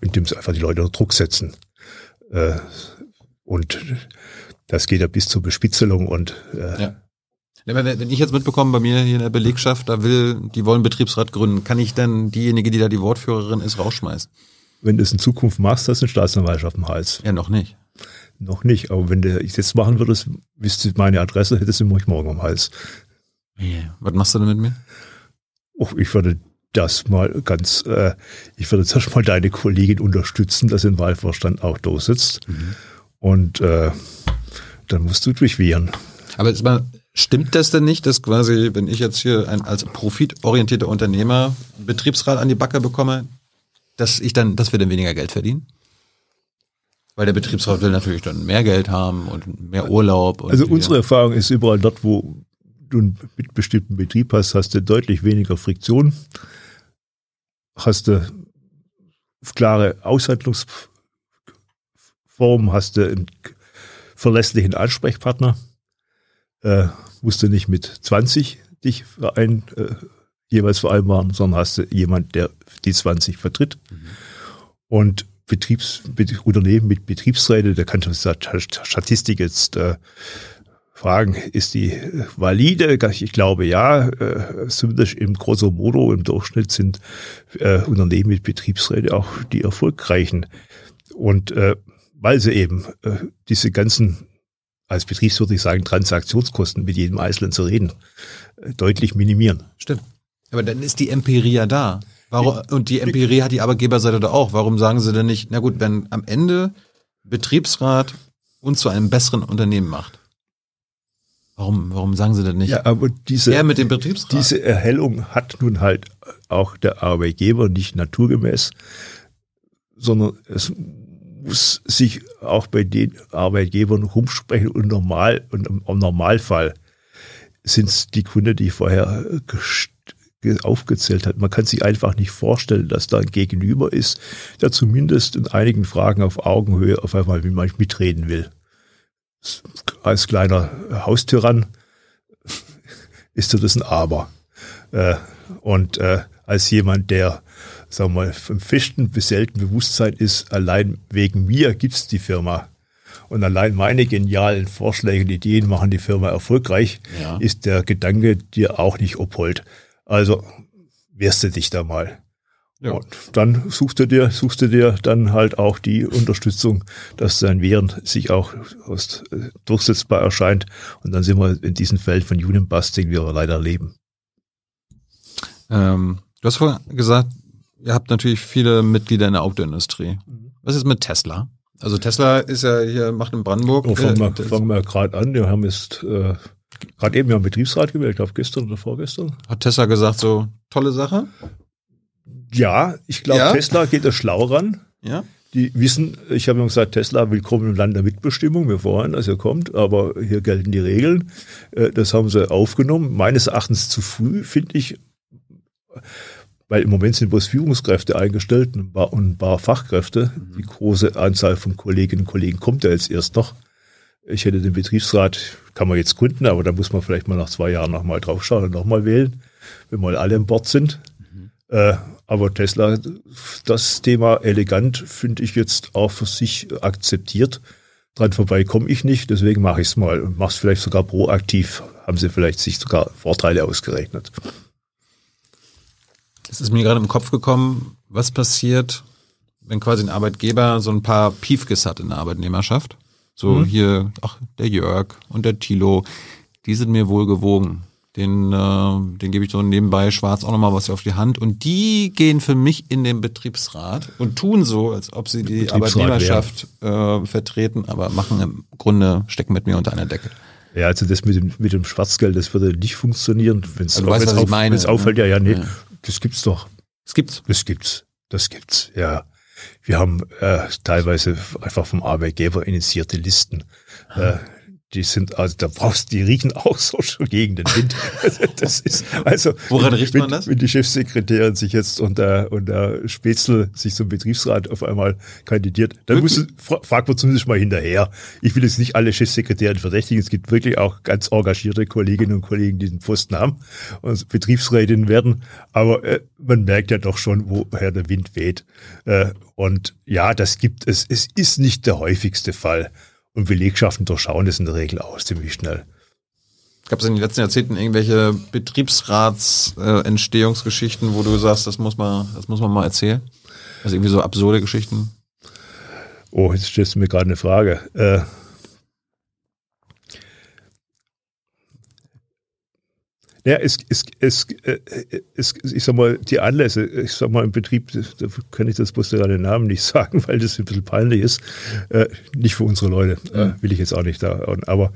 indem sie einfach die Leute unter Druck setzen. Äh, und das geht ja bis zur Bespitzelung und äh, ja. Wenn ich jetzt mitbekomme, bei mir hier in der Belegschaft, da will, die wollen Betriebsrat gründen, kann ich dann diejenige, die da die Wortführerin ist, rausschmeißen? Wenn du es in Zukunft machst, hast du eine Staatsanwaltschaft am Hals. Ja, noch nicht. Noch nicht, aber wenn du ich jetzt machen würdest, wüsste meine Adresse, hättest du mich morgen am Hals. Yeah. Was machst du denn mit mir? Oh, ich würde das mal ganz, äh, ich würde zuerst mal deine Kollegin unterstützen, dass im Wahlvorstand auch da sitzt. Mhm. Und äh, dann musst du durchwehren. Aber jetzt mal, stimmt das denn nicht, dass quasi, wenn ich jetzt hier ein, als profitorientierter Unternehmer Betriebsrat an die Backe bekomme, dass ich dann, dass wir dann weniger Geld verdienen? Weil der Betriebsrat will natürlich dann mehr Geld haben und mehr Urlaub. Und also unsere Erfahrung ist überall dort, wo du einen mitbestimmten Betrieb hast, hast du deutlich weniger Friktion, hast du klare Aushandlungsformen, hast du einen verlässlichen Ansprechpartner, äh, musst du nicht mit 20 dich ein, äh, jeweils vereinbaren, sondern hast du jemand, der die 20 vertritt. Mhm. Und Betriebs, Unternehmen mit Betriebsräte, da kann Statistik jetzt äh, fragen, ist die valide? Ich glaube ja, äh, zumindest im grosso modo, im Durchschnitt sind äh, Unternehmen mit Betriebsräte auch die erfolgreichen. Und äh, weil sie eben äh, diese ganzen, als Betriebswirt ich sagen, Transaktionskosten mit jedem Einzelnen zu reden, äh, deutlich minimieren. Stimmt. Aber dann ist die Empirie ja da. Warum, und die Empirie hat die Arbeitgeberseite da auch. Warum sagen sie denn nicht, na gut, wenn am Ende Betriebsrat uns zu einem besseren Unternehmen macht, Warum, warum sagen Sie das nicht? Ja, aber diese, er mit dem Betriebsrat. diese Erhellung hat nun halt auch der Arbeitgeber nicht naturgemäß, sondern es muss sich auch bei den Arbeitgebern rumsprechen und normal und im Normalfall sind es die Kunden, die ich vorher aufgezählt hat. Man kann sich einfach nicht vorstellen, dass da ein Gegenüber ist, der zumindest in einigen Fragen auf Augenhöhe auf einmal mitreden will als kleiner Haustyrann ist das ein Aber. Äh, und äh, als jemand, der, sagen wir mal, vom festen bis selten Bewusstsein ist, allein wegen mir gibt's die Firma. Und allein meine genialen Vorschläge und Ideen machen die Firma erfolgreich, ja. ist der Gedanke dir auch nicht obhold. Also wehrst du dich da mal. Ja. Und dann suchst du dir, suchst du dir dann halt auch die Unterstützung, dass dein Wehren sich auch aus, äh, durchsetzbar erscheint. Und dann sind wir in diesem Feld von Union Busting, wie wir leider leben. Ähm, du hast vorhin gesagt, ihr habt natürlich viele Mitglieder in der Autoindustrie. Mhm. Was ist mit Tesla? Also Tesla ist ja hier, macht in Brandenburg. Oh, fangen wir, äh, fangen wir gerade an. Wir haben jetzt äh, gerade eben ja einen Betriebsrat gewählt, ich glaube gestern oder vorgestern. Hat Tesla gesagt, so tolle Sache? Ja, ich glaube, ja? Tesla geht da schlau ran. Ja. Die wissen, ich habe immer gesagt, Tesla willkommen im Land der Mitbestimmung. Wir freuen, dass ihr kommt, aber hier gelten die Regeln. Äh, das haben sie aufgenommen. Meines Erachtens zu früh, finde ich, weil im Moment sind bloß Führungskräfte eingestellt und ein paar Fachkräfte. Mhm. Die große Anzahl von Kolleginnen und Kollegen kommt ja jetzt erst noch. Ich hätte den Betriebsrat, kann man jetzt gründen, aber da muss man vielleicht mal nach zwei Jahren nochmal draufschauen und nochmal wählen, wenn mal alle an Bord sind. Mhm. Äh, aber Tesla, das Thema elegant, finde ich jetzt auch für sich akzeptiert. Dran vorbei komme ich nicht, deswegen mache ich es mal und mache es vielleicht sogar proaktiv. Haben sie vielleicht sich sogar Vorteile ausgerechnet. Es ist mir gerade im Kopf gekommen, was passiert, wenn quasi ein Arbeitgeber so ein paar Piefkes hat in der Arbeitnehmerschaft. So mhm. hier, ach, der Jörg und der Tilo, die sind mir wohl gewogen. Den, äh, den gebe ich so nebenbei schwarz auch nochmal was auf die Hand. Und die gehen für mich in den Betriebsrat und tun so, als ob sie die Arbeitnehmerschaft äh, vertreten, aber machen im Grunde, stecken mit mir unter einer Decke. Ja, also das mit dem, mit dem Schwarzgeld, das würde nicht funktionieren. Wenn es also auf, meine, auffällt, ja, ja, nee, ja. das gibt's doch. Das gibt's. Das gibt's. Das gibt's, ja. Wir haben äh, teilweise einfach vom Arbeitgeber initiierte Listen. Äh, die sind, also da brauchst die riechen auch so schon gegen den Wind. Das ist, also, Woran riecht wenn, man das? Wenn die Chefsekretärin sich jetzt unter, unter Spätzle sich zum Betriebsrat auf einmal kandidiert, dann muss, fra- fragt man zumindest mal hinterher. Ich will jetzt nicht alle Chefsekretäre verdächtigen. Es gibt wirklich auch ganz engagierte Kolleginnen und Kollegen, die den Posten haben und Betriebsrätinnen werden. Aber äh, man merkt ja doch schon, woher der Wind weht. Äh, und ja, das gibt es. Es ist nicht der häufigste Fall. Und Belegschaften durchschauen das in der Regel auch ziemlich schnell. Gab es in den letzten Jahrzehnten irgendwelche Betriebsrats-Entstehungsgeschichten, wo du sagst, das muss man, das muss man mal erzählen? Also irgendwie so absurde Geschichten? Oh, jetzt stellst du mir gerade eine Frage. Äh, ja, es, es, es, äh, es, ich sag mal, die Anlässe, ich sag mal, im Betrieb, da kann ich das bloß gerade den Namen nicht sagen, weil das ein bisschen peinlich ist. Äh, nicht für unsere Leute, äh, will ich jetzt auch nicht da. Aber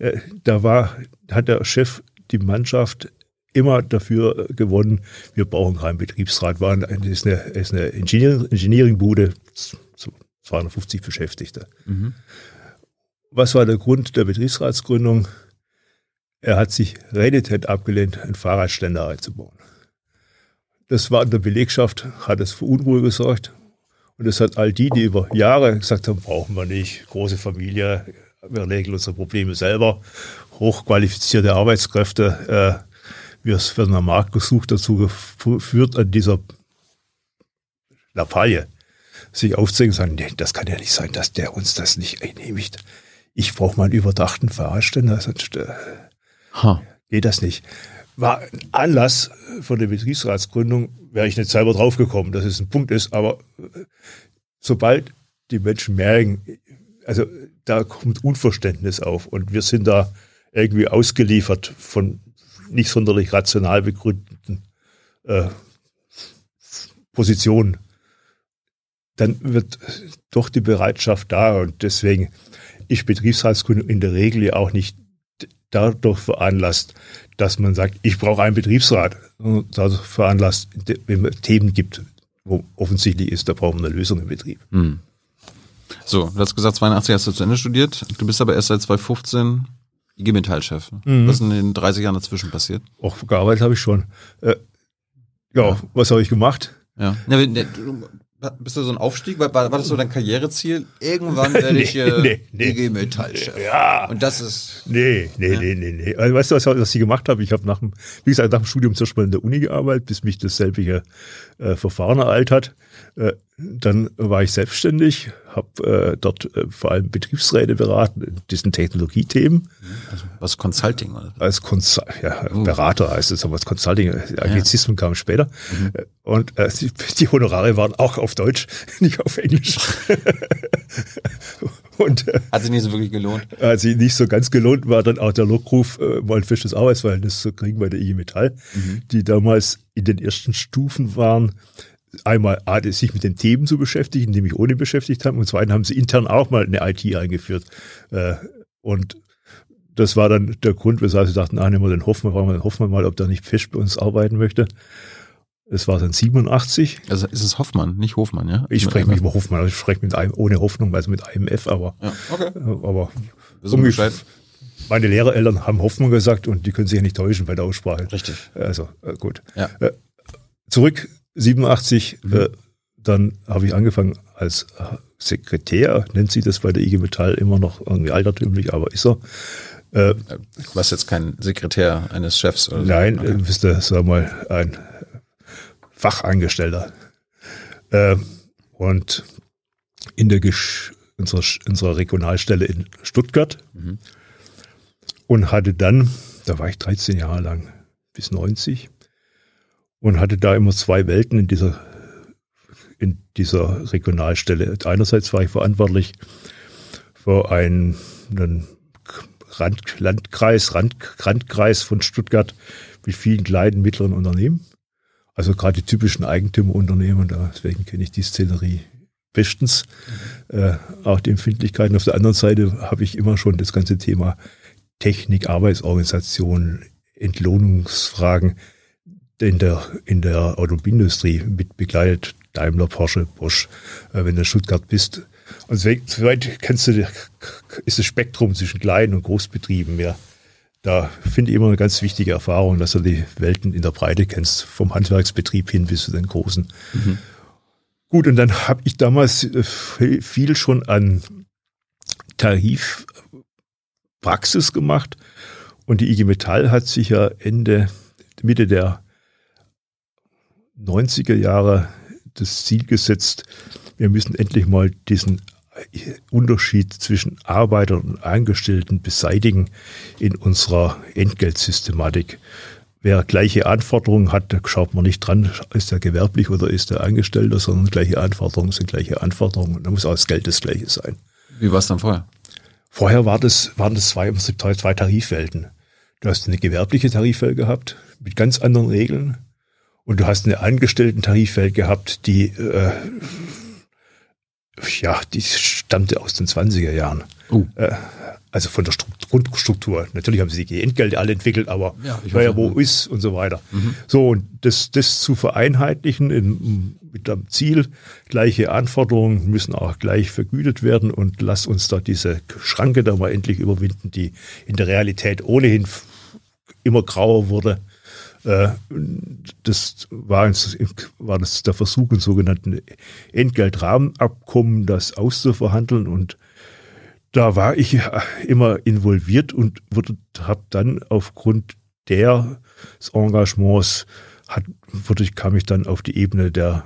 äh, da war, hat der Chef die Mannschaft immer dafür gewonnen, wir brauchen keinen Betriebsrat. War, das ist eine, ist eine Engineering, Engineering-Bude, so 250 Beschäftigte. Was war der Grund der Betriebsratsgründung? Er hat sich renitent abgelehnt, einen Fahrradständer einzubauen. Das war in der Belegschaft, hat es für Unruhe gesorgt. Und es hat all die, die über Jahre gesagt haben, brauchen wir nicht, große Familie, wir regeln unsere Probleme selber, hochqualifizierte Arbeitskräfte, äh, wir werden am Markt gesucht, dazu geführt, an dieser Lappalie sich aufzeigen und sagen, nee, das kann ja nicht sein, dass der uns das nicht einhebigt. Ich brauche mal einen überdachten Fahrradständer, Ha. geht das nicht. War ein Anlass von der Betriebsratsgründung, wäre ich nicht selber draufgekommen, dass es ein Punkt ist, aber äh, sobald die Menschen merken, also da kommt Unverständnis auf und wir sind da irgendwie ausgeliefert von nicht sonderlich rational begründeten äh, Positionen, dann wird doch die Bereitschaft da und deswegen ist Betriebsratsgründung in der Regel ja auch nicht dadurch veranlasst, dass man sagt, ich brauche einen Betriebsrat, dadurch veranlasst, wenn es Themen gibt, wo offensichtlich ist, da brauchen wir eine Lösung im Betrieb. Hm. So, du hast gesagt, 82 hast du zu Ende studiert. Du bist aber erst seit 2015 IG Metall-Chef. Was ist in den 30 Jahren dazwischen passiert? Auch gearbeitet habe ich schon. Äh, ja, was habe ich gemacht? Ja. ja bist du so ein Aufstieg? War, war das so dein Karriereziel? Irgendwann werde ich Nee, äh, nee, nee. IG Metall-Chef. Ja. Und das ist. Nee, nee, nee, nee, nee. Also, weißt du, was, was ich gemacht habe? Ich habe nach dem, wie gesagt, nach dem Studium zuerst mal in der Uni gearbeitet, bis mich dasselbige äh, Verfahren ereilt hat. Äh, dann war ich selbstständig, habe äh, dort äh, vor allem Betriebsräte beraten in diesen Technologiethemen. Was Consulting oder? als Consul ja, Berater heißt es, aber als Consulting, Anglizismen kamen später. Äh, Und äh, die, die Honorare waren auch auf Deutsch, nicht auf Englisch. Und äh, Hat sich nicht so wirklich gelohnt. hat sich nicht so ganz gelohnt, war dann auch der Lockruf, äh, mal ein festes Arbeitsverhältnis zu kriegen bei der IG Metall, die damals in den ersten Stufen waren, einmal A, sich mit den Themen zu beschäftigen, die mich ohne beschäftigt haben, und zweitens haben sie intern auch mal eine IT eingeführt. Äh, und das war dann der Grund, weshalb sie dachten, ah, nehmen wir den Hoffmann, fragen wir den Hoffmann mal, ob der nicht fest bei uns arbeiten möchte. Es war dann 87. Also ist es Hoffmann, nicht Hofmann, ja? Ich spreche mich über Hoffmann, also ich spreche mit einem, ohne Hoffnung, also mit einem F, aber, Ja, okay. aber Wissen wir ungefähr, meine Lehrereltern haben Hoffmann gesagt und die können sich ja nicht täuschen bei der Aussprache. Richtig. Also äh, gut. Ja. Äh, zurück 87, äh, dann habe ich angefangen als äh, Sekretär, nennt sie das bei der IG Metall immer noch irgendwie altertümlich, aber ist er. Äh, Du warst jetzt kein Sekretär eines Chefs oder so. Nein, Okay. äh, bist du, sag mal, ein Fachangestellter. Äh, und in der Gesch unserer, unserer Regionalstelle in Stuttgart und hatte dann, da war ich 13 Jahre lang, bis 90 und hatte da immer zwei Welten in dieser, in dieser Regionalstelle. Einerseits war ich verantwortlich für einen, einen Rand, Landkreis, Rand, Randkreis von Stuttgart mit vielen kleinen, mittleren Unternehmen. Also gerade die typischen Eigentümerunternehmen, deswegen kenne ich die Szenerie bestens. Äh, auch die Empfindlichkeiten. Auf der anderen Seite habe ich immer schon das ganze Thema Technik, Arbeitsorganisation, Entlohnungsfragen in der, in der Automobilindustrie mit begleitet. Daimler, Porsche, Bosch. Äh, wenn du in Stuttgart bist, Und soweit kennst du, ist das Spektrum zwischen kleinen und Großbetrieben mehr. Da finde ich immer eine ganz wichtige Erfahrung, dass du die Welten in der Breite kennst, vom Handwerksbetrieb hin bis zu den großen. Mhm. Gut, und dann habe ich damals äh, viel schon an Tarifpraxis gemacht. Und die IG Metall hat sich ja Ende, Mitte der 90er Jahre das Ziel gesetzt, wir müssen endlich mal diesen Unterschied zwischen Arbeitern und Angestellten beseitigen in unserer Entgeltsystematik. Wer gleiche Anforderungen hat, da schaut man nicht dran, ist er gewerblich oder ist er Angestellter, sondern gleiche Anforderungen sind gleiche Anforderungen. Und da muss auch das Geld das gleiche sein. Wie war es dann vorher? Vorher war das, waren das zwei, zwei Tarifwelten. Du hast eine gewerbliche Tarifwelt gehabt mit ganz anderen Regeln und du hast eine Angestellten-Tarifwelt gehabt, die äh, ja, die stammte aus den 20er Jahren. Uh. Äh, also von der Grundstruktur. Natürlich haben sie die Entgelte alle entwickelt, aber ja, wer ja wo ist und so weiter. Mhm. So, und das, das zu vereinheitlichen in, mit dem Ziel, gleiche Anforderungen müssen auch gleich vergütet werden und lasst uns da diese Schranke da mal endlich überwinden, die in der Realität ohnehin immer grauer wurde. Äh, das war, war das der Versuch, ein sogenannten Entgeltrahmenabkommen, das auszuverhandeln und da war ich immer involviert und habe dann aufgrund des Engagements hat, wurde, kam ich dann auf die Ebene der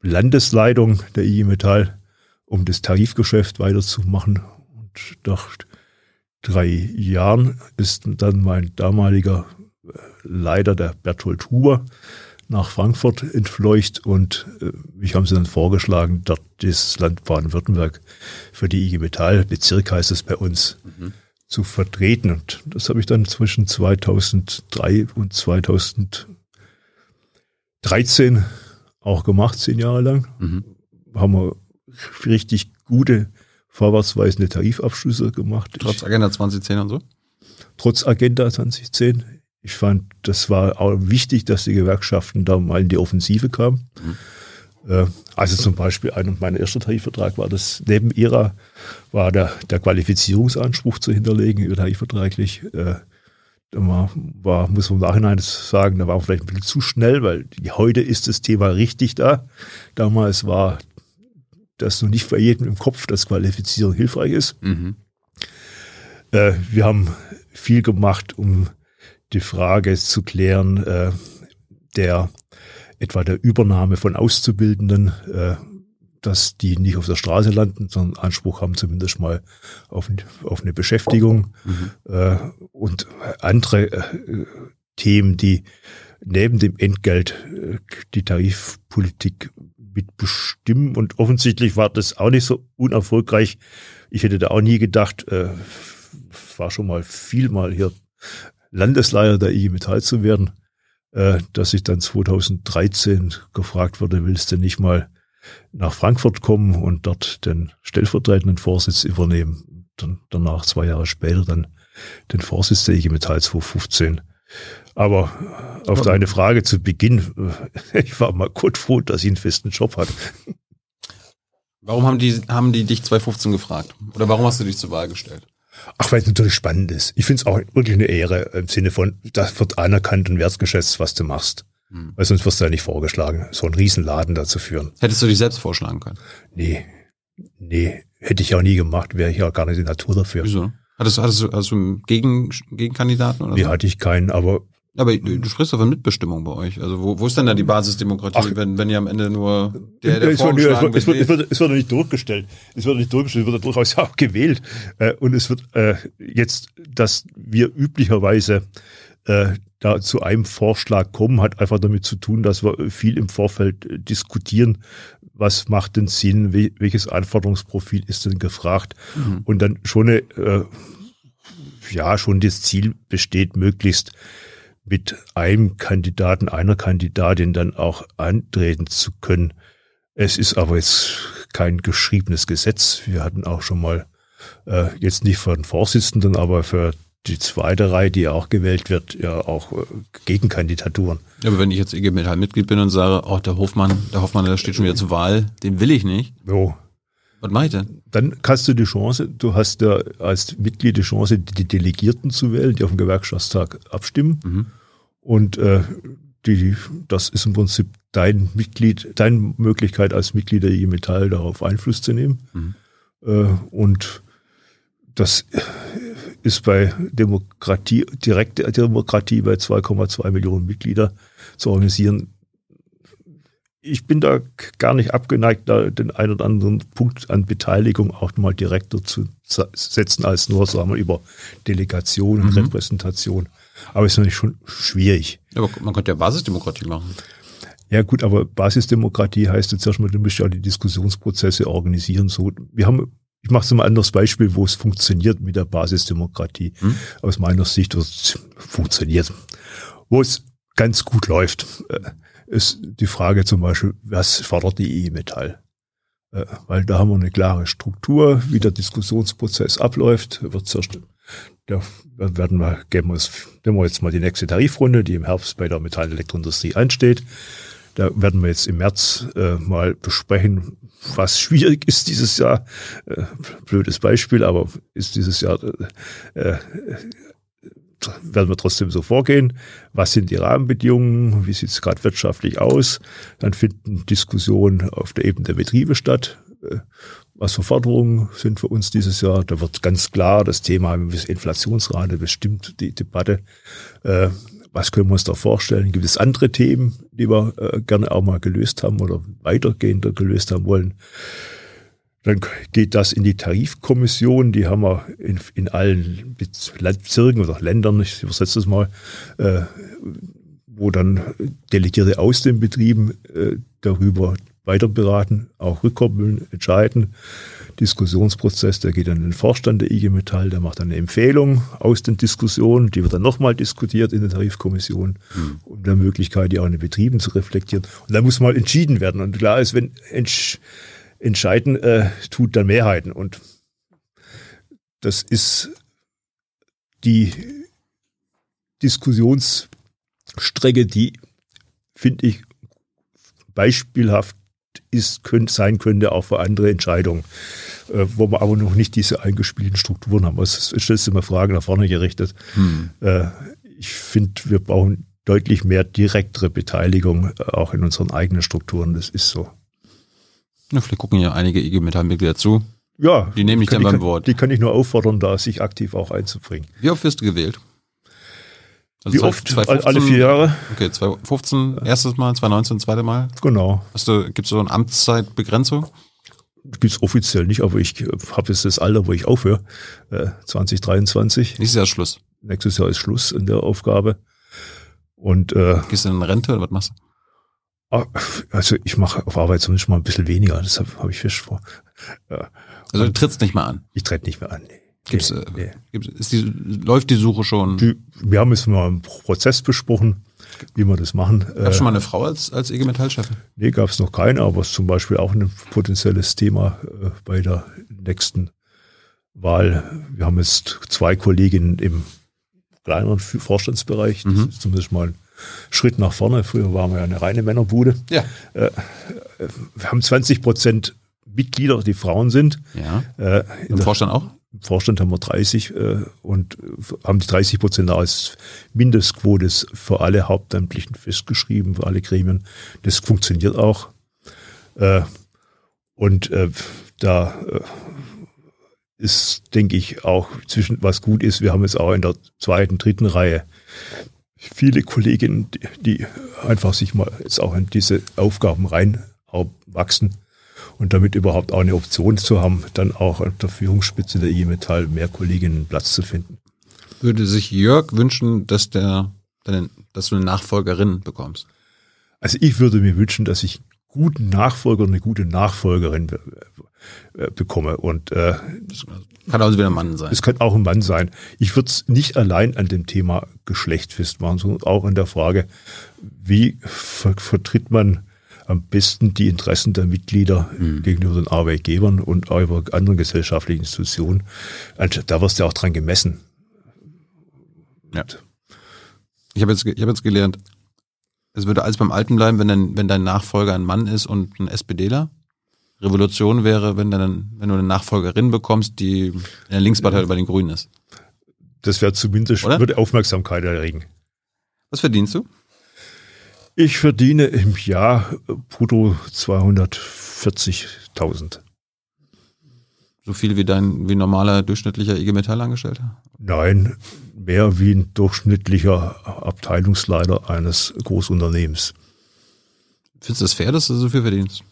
Landesleitung der IG Metall, um das Tarifgeschäft weiterzumachen. Und nach drei Jahren ist dann mein damaliger Leiter, der Berthold Huber, nach Frankfurt entfleucht und äh, mich haben sie dann vorgeschlagen, dort das Land Baden-Württemberg für die IG Metall, Bezirk heißt es bei uns, mhm. zu vertreten. Und das habe ich dann zwischen 2003 und 2013 auch gemacht, zehn Jahre lang. Mhm. Haben wir richtig gute, vorwärtsweisende Tarifabschlüsse gemacht. Trotz Agenda 2010 und so? Trotz Agenda 2010. Ich fand, das war auch wichtig, dass die Gewerkschaften da mal in die Offensive kamen. Mhm. Also zum Beispiel, ein mein erster Tarifvertrag war das, neben ihrer war der, der Qualifizierungsanspruch zu hinterlegen, übertarifvertraglich. Äh, da war, war, muss man im Nachhinein sagen, da war vielleicht ein bisschen zu schnell, weil heute ist das Thema richtig da. Damals war das noch nicht bei jedem im Kopf, dass Qualifizierung hilfreich ist. Mhm. Äh, wir haben viel gemacht, um die Frage zu klären, äh, der etwa der Übernahme von Auszubildenden, äh, dass die nicht auf der Straße landen, sondern Anspruch haben zumindest mal auf, auf eine Beschäftigung mhm. äh, und andere äh, Themen, die neben dem Entgelt äh, die Tarifpolitik mitbestimmen. Und offensichtlich war das auch nicht so unerfolgreich. Ich hätte da auch nie gedacht, äh, war schon mal viel mal hier Landesleiter der IG Metall zu werden, äh, dass ich dann 2013 gefragt wurde, willst du nicht mal nach Frankfurt kommen und dort den stellvertretenden Vorsitz übernehmen. Dann, danach, zwei Jahre später, dann den Vorsitz der IG Metall 2015. Aber auf deine Frage zu Beginn, äh, ich war mal kurz froh, dass ich einen festen Job hatte. Warum haben die, haben die dich 2015 gefragt? Oder warum hast du dich zur Wahl gestellt? Ach, weil es natürlich spannend ist. Ich finde es auch wirklich eine Ehre im Sinne von, das wird anerkannt und wertgeschätzt, was du machst. Hm. Weil sonst wirst du ja nicht vorgeschlagen, so einen Riesenladen da zu führen. Hättest du dich selbst vorschlagen können? Nee. Nee, hätte ich auch nie gemacht, wäre ich ja gar nicht die Natur dafür. Wieso? Hattest, hattest du also einen Gegen, Gegenkandidaten oder Nee, so? hatte ich keinen, aber aber du sprichst doch von Mitbestimmung bei euch. Also wo, wo ist denn da die Basisdemokratie, Ach, wenn, wenn ihr am Ende nur der, der es, wird, es, wird, es, wird, es wird nicht durchgestellt. Es wird nicht durchgestellt, es wird durchaus auch gewählt. Äh, und es wird äh, jetzt, dass wir üblicherweise äh, da zu einem Vorschlag kommen, hat einfach damit zu tun, dass wir viel im Vorfeld diskutieren, was macht denn Sinn, welches Anforderungsprofil ist denn gefragt mhm. und dann schon eine, ja, schon das Ziel besteht, möglichst mit einem Kandidaten, einer Kandidatin dann auch antreten zu können. Es ist aber jetzt kein geschriebenes Gesetz. Wir hatten auch schon mal, äh, jetzt nicht für den Vorsitzenden, aber für die zweite Reihe, die auch gewählt wird, ja auch äh, Gegenkandidaturen. Ja, aber wenn ich jetzt IG Metall Mitglied bin und sage, oh, der Hofmann, der Hoffmann, der steht schon wieder zur Wahl, den will ich nicht. Jo. Was mache ich denn? Dann hast du die Chance, du hast ja als Mitglied die Chance, die Delegierten zu wählen, die auf dem Gewerkschaftstag abstimmen. Mhm. Und äh, die, das ist im Prinzip dein Mitglied, deine Möglichkeit als Mitglied der IG Metall darauf Einfluss zu nehmen. Mhm. Äh, und das ist bei Demokratie, direkte Demokratie bei 2,2 Millionen Mitglieder zu organisieren. Ich bin da gar nicht abgeneigt, da den einen oder anderen Punkt an Beteiligung auch mal direkter zu setzen, als nur, sagen wir, über Delegation und mhm. Repräsentation. Aber es ist natürlich schon schwierig. Aber man könnte ja Basisdemokratie machen. Ja gut, aber Basisdemokratie heißt jetzt erstmal, du musst ja die Diskussionsprozesse organisieren. So, wir haben, ich mache so ein anderes Beispiel, wo es funktioniert mit der Basisdemokratie. Hm? Aus meiner Sicht, es funktioniert. Wo es ganz gut läuft, äh, ist die Frage zum Beispiel, was fordert die E-Metall? Äh, weil da haben wir eine klare Struktur, wie der Diskussionsprozess abläuft, wird zuerst da werden wir, geben wir, uns, nehmen wir jetzt mal die nächste Tarifrunde, die im Herbst bei der Metall- und Elektroindustrie ansteht. Da werden wir jetzt im März äh, mal besprechen, was schwierig ist dieses Jahr. Äh, blödes Beispiel, aber ist dieses Jahr, äh, äh, werden wir trotzdem so vorgehen. Was sind die Rahmenbedingungen? Wie sieht es gerade wirtschaftlich aus? Dann finden Diskussionen auf der Ebene der Betriebe statt. Äh, was für Forderungen sind für uns dieses Jahr. Da wird ganz klar das Thema Inflationsrate bestimmt die Debatte. Äh, was können wir uns da vorstellen? Gibt es andere Themen, die wir äh, gerne auch mal gelöst haben oder weitergehender gelöst haben wollen? Dann geht das in die Tarifkommission, die haben wir in, in allen Bezirken oder Ländern, ich übersetze das mal, äh, wo dann Delegierte aus den Betrieben äh, darüber weiter beraten, auch rückkoppeln, entscheiden. Diskussionsprozess, der geht dann in den Vorstand der IG Metall, der macht dann eine Empfehlung aus den Diskussionen, die wird dann nochmal diskutiert in der Tarifkommission, mhm. um der Möglichkeit, die auch in den Betrieben zu reflektieren. Und da muss mal entschieden werden. Und klar ist, wenn entscheiden, äh, tut dann Mehrheiten. Und das ist die Diskussionsstrecke, die, finde ich, beispielhaft ist, könnte, sein könnte auch für andere Entscheidungen, äh, wo wir aber noch nicht diese eingespielten Strukturen haben. Es stellt immer Fragen nach vorne gerichtet. Hm. Äh, ich finde, wir brauchen deutlich mehr direktere Beteiligung äh, auch in unseren eigenen Strukturen. Das ist so. Ja, vielleicht gucken ja einige IG Metall-Mitglieder zu. Ja. Die nehme ich dann beim Wort. Die kann ich nur auffordern, da sich aktiv auch einzubringen. Wie oft wirst du gewählt? Also Wie oft? 2015, Alle vier Jahre. Okay, 2015 erstes Mal, 2019 zweites Mal. Genau. Hast du, gibt es so eine Amtszeitbegrenzung? Gibt es offiziell nicht, aber ich habe jetzt das Alter, wo ich aufhöre, äh, 2023. Nächstes Jahr Schluss. Nächstes Jahr ist Schluss in der Aufgabe. Und äh, Gehst du in Rente oder was machst du? Ah, also ich mache auf Arbeit zumindest mal ein bisschen weniger, deshalb habe ich Fisch vor. Ja. Also du trittst nicht mehr an? Ich trete nicht mehr an, nee. Gibt's, nee, nee. Gibt's, ist die, läuft die Suche schon? Die, wir haben es mal im Prozess besprochen, wie wir das machen. Gab es schon mal eine Frau als, als IG Metall-Chefin? Nee, gab es noch keine, aber es ist zum Beispiel auch ein potenzielles Thema äh, bei der nächsten Wahl. Wir haben jetzt zwei Kolleginnen im kleineren Vorstandsbereich. Das mhm. ist zumindest mal ein Schritt nach vorne. Früher waren wir ja eine reine Männerbude. Ja. Äh, wir haben 20 Prozent Mitglieder, die Frauen sind. Ja. Äh, Im Vorstand auch? Im Vorstand haben wir 30 äh, und haben die 30 Prozent als Mindestquote für alle Hauptamtlichen festgeschrieben, für alle Gremien. Das funktioniert auch. Äh, und äh, da äh, ist, denke ich, auch zwischen was gut ist. Wir haben jetzt auch in der zweiten, dritten Reihe viele Kolleginnen, die, einfach sich mal jetzt auch in diese Aufgaben reinwachsen und damit überhaupt auch eine Option zu haben, dann auch an der Führungsspitze der IG Metall mehr Kolleginnen Platz zu finden. Würde sich Jörg wünschen, dass der, dass du eine Nachfolgerin bekommst? Also ich würde mir wünschen, dass ich guten Nachfolger und eine gute Nachfolgerin bekomme. Und äh, kann also wieder ein Mann sein. Es kann auch ein Mann sein. Ich würde es nicht allein an dem Thema Geschlecht festmachen, sondern auch an der Frage, wie ver vertritt man am besten die Interessen der Mitglieder mhm. gegenüber den Arbeitgebern und auch über anderen gesellschaftlichen Institutionen. Da wirst du auch dran gemessen. Ja. Ich habe jetzt, ich hab jetzt gelernt, es würde alles beim Alten bleiben, wenn dein, wenn dein Nachfolger ein Mann ist und ein SPDler. Revolution wäre, wenn, dann, wenn du eine Nachfolgerin bekommst, die in der Linkspartei über den Grünen ist. Das wäre zumindest, Oder? würde Aufmerksamkeit erregen. Was verdienst du? Ich verdiene im Jahr brutto 240.000. So viel wie dein wie ein normaler durchschnittlicher IG Metall-Angestellter? Nein, mehr wie ein durchschnittlicher Abteilungsleiter eines Großunternehmens. Findest du das fair, dass du so viel verdienst?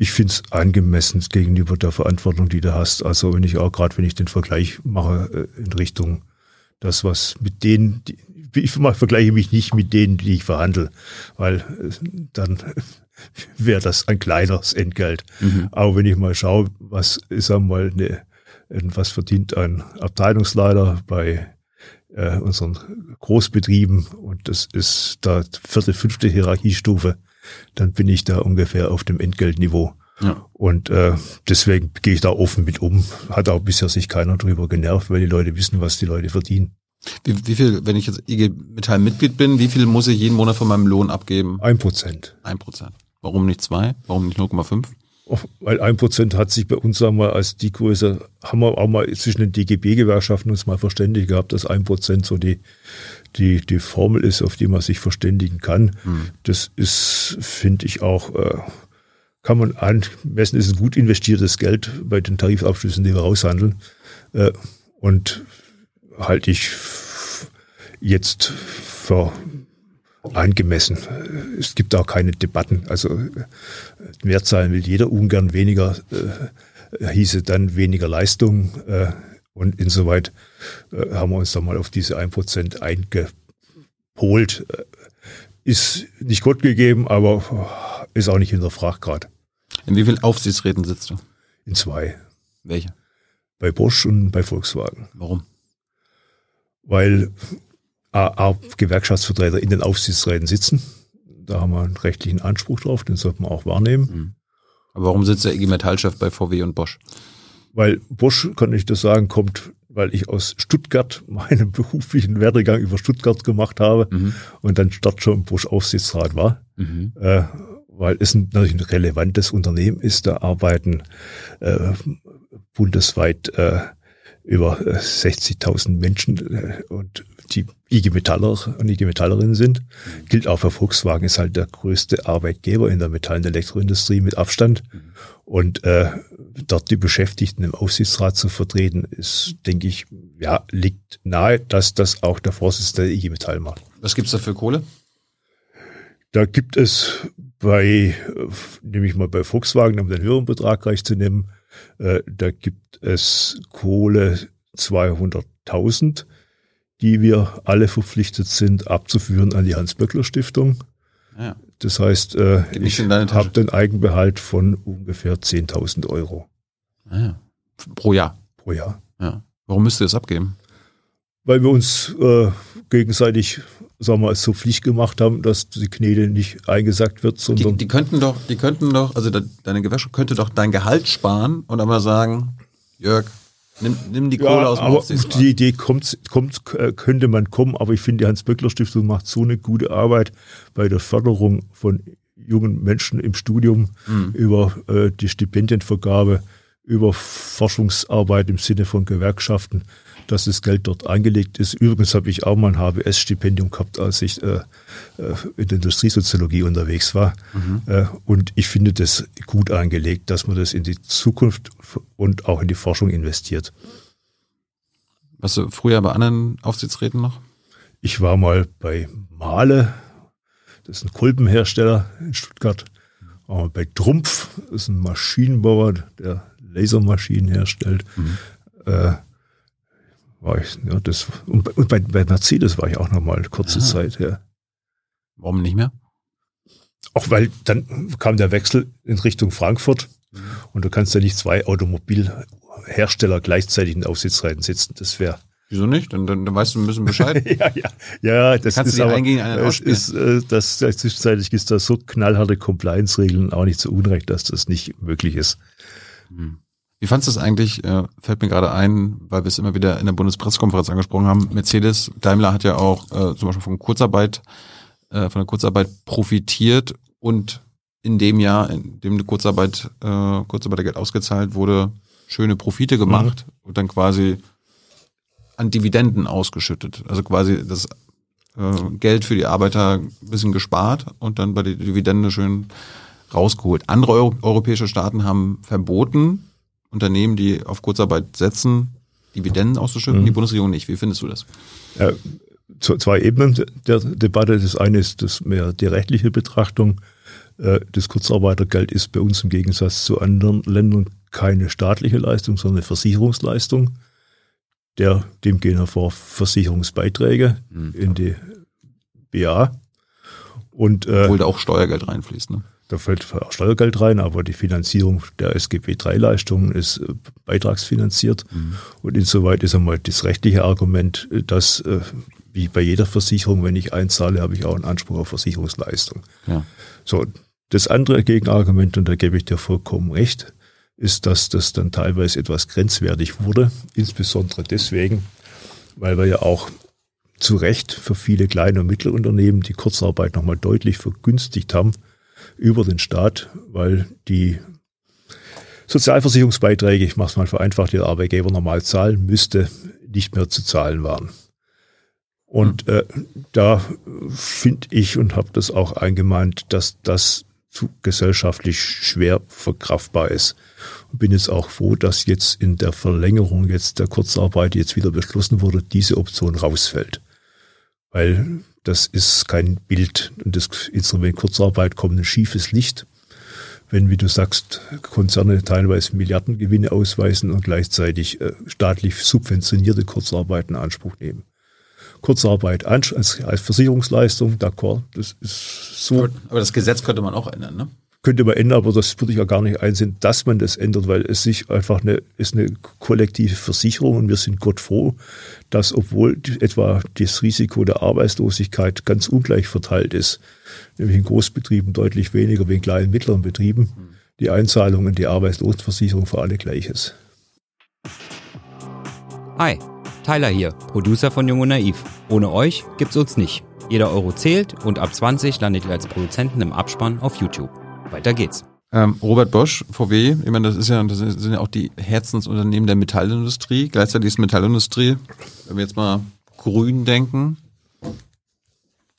Ich finde es angemessen gegenüber der Verantwortung, die du hast. Also wenn ich auch gerade, wenn ich den Vergleich mache äh, in Richtung das, was mit denen, die, ich vergleiche mich nicht mit denen, die ich verhandle, weil äh, dann wäre das ein kleineres Entgelt. Mhm. Aber wenn ich mal schaue, was ist einmal eine, was verdient ein Abteilungsleiter bei äh, unseren Großbetrieben und das ist da vierte, fünfte Hierarchiestufe, dann bin ich da ungefähr auf dem Entgeltniveau. Ja. Und äh, deswegen gehe ich da offen mit um. Hat auch bisher sich keiner drüber genervt, weil die Leute wissen, was die Leute verdienen. Wie, wie viel, wenn ich jetzt IG Metall-Mitglied bin, wie viel muss ich jeden Monat von meinem Lohn abgeben? Ein Prozent. Ein Prozent. Warum nicht zwei? Warum nicht 0,5? Weil ein Prozent hat sich bei uns sagen wir, als die Größe, haben wir auch mal zwischen den DGB-Gewerkschaften uns mal verständigt gehabt, dass ein Prozent so die, die, die Formel ist, auf die man sich verständigen kann. Hm. Das ist, finde ich auch, äh, kann man anmessen, ist ein gut investiertes Geld bei den Tarifabschlüssen, die wir raushandeln. Äh, und halte ich jetzt für angemessen. Es gibt auch keine Debatten. Also mehr zahlen will jeder ungern weniger, äh, hieße dann weniger Leistung. Äh, und insoweit äh, haben wir uns da mal auf diese 1% eingepolt. Äh, ist nicht Gott gegeben, aber ist auch nicht hinterfragt gerade. In wie vielen Aufsichtsräten sitzt du? In zwei. Welche? Bei Bosch und bei Volkswagen. Warum? Weil A, A, Gewerkschaftsvertreter in den Aufsichtsräten sitzen. Da haben wir einen rechtlichen Anspruch drauf, den sollte man auch wahrnehmen. Hm. Aber warum sitzt der IG Metall-Chef bei VW und Bosch? Weil Bosch, kann ich das sagen, kommt, weil ich aus Stuttgart meinen beruflichen Werdegang über Stuttgart gemacht habe Mhm. und dann dort schon im Bosch Aufsichtsrat war. Mhm. Äh, weil es ein, natürlich ein relevantes Unternehmen ist. Da arbeiten äh, bundesweit äh, über äh, 60.000 Menschen äh, und die IG Metaller und IG Metallerinnen sind. Gilt auch für Volkswagen, ist halt der größte Arbeitgeber in der Metall- und Elektroindustrie mit Abstand. Und äh, dort die Beschäftigten im Aufsichtsrat zu vertreten, ist, denke ich, ja, liegt nahe, dass das auch der Vorsitzende der IG Metall macht. Was gibt's da für Kohle? Da gibt es bei, nehme ich mal bei Volkswagen, um den höheren Betrag gleich zu nehmen, äh, da gibt es Kohle 200.000, die wir alle verpflichtet sind abzuführen an die Hans-Böckler-Stiftung. Ja. Das heißt, äh, ich habe den Eigenbehalt von ungefähr 10.000 Euro Ah, ja. Pro Jahr. pro Jahr. Ja. Warum müsst ihr das abgeben? Weil wir uns äh, gegenseitig, sagen wir mal, so Pflicht gemacht haben, dass die Knete nicht eingesackt wird, Die, sondern die könnten doch, die könnten doch, also de, deine Gewerkschaft könnte doch dein Gehalt sparen und einmal sagen, Jörg, nimm, nimm die Kohle aus dem aber die Idee kommt, kommt, äh, könnte man kommen, aber ich finde, die Hans-Böckler-Stiftung macht so eine gute Arbeit bei der Förderung von jungen Menschen im Studium, Mhm. über äh, die Stipendienvergabe, über Forschungsarbeit im Sinne von Gewerkschaften, dass das Geld dort angelegt ist. Übrigens habe ich auch mal ein HBS-Stipendium gehabt, als ich äh, äh, in der Industriesoziologie unterwegs war. Äh, und ich finde das gut angelegt, dass man das in die Zukunft und auch in die Forschung investiert. Warst du früher bei anderen Aufsichtsräten noch? Ich war mal bei Mahle, das ist ein Kolbenhersteller in Stuttgart. Mal bei Trumpf, das ist ein Maschinenbauer, der Lasermaschinen herstellt. Äh, war ich, ja, das, und bei, und bei, bei Mercedes war ich auch noch mal kurze Ah. Zeit. Ja. Warum nicht mehr? Auch weil dann kam der Wechsel in Richtung Frankfurt und du kannst ja nicht zwei Automobilhersteller gleichzeitig in Aufsichtsräten sitzen. Das wäre Wieso nicht? Dann, dann, dann weißt du ein bisschen Bescheid. ja, ja, ja, das Kannst du ist aber, es ist, äh, das, das zwischenzeitlich ist da so knallharte Compliance-Regeln auch nicht zu Unrecht, dass das nicht möglich ist. Hm. Wie fandst du es eigentlich, äh, fällt mir gerade ein, weil wir es immer wieder in der Bundespressekonferenz angesprochen haben, Mercedes, Daimler hat ja auch äh, zum Beispiel von Kurzarbeit, äh, von der Kurzarbeit profitiert und in dem Jahr, in dem Kurzarbeit, äh, Kurzarbeitergeld ausgezahlt wurde, schöne Profite gemacht mhm. und dann quasi an Dividenden ausgeschüttet. Also quasi das äh, Geld für die Arbeiter ein bisschen gespart und dann bei der Dividende schön rausgeholt. Andere Euro europäische Staaten haben verboten, Unternehmen, die auf Kurzarbeit setzen, Dividenden auszuschütten, mhm. die Bundesregierung nicht. Wie findest du das? Ja, zwei Ebenen der Debatte. Das eine ist das mehr die rechtliche Betrachtung. Äh, das Kurzarbeitergeld ist bei uns im Gegensatz zu anderen Ländern keine staatliche Leistung, sondern eine Versicherungsleistung. Der, dem gehen hervor Versicherungsbeiträge mhm. in die BA. Und, äh, Obwohl da auch Steuergeld reinfließt, ne? Da fällt auch Steuergeld rein, aber die Finanzierung der SGB-III-Leistungen ist äh, beitragsfinanziert. Mhm. Und insoweit ist einmal das rechtliche Argument, dass äh, wie bei jeder Versicherung, wenn ich einzahle, habe ich auch einen Anspruch auf Versicherungsleistung. Ja. So, das andere Gegenargument, und da gebe ich dir vollkommen recht, ist, dass das dann teilweise etwas grenzwertig wurde, insbesondere deswegen, weil wir ja auch zu Recht für viele kleine und mittlere Unternehmen die Kurzarbeit nochmal deutlich vergünstigt haben über den Staat, weil die Sozialversicherungsbeiträge, ich mache es mal vereinfacht, die der Arbeitgeber normal zahlen müsste, nicht mehr zu zahlen waren. Und äh, da finde ich und habe das auch eingemahnt, dass das zu gesellschaftlich schwer verkraftbar ist. Und bin jetzt auch froh, dass jetzt in der Verlängerung jetzt der Kurzarbeit jetzt wieder beschlossen wurde, diese Option rausfällt. Weil das ist kein Bild. Und das Instrument Kurzarbeit kommt ein schiefes Licht. Wenn, wie du sagst, Konzerne teilweise Milliardengewinne ausweisen und gleichzeitig äh, staatlich subventionierte Kurzarbeit in Anspruch nehmen. Kurzarbeit als, als Versicherungsleistung, d'accord, das ist so. Aber das Gesetz könnte man auch ändern, ne? Könnte man ändern, aber das würde ich ja gar nicht einsehen, dass man das ändert, weil es sich einfach eine, ist eine kollektive Versicherung und wir sind Gott froh, dass obwohl etwa das Risiko der Arbeitslosigkeit ganz ungleich verteilt ist, nämlich in Großbetrieben deutlich weniger wie in kleinen und mittleren Betrieben, die Einzahlung in die Arbeitslosenversicherung für alle gleich ist. Hi. Tyler hier, Producer von Jung und Naiv. Ohne euch gibt's uns nicht. Jeder Euro zählt und ab 20 landet ihr als Produzenten im Abspann auf YouTube. Weiter geht's. Ähm, Robert Bosch, VW, ich meine, das ist ja, das sind ja auch die Herzensunternehmen der Metallindustrie. Gleichzeitig ist Metallindustrie, wenn wir jetzt mal grün denken,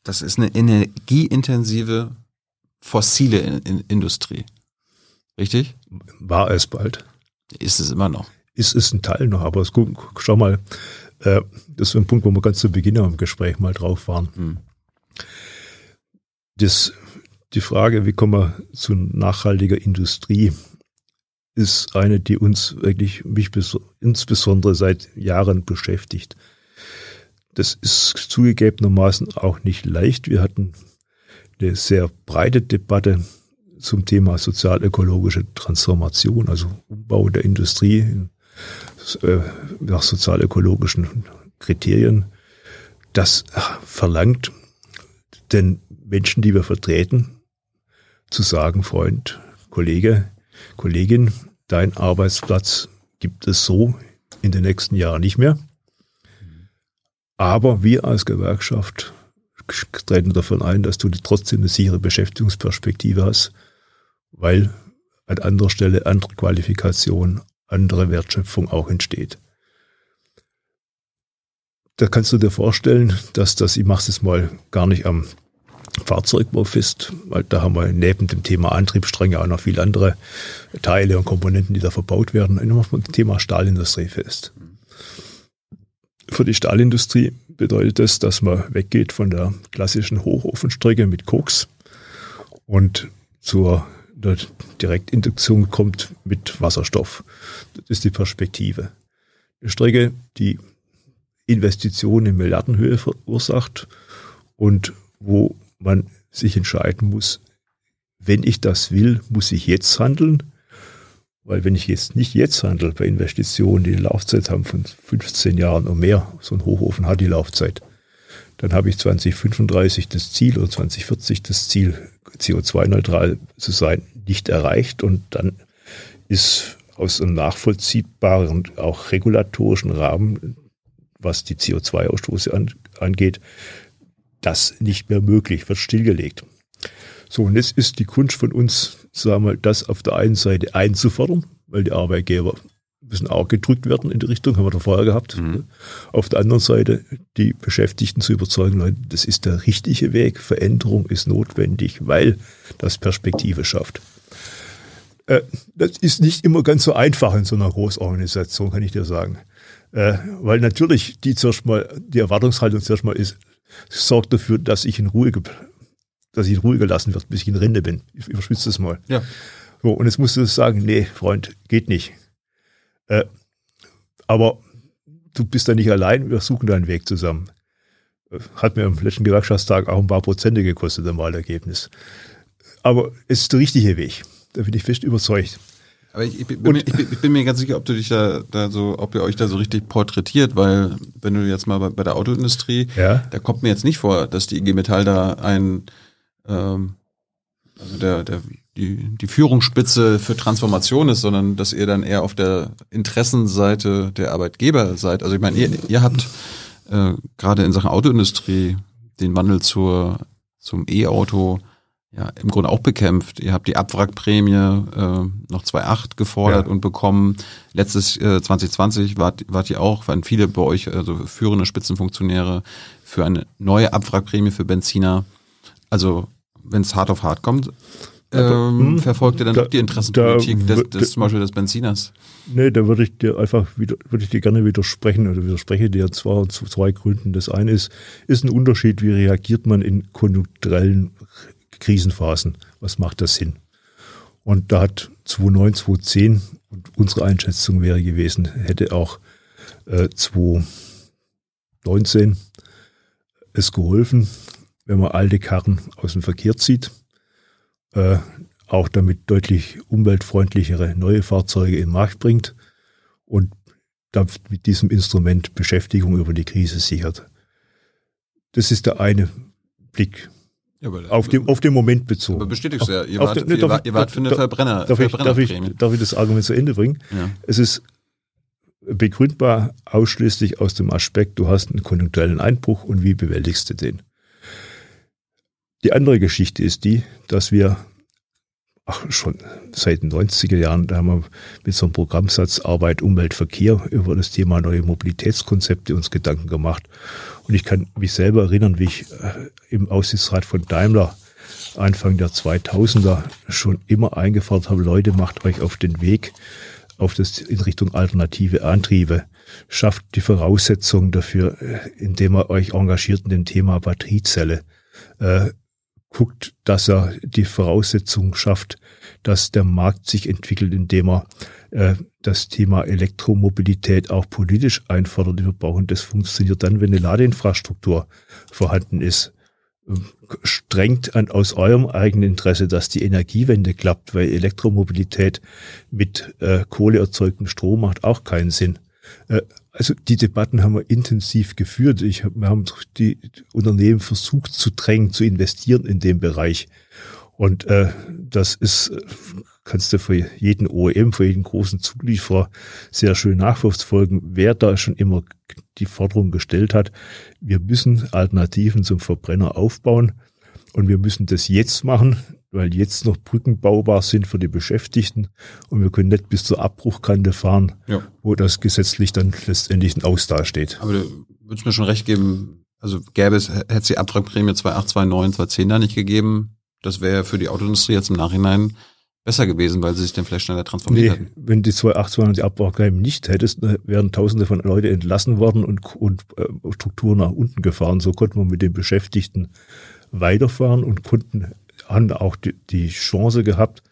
das ist eine energieintensive fossile Industrie. Richtig? War es bald. Ist es immer noch ist es ein Teil noch, aber guck, schau mal, äh, das ist ein Punkt, wo wir ganz zu Beginn im Gespräch mal drauf waren. Mhm. Das, die Frage, wie kommen wir zu nachhaltiger Industrie, ist eine, die uns wirklich, mich insbesondere seit Jahren beschäftigt. Das ist zugegebenermaßen auch nicht leicht. Wir hatten eine sehr breite Debatte zum Thema sozial-ökologische Transformation, also Umbau der Industrie in äh, nach sozialökologischen Kriterien. Das verlangt den Menschen, die wir vertreten, zu sagen, Freund, Kollege, Kollegin, dein Arbeitsplatz gibt es so in den nächsten Jahren nicht mehr. Aber wir als Gewerkschaft treten davon ein, dass du trotzdem eine sichere Beschäftigungsperspektive hast, weil an anderer Stelle andere Qualifikation, andere Wertschöpfung auch entsteht. Da kannst du dir vorstellen, dass das, ich mache es mal gar nicht am Fahrzeugbau fest, weil da haben wir neben dem Thema Antriebsstränge auch noch viele andere Teile und Komponenten, die da verbaut werden. Wir das Thema Stahlindustrie fest. Für die Stahlindustrie bedeutet das, dass man weggeht von der klassischen Hochofenstrecke mit Koks und zur Direktinduktion kommt mit Wasserstoff. Das ist die Perspektive. Eine Strecke, die Investitionen in Milliardenhöhe verursacht und wo man sich entscheiden muss, wenn ich das will, muss ich jetzt handeln. Weil wenn ich jetzt nicht jetzt handle bei Investitionen, die eine Laufzeit haben von 15 Jahren und mehr, so ein Hochofen hat die Laufzeit, dann habe ich 2035 das Ziel oder 2040 das Ziel, CO2-neutral zu sein, nicht erreicht. Und dann ist aus einem nachvollziehbaren auch regulatorischen Rahmen, was die CO2-Ausstoße an, angeht, das nicht mehr möglich, wird stillgelegt. So, und jetzt ist die Kunst von uns, sagen wir mal, das auf der einen Seite einzufordern, weil die Arbeitgeber müssen auch gedrückt werden in die Richtung, haben wir da vorher gehabt. Mhm. Auf der anderen Seite die Beschäftigten zu überzeugen, Leute, das ist der richtige Weg, Veränderung ist notwendig, weil das Perspektive schafft. Äh, das ist nicht immer ganz so einfach in so einer Großorganisation, kann ich dir sagen. Äh, weil natürlich die zuerst mal, die Erwartungshaltung zuerst mal ist, sorgt dafür, dass ich in Ruhe, dass ich in Ruhe gelassen wird, bis ich in Rente bin. Ich überspitze das mal. Ja. So, und jetzt musst du sagen, nee, Freund, geht nicht. Äh, aber du bist da nicht allein, wir suchen da einen Weg zusammen. Hat mir am letzten Gewerkschaftstag auch ein paar Prozente gekostet, im Wahlergebnis. Aber es ist der richtige Weg. Da bin ich fest überzeugt. Aber ich, ich, bin, ich, ich, bin, mir ganz sicher, ob du dich da, da so, ob ihr euch da so richtig porträtiert, weil wenn du jetzt mal bei, bei der Autoindustrie, ja? da kommt mir jetzt nicht vor, dass die IG Metall da ein ähm, also der, der die, die Führungsspitze für Transformation ist, sondern dass ihr dann eher auf der Interessenseite der Arbeitgeber seid. Also ich meine, ihr, ihr habt äh, gerade in Sachen Autoindustrie den Wandel zur, zum E-Auto ja im Grunde auch bekämpft. Ihr habt die Abwrackprämie äh, noch 2.8 gefordert ja. und bekommen. Letztes äh, 2020 wart, wart ihr auch, waren viele bei euch, also führende Spitzenfunktionäre, für eine neue Abwrackprämie für Benziner. Also wenn es hart auf hart kommt, ähm, hm, verfolgt ihr dann da, die Interessenpolitik da, des, des, zum Beispiel des Benziners? Nee, da würde ich dir einfach wieder, würde ich dir gerne widersprechen oder widerspreche dir zwar zu zwei Gründen. Das eine ist, ist ein Unterschied, wie reagiert man in konjunkturellen Krisenphasen? Was macht das Sinn? Und da hat 2009, 2010 und unsere Einschätzung wäre gewesen, hätte auch äh, 2019 es geholfen, wenn man alte Karren aus dem Verkehr zieht äh, auch damit deutlich umweltfreundlichere neue Fahrzeuge in den Markt bringt und mit diesem Instrument Beschäftigung über die Krise sichert. Das ist der eine Blick. Ja, auf, dem, auf den Moment bezogen. Aber bestätigst du ja, ihr, wart, den, ihr, wart, ihr wart für eine Verbrenner. Darf, ich, darf, ich, darf ich das Argument zu Ende bringen? Ja. Es ist begründbar ausschließlich aus dem Aspekt, du hast einen konjunkturellen Einbruch und wie bewältigst du den? Die andere Geschichte ist die, dass wir ach, schon seit den 90er Jahren, da haben wir mit so einem Programmsatz Arbeit, Umwelt, Verkehr über das Thema neue Mobilitätskonzepte uns Gedanken gemacht. Und ich kann mich selber erinnern, wie ich äh, im Aussichtsrat von Daimler Anfang der 2000er schon immer eingefordert habe, Leute, macht euch auf den Weg auf das in Richtung alternative Antriebe. Schafft die Voraussetzungen dafür, äh, indem ihr euch engagiert in dem Thema Batteriezelle. Äh, guckt, dass er die Voraussetzungen schafft, dass der Markt sich entwickelt, indem er äh, das Thema Elektromobilität auch politisch einfordert. Wir brauchen das funktioniert dann, wenn eine Ladeinfrastruktur vorhanden ist. Strengt an aus eurem eigenen Interesse, dass die Energiewende klappt, weil Elektromobilität mit äh, kohleerzeugtem Strom macht auch keinen Sinn. Äh, also die Debatten haben wir intensiv geführt. Ich, wir haben die Unternehmen versucht zu drängen, zu investieren in dem Bereich. Und äh, das ist, kannst du für jeden OEM, für jeden großen Zulieferer sehr schön nachverfolgen, wer da schon immer die Forderung gestellt hat. Wir müssen Alternativen zum Verbrenner aufbauen und wir müssen das jetzt machen weil jetzt noch Brücken baubar sind für die Beschäftigten und wir können nicht bis zur Abbruchkante fahren, ja. wo das gesetzlich dann letztendlich ein Aus dasteht. Aber du würdest mir schon recht geben, also gäbe es, hätte es die Abtragprämie 2.8, 2.9, 2.10 da nicht gegeben, das wäre für die Autoindustrie jetzt im Nachhinein besser gewesen, weil sie sich dann vielleicht schneller transformiert nee, hätten. Wenn die 2.8, die Abtragprämie nicht hättest, wären Tausende von Leute entlassen worden und, und äh, Strukturen nach unten gefahren. So konnten wir mit den Beschäftigten weiterfahren und konnten haben auch die, die Chance gehabt.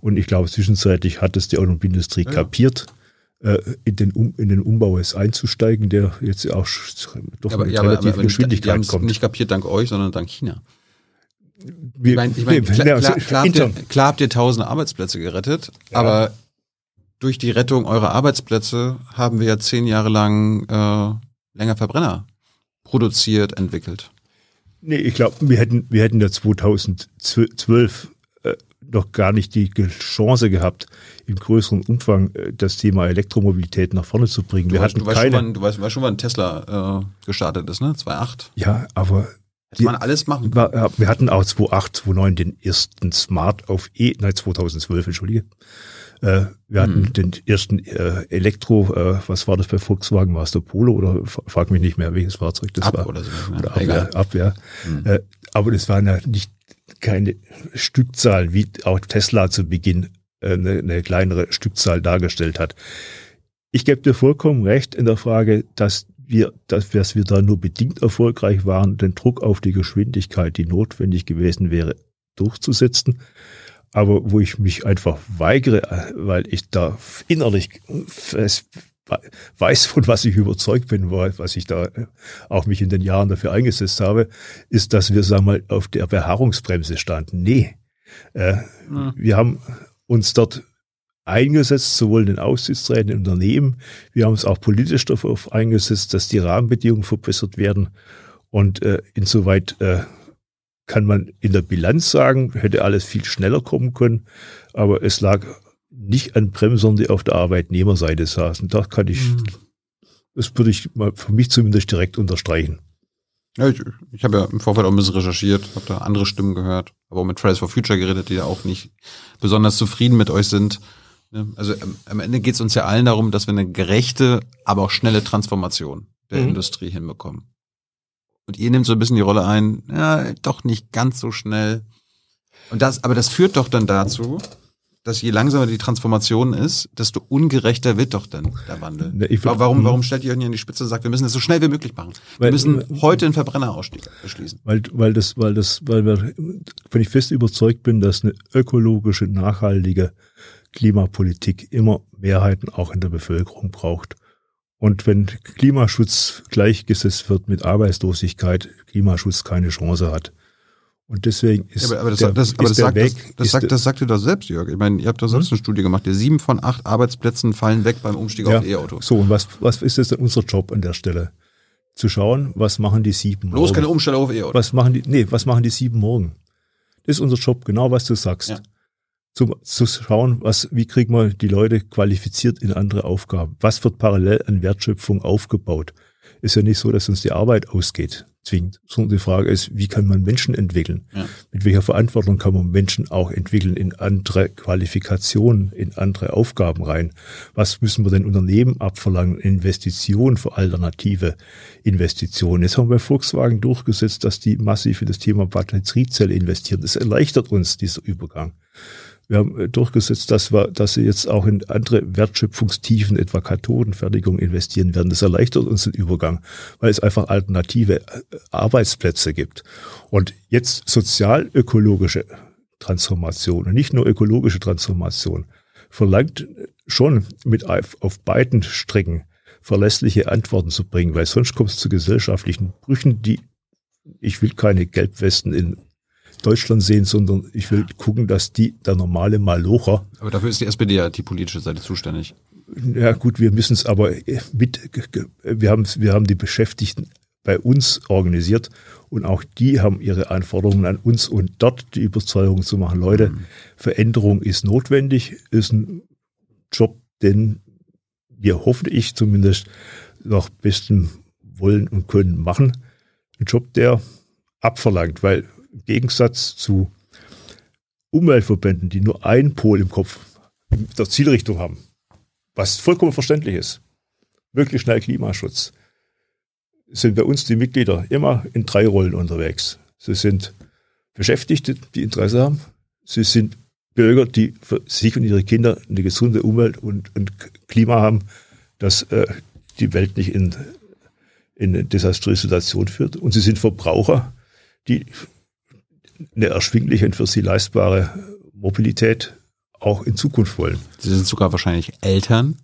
Und ich glaube, zwischenzeitlich hat es die Automobilindustrie ja. kapiert, äh, in, den um, in den Umbau jetzt einzusteigen, der jetzt auch doch ja, aber, mit ja, relativ aber, Geschwindigkeit die, die kommt. Nicht kapiert dank euch, sondern dank China. Wir, ich meine, ich mein, klar, klar, klar, habt ihr, klar habt ihr tausende Arbeitsplätze gerettet, ja. aber durch die Rettung eurer Arbeitsplätze haben wir ja zehn Jahre lang äh, länger Verbrenner produziert, entwickelt. Nee, ich glaube, wir hätten, wir hätten ja 2012 äh, noch gar nicht die Chance gehabt, im größeren Umfang äh, das Thema Elektromobilität nach vorne zu bringen. Du wir weißt, hatten du weißt keine. Schon, wann, du weißt, weißt schon, wann Tesla äh, gestartet ist, ne? 2.8. Ja, aber Hätte man alles machen können. Wir hatten auch 2008, 2009 den ersten Smart auf E, nein, 2012, entschuldige. Äh, wir hatten mhm. den ersten äh, Elektro, äh, was war das bei Volkswagen? War es der Polo oder frag mich nicht mehr, welches Fahrzeug das Ab war? Oder, so, oder Abwehr. Abwehr. Mhm. Äh, aber das waren ja nicht keine Stückzahl, wie auch Tesla zu Beginn äh, eine, eine kleinere Stückzahl dargestellt hat. Ich gebe dir vollkommen recht in der Frage, dass wir, dass, dass wir da nur bedingt erfolgreich waren, den Druck auf die Geschwindigkeit, die notwendig gewesen wäre, durchzusetzen. Aber wo ich mich einfach weigere, weil ich da innerlich weiß, von was ich überzeugt bin, was ich da auch mich in den Jahren dafür eingesetzt habe, ist, dass wir, sagen wir mal, auf der Beharrungsbremse standen. Nee. Äh, ja. Wir haben uns dort eingesetzt, sowohl in den Aufsichtsräten im Unternehmen. Wir haben uns auch politisch darauf eingesetzt, dass die Rahmenbedingungen verbessert werden. Und äh, insoweit äh, kann man in der Bilanz sagen, hätte alles viel schneller kommen können, aber es lag nicht an Bremsern, die auf der Arbeitnehmerseite saßen. Da kann ich, mhm. das würde ich mal für mich zumindest direkt unterstreichen. Ja, ich, ich habe ja im Vorfeld auch ein bisschen recherchiert, habe da andere Stimmen gehört, aber auch mit Fridays for Future geredet, die ja auch nicht besonders zufrieden mit euch sind. Ne? Also am Ende geht es uns ja allen darum, dass wir eine gerechte, aber auch schnelle Transformation der mhm. Industrie hinbekommen. Und ihr nehmt so ein bisschen die Rolle ein, ja, doch nicht ganz so schnell. Und das, aber das führt doch dann dazu, dass je langsamer die Transformation ist, desto ungerechter wird doch dann der Wandel. Würd, warum, warum stellt ihr euch nicht an die Spitze und sagt, wir müssen das so schnell wie möglich machen? Wir weil, müssen heute einen Verbrennerausstieg beschließen. Weil, weil das, weil das, weil wir, wenn ich fest überzeugt bin, dass eine ökologische, nachhaltige Klimapolitik immer Mehrheiten auch in der Bevölkerung braucht. Und wenn Klimaschutz gleichgesetzt wird mit Arbeitslosigkeit, Klimaschutz keine Chance hat. Und deswegen ist ja, aber, das, der, das, aber das, sagt, Weg, das, das, sagt, das sagt ihr doch selbst, Jörg. Ich meine, ihr habt doch selbst hm? eine Studie gemacht. Sieben von acht Arbeitsplätzen fallen weg beim Umstieg ja, auf E-Auto. So, und was, was ist jetzt unser Job an der Stelle? Zu schauen, was machen die sieben morgen? Bloß keine Umstellung auf E-Auto. Was machen die, nee, was machen die sieben morgen? Das ist unser Job, genau was du sagst. Ja zu, zu schauen, was, wie kriegen wir die Leute qualifiziert in andere Aufgaben? Was wird parallel an Wertschöpfung aufgebaut? Ist ja nicht so, dass uns die Arbeit ausgeht, zwingend, sondern die Frage ist, wie kann man Menschen entwickeln? Ja. Mit welcher Verantwortung kann man Menschen auch entwickeln in andere Qualifikationen, in andere Aufgaben rein? Was müssen wir den Unternehmen abverlangen? Investitionen für alternative Investitionen. Jetzt haben wir bei Volkswagen durchgesetzt, dass die massiv in das Thema Batteriezelle investieren. Das erleichtert uns dieser Übergang. Wir haben äh, durchgesetzt, dass wir, dass sie jetzt auch in andere Wertschöpfungstiefen, etwa Kathodenfertigung investieren werden. Das erleichtert uns den Übergang, weil es einfach alternative äh, Arbeitsplätze gibt. Und jetzt sozial-ökologische Transformation und nicht nur ökologische Transformation verlangt schon mit auf, beiden Strecken verlässliche Antworten zu bringen, weil sonst kommt es zu gesellschaftlichen Brüchen, die ich will keine Gelbwesten in Deutschland sehen, sondern ich will gucken, dass die, der normale Malocher. Aber dafür ist die SPD ja die politische Seite zuständig. Ja gut, wir müssen es aber mit, wir haben, wir haben die Beschäftigten bei uns organisiert und auch die haben ihre Anforderungen an uns und dort die Überzeugung zu machen, Leute, mhm. Veränderung ist notwendig, ist ein Job, den wir hoffe ich zumindest nach bestem Wollen und Können machen. Ein Job, der abverlangt, weil im Gegensatz zu Umweltverbänden, die nur einen Pol im Kopf der Zielrichtung haben, was vollkommen verständlich ist, möglichst schnell Klimaschutz, sind bei uns die Mitglieder immer in drei Rollen unterwegs. Sie sind Beschäftigte, die Interesse haben. Sie sind Bürger, die für sich und ihre Kinder eine gesunde Umwelt und ein Klima haben, das äh, die Welt nicht in, in eine desaströse Situation führt. Und sie sind Verbraucher, die eine erschwingliche und für sie leistbare Mobilität auch in Zukunft wollen. Sie sind sogar wahrscheinlich Eltern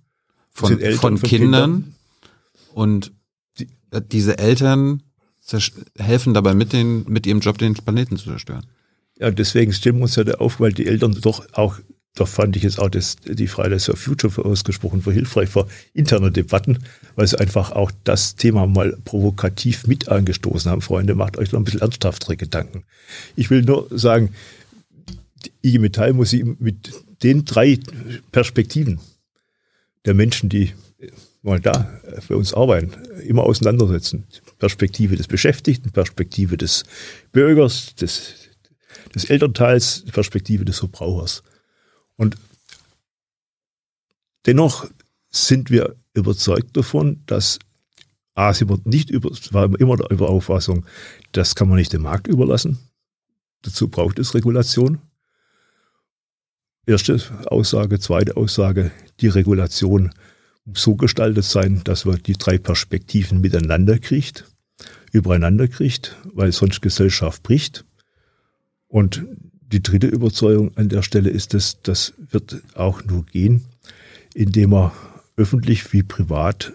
von, Eltern von, von Kindern, Kindern, und die, diese Eltern helfen dabei mit, den, mit ihrem Job den Planeten zu zerstören. Ja, deswegen stimmen uns ja da auf, weil die Eltern doch auch da fand ich jetzt auch das, die Fridays for Future für ausgesprochen für hilfreich für interne Debatten, weil sie einfach auch das Thema mal provokativ mit angestoßen haben. Freunde, macht euch noch ein bisschen ernsthaftere Gedanken. Ich will nur sagen, IG Metall muss sich mit den drei Perspektiven der Menschen, die mal da für uns arbeiten, immer auseinandersetzen. Perspektive des Beschäftigten, Perspektive des Bürgers, des, des Elternteils, Perspektive des Verbrauchers. Und dennoch sind wir überzeugt davon, dass A, sind wir nicht über, war immer der Auffassung, das kann man nicht dem Markt überlassen. Dazu braucht es Regulation. Erste Aussage, zweite Aussage, die Regulation muss so gestaltet sein, dass man die drei Perspektiven miteinander kriegt, übereinander kriegt, weil sonst Gesellschaft bricht. Und die dritte Überzeugung an der Stelle ist es, das wird auch nur gehen, indem man öffentlich wie privat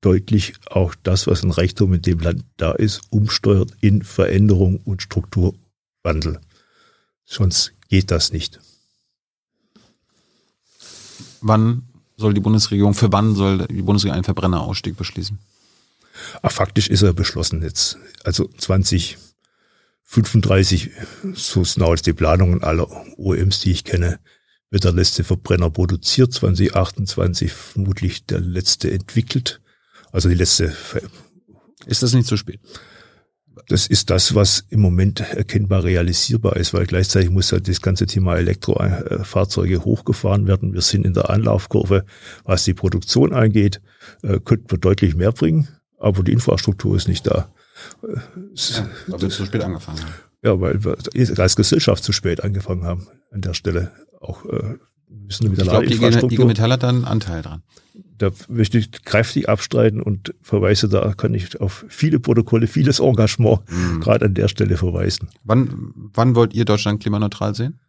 deutlich auch das, was ein Reichtum in dem Land da ist, umsteuert in Veränderung und Strukturwandel. Sonst geht das nicht. Wann soll die Bundesregierung, für wann soll die Bundesregierung einen Verbrennerausstieg beschließen? Ach, faktisch ist er beschlossen jetzt. Also 2035, so sind auch die Planungen aller OEMs, die ich kenne, wird der letzte Verbrenner produziert, 2028 vermutlich der letzte entwickelt. Also die letzte. Ist das nicht zu spät? Das ist das, was im Moment erkennbar realisierbar ist, weil gleichzeitig muss ja das ganze Thema Elektrofahrzeuge hochgefahren werden. Wir sind in der Anlaufkurve, was die Produktion angeht, äh, könnten wir deutlich mehr bringen, aber die Infrastruktur ist nicht da. Ja, weil wir zu spät angefangen haben. Ja, weil wir als Gesellschaft zu spät angefangen haben an der Stelle. Auch äh, müssen wir mit der ich glaube, die IG Metall hat da einen Anteil dran da möchte ich kräftig abstreiten und verweise da, kann ich auf viele Protokolle, vieles Engagement mhm. gerade an der Stelle verweisen. Wann, wann wollt ihr Deutschland klimaneutral sehen?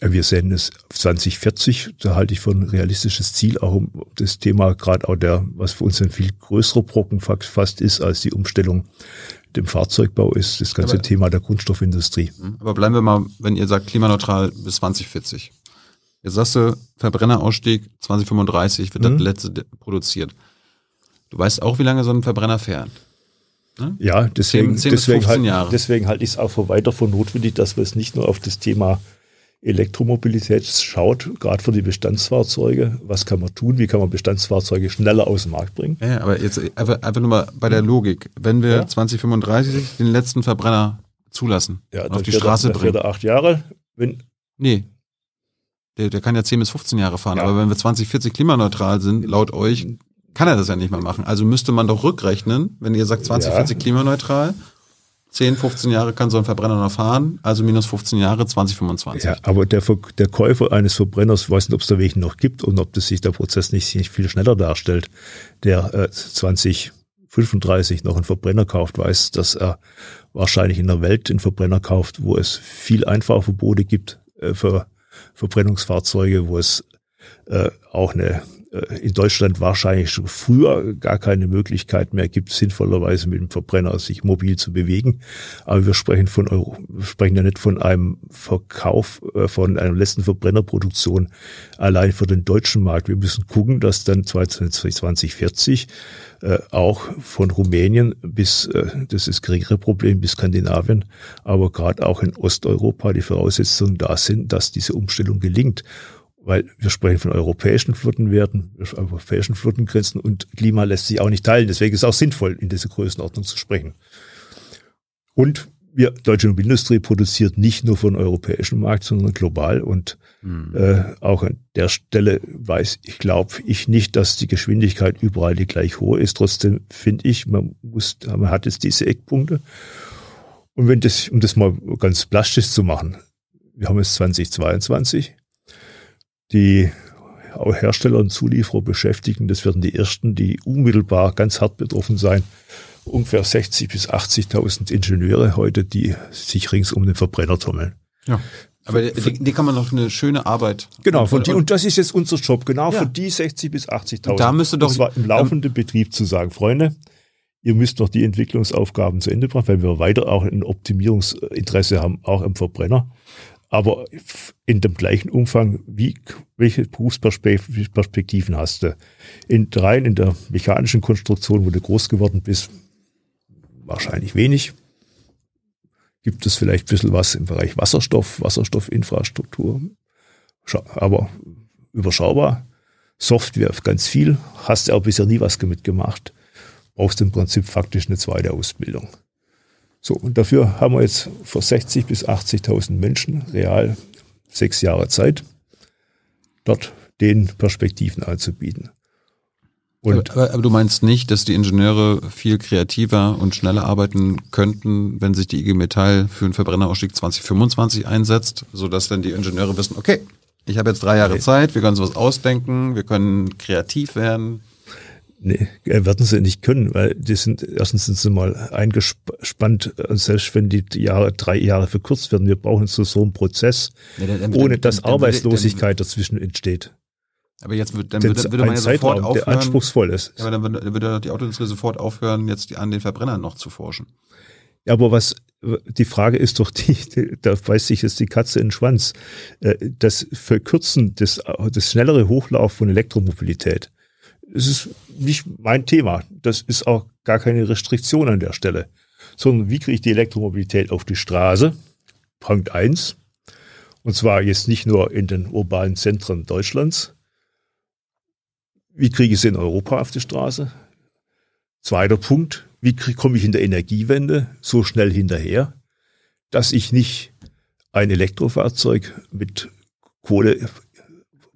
Wir sehen es 2040, da halte ich für ein realistisches Ziel, auch um das Thema gerade auch der, was für uns ein viel größerer Brocken fast ist als die Umstellung dem Fahrzeugbau ist, das ganze aber, Thema der Kunststoffindustrie. Mhm. Aber bleiben wir mal, wenn ihr sagt klimaneutral bis 2040. Jetzt sagst du, Verbrennerausstieg 2035 wird mhm. das letzte produziert. Du weißt auch, wie lange so ein Verbrenner fährt. Ne? Ja, deswegen, 10, 10 deswegen, halt, deswegen halte ich es auch für weiter für notwendig, dass wir es nicht nur auf das Thema Elektromobilität schaut, gerade für die Bestandsfahrzeuge. Was kann man tun? Wie kann man Bestandsfahrzeuge schneller aus dem Markt bringen? Ja, aber jetzt einfach, einfach nur mal bei der Logik. Wenn wir ja. 2035 den letzten Verbrenner zulassen, ja, auf die Straße er, bringen. acht Jahre. Wenn, nee, der, der kann ja 10 bis 15 Jahre fahren. Ja. Aber wenn wir 2040 klimaneutral sind, laut euch, kann er das ja nicht mehr machen. Also müsste man doch rückrechnen, wenn ihr sagt 2040 ja. klimaneutral, 10, 15 Jahre kann so ein Verbrenner noch fahren, also minus 15 Jahre 2025. Ja, aber der, der Käufer eines Verbrenners weiß nicht, ob es da welchen noch gibt und ob das sich der Prozess nicht, nicht viel schneller darstellt. Der äh, 2035 noch einen Verbrenner kauft, weiß, dass er wahrscheinlich in der Welt einen Verbrenner kauft, wo es viel Einfahrverbote gibt äh, für Verbrennungsfahrzeuge, wo es äh, auch eine in Deutschland wahrscheinlich schon früher gar keine Möglichkeit mehr gibt, sinnvollerweise mit dem Verbrenner sich mobil zu bewegen. Aber wir sprechen von Euro, wir sprechen ja nicht von einem Verkauf, äh, von einer letzten Verbrennerproduktion allein für den deutschen Markt. Wir müssen gucken, dass dann 2040 äh, auch von Rumänien bis, das ist geringere Problem, bis Skandinavien, aber gerade auch in Osteuropa die Voraussetzungen da sind, dass diese Umstellung gelingt weil wir sprechen von europäischen Flottenwerten, europäischen Flottengrenzen und Klima lässt sich auch nicht teilen. Deswegen ist es auch sinnvoll, in dieser Größenordnung zu sprechen. Und wir, deutsche Automobilindustrie produziert nicht nur für den europäischen Markt, sondern global. Und mhm. äh, auch an der Stelle weiß ich, glaube ich nicht, dass die Geschwindigkeit überall die gleich hohe ist. Trotzdem finde ich, man muss, man hat jetzt diese Eckpunkte. Und wenn das, um das mal ganz plastisch zu machen, wir haben jetzt 2022 die Hersteller und Zulieferer beschäftigen. Das werden die ersten, die unmittelbar ganz hart betroffen sein. Ungefähr 60 bis 80.000 Ingenieure heute, die sich rings um den Verbrenner tummeln. Ja. Aber die, die kann man noch eine schöne Arbeit. Genau, von die, und das ist jetzt unser Job, genau ja. für die 60 bis 80.000. Da müsste doch. Das war im laufenden ähm, Betrieb zu sagen, Freunde, ihr müsst noch die Entwicklungsaufgaben zu Ende bringen, weil wir weiter auch ein Optimierungsinteresse haben, auch im Verbrenner aber in dem gleichen Umfang, wie, welche Berufsperspektiven hast du? In rein in der mechanischen Konstruktion, wo du groß geworden bist, wahrscheinlich wenig. Gibt es vielleicht ein bisschen was im Bereich Wasserstoff, Wasserstoffinfrastruktur, aber überschaubar. Software ganz viel, hast du auch bisher nie was mitgemacht. brauchst du im Prinzip faktisch eine zweite Ausbildung. So, und dafür haben wir jetzt für 60 bis 80.000 Menschen real sechs Jahre Zeit, dort den Perspektiven anzubieten. Und aber, aber, du meinst nicht, dass die Ingenieure viel kreativer und schneller arbeiten könnten, wenn sich die IG Metall für einen Verbrennerausstieg 2025 einsetzt, sodass dann die Ingenieure wissen, okay, ich habe jetzt drei Jahre Zeit, wir können sowas ausdenken, wir können kreativ werden. Nee, äh, werden sie nicht können, weil die sind, erstens sind sie mal eingespannt, und selbst wenn die Jahre, drei Jahre verkürzt werden, wir brauchen so, so einen Prozess, ja, dann, dann, ohne dass dann, Arbeitslosigkeit dazwischen entsteht. Aber jetzt wird, dann würde, würde man ja sofort aufhören. Der anspruchsvoll ist. Ja, aber dann würde, würde die Autoindustrie sofort aufhören, jetzt an den Verbrennern noch zu forschen. Ja, aber was, die Frage ist doch die, da weiß sich jetzt die Katze in den Schwanz, äh, das Verkürzen, das, das schnellere Hochlauf von Elektromobilität es ist nicht mein Thema. Das ist auch gar keine Restriktion an der Stelle. Sondern wie kriege ich die Elektromobilität auf die Straße? Punkt eins. Und zwar jetzt nicht nur in den urbanen Zentren Deutschlands. Wie kriege ich sie in Europa auf die Straße? Zweiter Punkt. Wie komme ich in der Energiewende so schnell hinterher, dass ich nicht ein Elektrofahrzeug mit Kohle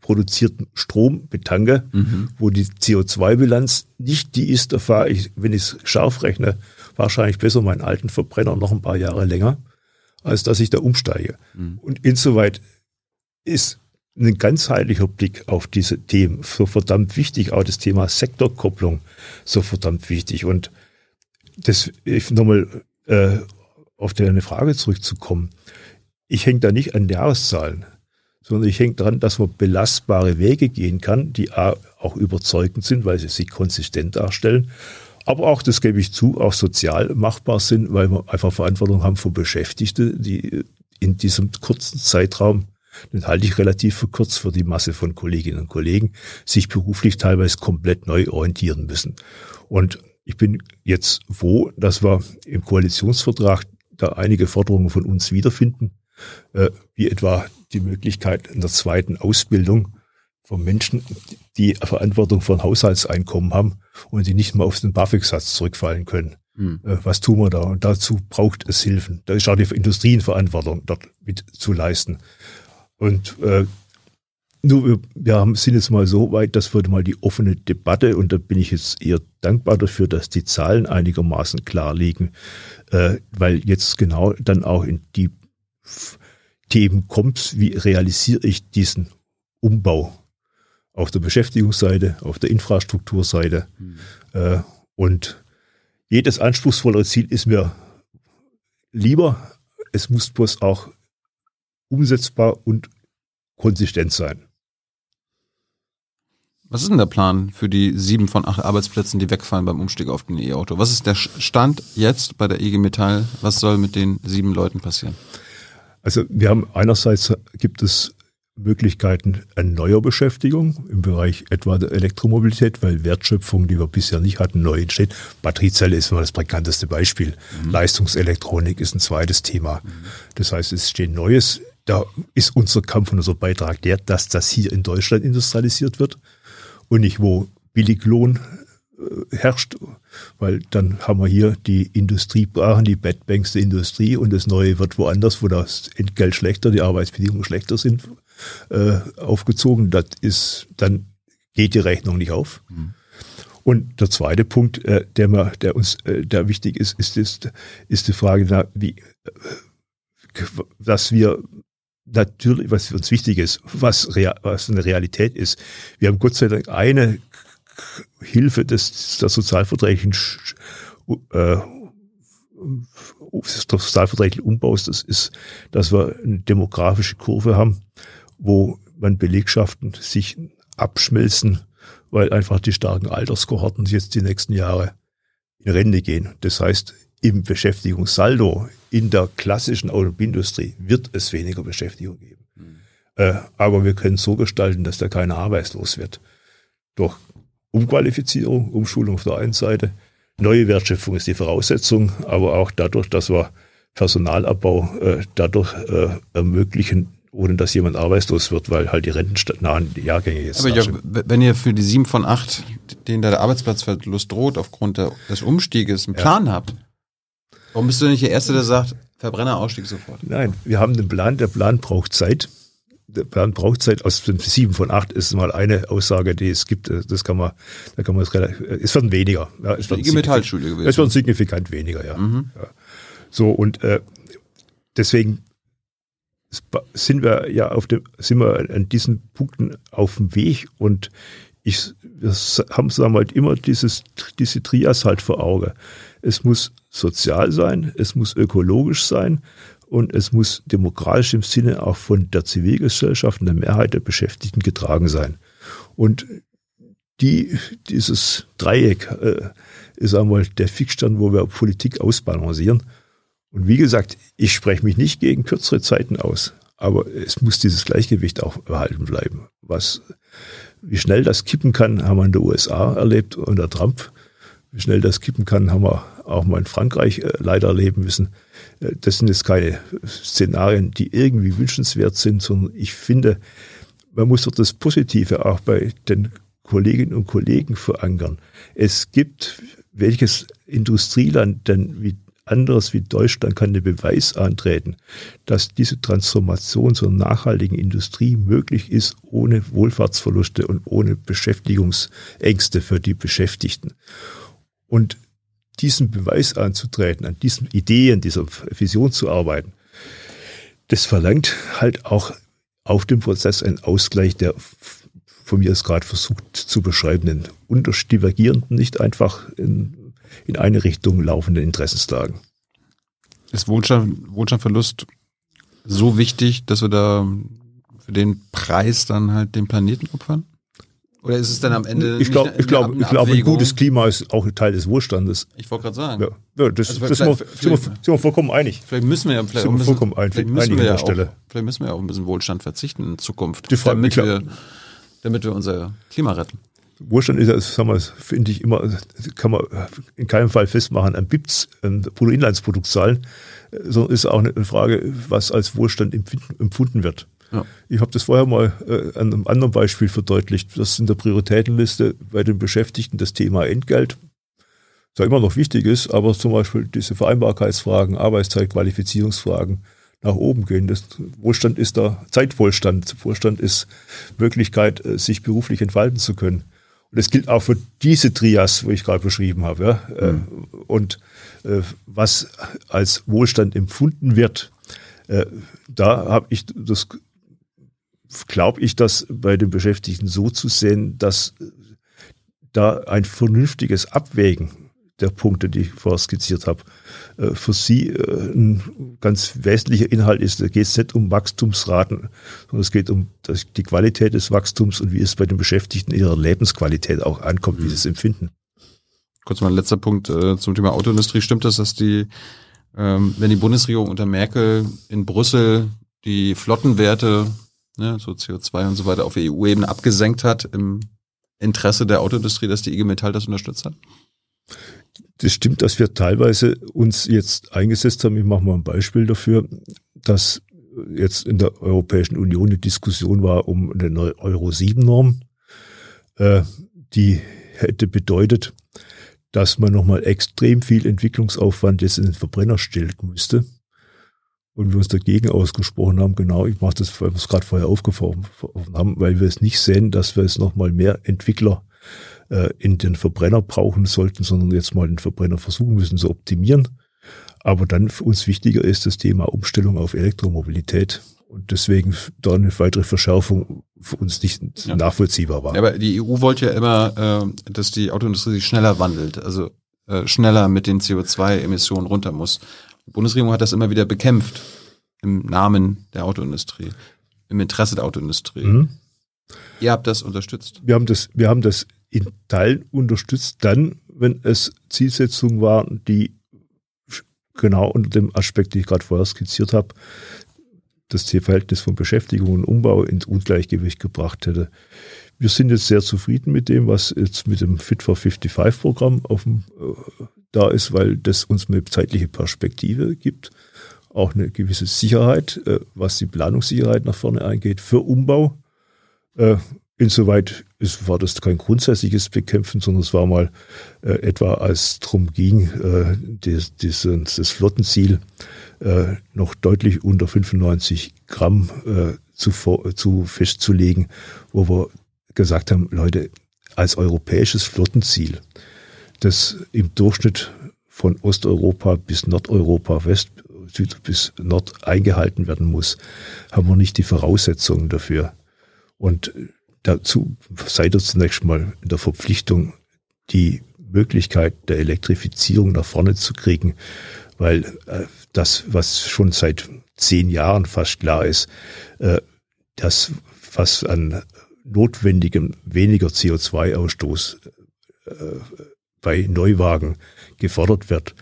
produzierten Strom betanke, mhm. wo die CO2-Bilanz nicht die ist, da fahre ich, wenn ich es scharf rechne, wahrscheinlich besser meinen alten Verbrenner noch ein paar Jahre länger, als dass ich da umsteige. Mhm. Und insoweit ist ein ganzheitlicher Blick auf diese Themen so verdammt wichtig, auch das Thema Sektorkopplung so verdammt wichtig. Und das, ich nochmal äh, auf deine Frage zurückzukommen, ich hänge da nicht an Jahreszahlen sondern ich hänge daran, dass man belastbare Wege gehen kann, die auch überzeugend sind, weil sie sich konsistent darstellen, aber auch, das gebe ich zu, auch sozial machbar sind, weil wir einfach Verantwortung haben für Beschäftigte, die in diesem kurzen Zeitraum, den halte ich relativ für kurz für die Masse von Kolleginnen und Kollegen, sich beruflich teilweise komplett neu orientieren müssen. Und ich bin jetzt froh, dass wir im Koalitionsvertrag da einige Forderungen von uns wiederfinden, äh, wie etwa die Möglichkeit in der zweiten Ausbildung von Menschen, die Verantwortung für ein Haushaltseinkommen haben und die nicht mehr auf den BAföG-Satz zurückfallen können. Mhm. Was tun wir da? Und dazu braucht es Hilfen. Da ist auch die Industrie in Verantwortung, dort mit zu leisten. Und äh, nur wir, wir haben, sind jetzt mal so weit, dass wir mal die offene Debatte, und da bin ich jetzt eher dankbar dafür, dass die Zahlen einigermaßen klar liegen, äh, weil jetzt genau dann auch in die Themen kommt, wie realisiere ich diesen Umbau auf der Beschäftigungsseite, auf der Infrastrukturseite. Mhm. Äh, und jedes anspruchsvollere Ziel ist mir lieber. Es muss bloß auch umsetzbar und konsistent sein. Was ist denn der Plan für die sieben von acht Arbeitsplätzen, die wegfallen beim Umstieg auf den E-Auto? Was ist der Stand jetzt bei der IG Metall? Was soll mit den sieben Leuten passieren? Also wir haben einerseits gibt es Möglichkeiten an neuer Beschäftigung im Bereich etwa der Elektromobilität, weil Wertschöpfung, die wir bisher nicht hatten, neu entsteht. Batteriezelle ist immer das bekannteste Beispiel. Mhm. Leistungselektronik ist ein zweites Thema. Mhm. Das heißt, es steht Neues. Da ist unser Kampf und unser Beitrag der, dass das hier in Deutschland industrialisiert wird und nicht wo Billiglohn herrscht, weil dann haben wir hier die Industriebrachen, die Bad Banks der Industrie und das Neue wird woanders, wo das Entgelt schlechter, die Arbeitsbedingungen schlechter sind, äh, aufgezogen. Das ist, dann geht die Rechnung nicht auf. Mhm. Und der zweite Punkt, äh, der, mir, der uns, äh, der wichtig ist, ist, ist, ist die Frage, na, wie, äh, dass wir natürlich, was für uns wichtig ist, was, rea was eine Realität ist. Wir haben Gott sei Dank eine Hilfe des, des sozialverträglichen äh, des sozialverträglichen Umbaus, das ist, dass wir eine demografische Kurve haben, wo man Belegschaften sich abschmelzen, weil einfach die starken Alterskohorten jetzt die nächsten Jahre in Rente gehen. Das heißt, im Beschäftigungssaldo in der klassischen Automobilindustrie wird es weniger Beschäftigung geben. Mhm. Äh, aber wir können so gestalten, dass da keiner arbeitslos wird. Durch Umqualifizierung, Umschulung auf der einen Seite. Neue Wertschöpfung ist die Voraussetzung, aber auch dadurch, dass wir Personalabbau äh, dadurch äh, ermöglichen, ohne dass jemand arbeitslos wird, weil halt die rentennahen Jahrgänge jetzt. Aber ja, wenn ihr für die sieben von acht, denen da der Arbeitsplatzverlust droht aufgrund der, des Umstieges, einen Plan ja. habt, warum bist du nicht der Erste, der sagt, Verbrennerausstieg sofort? Nein, wir haben den Plan, der Plan braucht Zeit. Plan braucht Zeit. Aus sieben von acht ist mal eine Aussage, die es gibt. Das kann man, da kann man es relativ, es werden weniger. Ja, es wird Metallstudie gewesen. Es werden signifikant weniger, ja. Mhm. ja. So, und äh, deswegen sind wir ja auf dem, sind wir an diesen Punkten auf dem Weg und ich, wir haben sagen halt immer dieses, diese Trias halt vor Auge. Es muss sozial sein, es muss ökologisch sein und es muss demokratisch im Sinne auch von der Zivilgesellschaft und der Mehrheit der Beschäftigten getragen sein. Und die, dieses Dreieck äh, ist einmal der Fixstand, wo wir Politik ausbalancieren. Und wie gesagt, ich spreche mich nicht gegen kürzere Zeiten aus. Aber es muss dieses Gleichgewicht auch erhalten bleiben. Was, wie schnell das kippen kann, haben wir in den USA erlebt unter Trump. Wie schnell das kippen kann, haben wir auch mal in Frankreich äh, leider erleben müssen. Äh, das sind jetzt keine Szenarien, die irgendwie wünschenswert sind, sondern ich finde, man muss doch das Positive auch bei den Kolleginnen und Kollegen verankern. Es gibt welches Industrieland denn wie anderes wie Deutschland kann den Beweis antreten, dass diese Transformation zur nachhaltigen Industrie möglich ist, ohne Wohlfahrtsverluste und ohne Beschäftigungsängste für die Beschäftigten. Und diesen Beweis anzutreten, an diesen Ideen, dieser Vision zu arbeiten, das verlangt halt auch auf dem Prozess einen Ausgleich der von mir es gerade versucht zu beschreibenden, unterdivergierenden, nicht einfach in in eine Richtung laufenden Interessenslagen. Ist Wohlstand, Wohlstandverlust so wichtig, dass wir da für den Preis dann halt den Planeten opfern? Oder ist es dann am Ende? Ich glaube, ich glaube, ich glaube, ein gutes Klima ist auch ein Teil des Wohlstandes. Ich wollte gerade sagen. Ja, ja das, also das sind, wir, sind, wir, sind wir vollkommen einig. Vielleicht müssen wir ja vielleicht, sind wir vollkommen ein, vielleicht müssen wir ja auch, vielleicht müssen wir ja auch ein bisschen Wohlstand verzichten in Zukunft, Die Frage, damit, wir, damit wir unser Klima retten. Wohlstand ist, sagen wir, finde ich immer, kann man in keinem Fall festmachen an BIPs, an Bruttoinlandsproduktzahlen, sondern ist auch eine Frage, was als Wohlstand empfunden wird. Ja. Ich habe das vorher mal äh, an einem anderen Beispiel verdeutlicht. Das in der Prioritätenliste bei den Beschäftigten das Thema Entgelt, zwar immer noch wichtig ist, aber zum Beispiel diese Vereinbarkeitsfragen, Arbeitszeit, Qualifizierungsfragen nach oben gehen. Das Wohlstand ist da Zeitwohlstand. Wohlstand ist Möglichkeit, äh, sich beruflich entfalten zu können. Und das gilt auch für diese Trias, wo ich gerade beschrieben habe. Ja? Mhm. Und äh, was als Wohlstand empfunden wird, äh, da habe ich das, glaube ich, das bei den Beschäftigten so zu sehen, dass da ein vernünftiges Abwägen der Punkte, die ich vorher skizziert habe, äh, für Sie äh, ein ganz wesentlicher Inhalt ist. Da geht es nicht um Wachstumsraten, sondern es geht um die Qualität des Wachstums und wie es bei den Beschäftigten ihrer Lebensqualität auch ankommt, wie sie es empfinden. Kurz mal ein letzter Punkt äh, zum Thema Autoindustrie. Stimmt es, dass die, ähm, wenn die Bundesregierung unter Merkel in Brüssel die Flottenwerte, ne, so CO2 und so weiter, auf EU-Ebene abgesenkt hat im Interesse der Autoindustrie, dass die IG Metall das unterstützt hat? Das stimmt, dass wir teilweise uns jetzt eingesetzt haben. Ich mache mal ein Beispiel dafür, dass jetzt in der Europäischen Union eine Diskussion war um eine neue Euro-7-Norm. Äh, die hätte bedeutet, dass man nochmal extrem viel Entwicklungsaufwand jetzt in den Verbrenner stellen müsste. Und wir uns dagegen ausgesprochen haben, genau, ich mache das, weil wir es gerade vorher aufgefahren haben, weil wir es nicht sehen, dass wir es nochmal mehr Entwickler äh, in den Verbrenner brauchen sollten, sondern jetzt mal den Verbrenner versuchen müssen zu optimieren. Aber dann für uns wichtiger ist das Thema Umstellung auf Elektromobilität. Und deswegen da eine weitere Verschärfung für uns nicht ja. nachvollziehbar war. Ja, aber die EU wollte ja immer, äh, dass die Autoindustrie sich schneller wandelt, also äh, schneller mit den CO2-Emissionen runter muss. Die Bundesregierung hat das immer wieder bekämpft im Namen der Autoindustrie, im Interesse der Autoindustrie. Mhm. Ihr habt das unterstützt. Wir haben das, wir haben das in Teilen unterstützt, dann, wenn es Zielsetzungen waren, die genau unter dem Aspekt, den ich gerade vorher skizziert habe, das Verhältnis von Beschäftigung und Umbau ins Ungleichgewicht gebracht hätte. Wir sind jetzt sehr zufrieden mit dem, was jetzt mit dem Fit for 55 Programm auf dem, äh, da ist, weil das uns eine zeitliche Perspektive gibt auch eine gewisse Sicherheit, äh, was die Planungssicherheit nach vorne angeht, für Umbau. Äh, insoweit ist, war das kein grundsätzliches Bekämpfen, sondern es war mal äh, etwa, als drum ging, äh, das, das, das Flottenziel äh, noch deutlich unter 95 Gramm äh, zu, zu festzulegen, wo wir gesagt haben, Leute, als europäisches Flottenziel, das im Durchschnitt von Osteuropa bis Nordeuropa, West, Süd bis Nord eingehalten werden muss, haben wir nicht die Voraussetzungen dafür. Und dazu seid ihr zunächst mal in der Verpflichtung, die Möglichkeit der Elektrifizierung nach vorne zu kriegen, weil äh, das, was schon seit zehn Jahren fast klar ist, äh, das, was an notwendigem weniger CO2-Ausstoß äh, bei Neuwagen gefordert wird,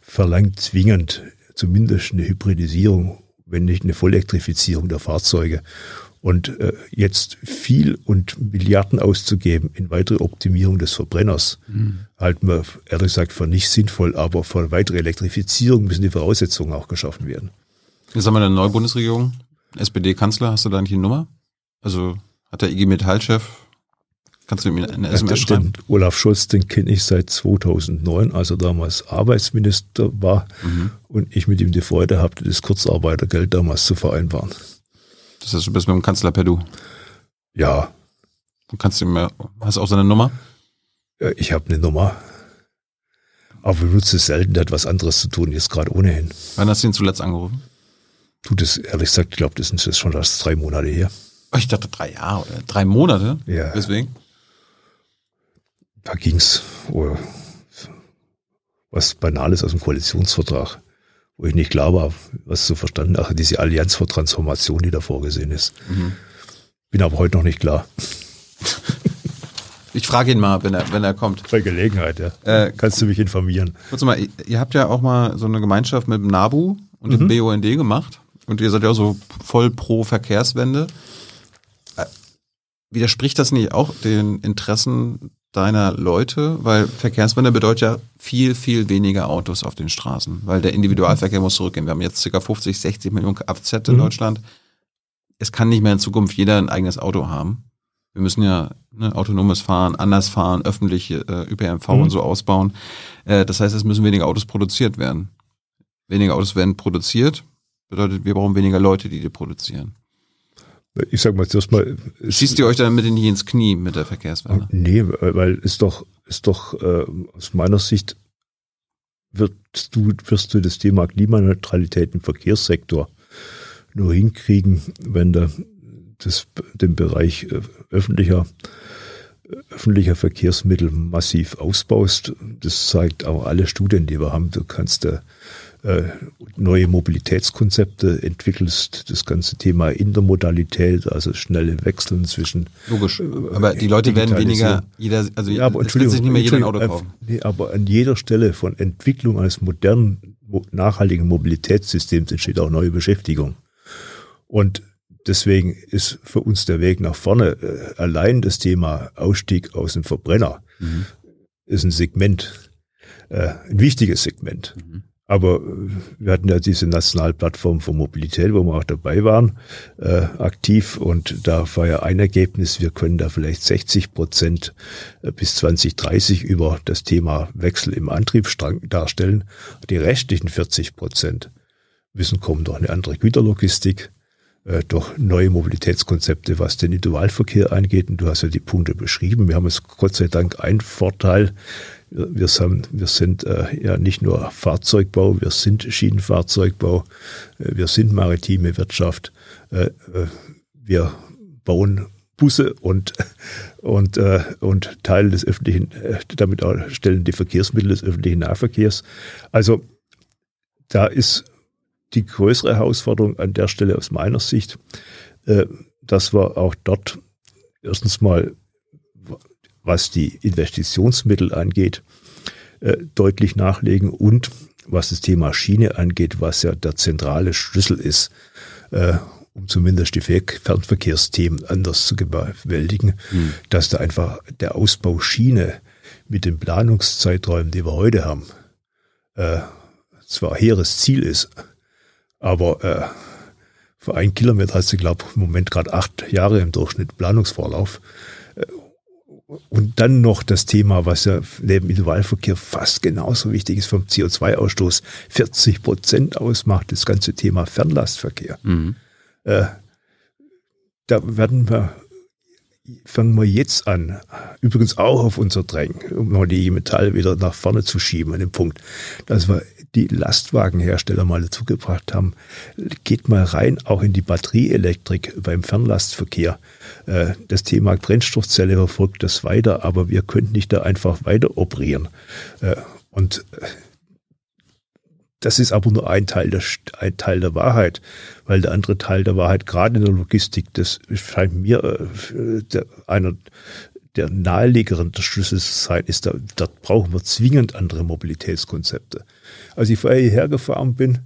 verlangt zwingend zumindest eine Hybridisierung, wenn nicht eine Vollelektrifizierung der Fahrzeuge. Und äh, jetzt viel und Milliarden auszugeben in weitere Optimierung des Verbrenners, mhm. halten wir ehrlich gesagt für nicht sinnvoll, aber für weitere Elektrifizierung müssen die Voraussetzungen auch geschaffen werden. Jetzt haben wir eine neue Bundesregierung, SPD-Kanzler, hast du da eigentlich die Nummer? Also hat der IG Metall-Chef, kannst du ihm eine SMS schreiben? Olaf Scholz, den kenne ich seit 2009, als er damals Arbeitsminister war mhm. und ich mit ihm die Freude hatte, das Kurzarbeitergeld damals zu vereinbaren. Das heißt, du bist mit dem Kanzler per Du? Ja. Du kannst ihm, hast du auch seine Nummer? Ja, ich habe eine Nummer. Aber wir nutzen es selten, der hat was anderes zu tun, jetzt gerade ohnehin. Wann hast du ihn zuletzt angerufen? Du, das ehrlich gesagt, ich glaube, das sind jetzt schon erst drei Monate her. Ich dachte drei Jahre oder drei Monate. Ja. Deswegen? Da ging's oh, was Banales aus dem Koalitionsvertrag, wo ich nicht klar war, was zu verstanden habe, diese Allianz für Transformation, die da vorgesehen ist. Mhm. Bin aber heute noch nicht klar. Ich frage ihn mal, wenn er, wenn er kommt. Bei Gelegenheit, ja. Äh, Kannst du mich informieren. Kurz mal, ihr habt ja auch mal so eine Gemeinschaft mit dem NABU und mhm. dem BUND gemacht. Und ihr seid ja auch so voll pro Verkehrswende. Äh, widerspricht das nicht auch den Interessen deiner Leute? Weil Verkehrswende bedeutet ja viel, viel weniger Autos auf den Straßen, weil der Individualverkehr muss zurückgehen. Wir haben jetzt ca. 50, 60 Millionen Kfz in mhm. Deutschland. Es kann nicht mehr in Zukunft jeder ein eigenes Auto haben. Wir müssen ja ne, autonomes Fahren, anders fahren, öffentliche äh, ÖPNV mhm. und so ausbauen. Äh, das heißt, es müssen weniger Autos produziert werden. Weniger Autos werden produziert, bedeutet, wir brauchen weniger Leute, die die produzieren. Ich sag mal zuerst mal. Schießt ihr euch damit nicht ins Knie mit der Verkehrswende? Nee, weil ist doch, ist doch äh, aus meiner Sicht wirst du, wirst du das Thema Klimaneutralität im Verkehrssektor nur hinkriegen, wenn du das, den Bereich äh, öffentlicher, öffentlicher Verkehrsmittel massiv ausbaust. Das zeigt auch alle Studien, die wir haben. Du kannst äh, neue Mobilitätskonzepte entwickelst, das ganze Thema Intermodalität, also schnelle Wechseln zwischen. Logisch. Äh, aber die Leute werden weniger, jeder, also ja, aber wird sich nicht mehr jeder ein Auto kaufen. Nee, aber an jeder Stelle von Entwicklung eines modernen, nachhaltigen Mobilitätssystems entsteht auch neue Beschäftigung. Und Deswegen ist für uns der Weg nach vorne äh, allein das Thema Ausstieg aus dem Verbrenner mhm. ist ein Segment, äh, ein wichtiges Segment. Mhm. Aber äh, wir hatten ja diese nationale Plattform für Mobilität, wo wir auch dabei waren, äh, aktiv. Und da war ja ein Ergebnis, wir können da vielleicht 60 Prozent äh, bis 2030 über das Thema Wechsel im Antriebsstrang darstellen. Die restlichen 40 Prozent müssen kommen durch eine andere Güterlogistik, äh, durch neue Mobilitätskonzepte, was den Individualverkehr angeht. Und du hast ja die Punkte beschrieben. Wir haben jetzt Gott sei Dank einen Vorteil. Wir sind, wir sind äh, ja nicht nur Fahrzeugbau, wir sind Schienenfahrzeugbau, äh, wir sind maritime Wirtschaft, äh, äh wir bauen Busse und, und, äh, und Teile des öffentlichen, äh, damit auch stellen die Verkehrsmittel des öffentlichen Nahverkehrs. Also da ist die größere Herausforderung an der Stelle aus meiner Sicht, dass wir auch dort erstens mal, was die Investitionsmittel angeht, äh, deutlich nachlegen und was das Thema Schiene angeht, was ja der zentrale Schlüssel ist, äh, um zumindest die Fernverkehrsthemen anders zu bewältigen, mhm. dass da einfach der Ausbau Schiene mit den Planungszeiträumen, die wir heute haben, zwar hehres Ziel ist, Aber äh, für einen Kilometer hast du, glaube ich, im Moment gerade acht Jahre im Durchschnitt Planungsvorlauf. Und dann noch das Thema, was ja neben Individualverkehr fast genauso wichtig ist vom CO2-Ausstoß, 40 Prozent ausmacht, das ganze Thema Fernlastverkehr. Mhm. Äh, da werden wir fangen wir jetzt an, übrigens auch auf unser Drängen, um mal die Metall wieder nach vorne zu schieben an dem Punkt, dass wir die Lastwagenhersteller mal dazu gebracht haben, geht mal rein, auch in die Batterieelektrik beim Fernlastverkehr. Äh, das Thema Brennstoffzelle verfolgt das weiter, aber wir können nicht da einfach weiter operieren. Äh, und äh, das ist aber nur ein Teil, der, ein Teil der Wahrheit, weil der andere Teil der Wahrheit, gerade in der Logistik, das scheint mir äh, der, einer der naheliegeren Schlüssel zu sein, ist, da, dort brauchen wir zwingend andere Mobilitätskonzepte. Als ich vorher hierher gefahren bin,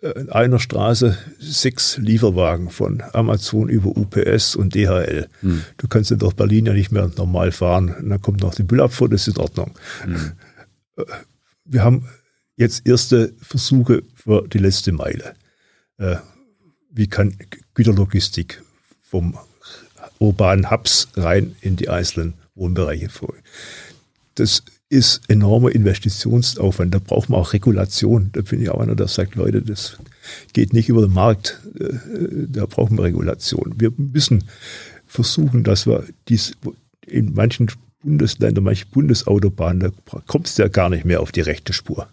äh, in einer Straße sechs Lieferwagen von Amazon über UPS und DHL. Hm. Du kannst ja durch Berlin ja nicht mehr normal fahren. Und dann kommt noch die Müllabfuhr, das ist in Ordnung. Hm. Äh, wir haben jetzt erste Versuche für die letzte Meile. Äh, wie kann Güterlogistik vom urbanen Hubs rein in die einzelnen Wohnbereiche folgen? Das ist enormer Investitionsaufwand. Da braucht man auch Regulation. Da bin ich auch einer, der sagt, Leute, das geht nicht über den Markt. Äh, da brauchen wir Regulation. Wir müssen versuchen, dass wir dies in manchen Bundesländern, manchen Bundesautobahnen, da kommst du ja gar nicht mehr auf die rechte Spur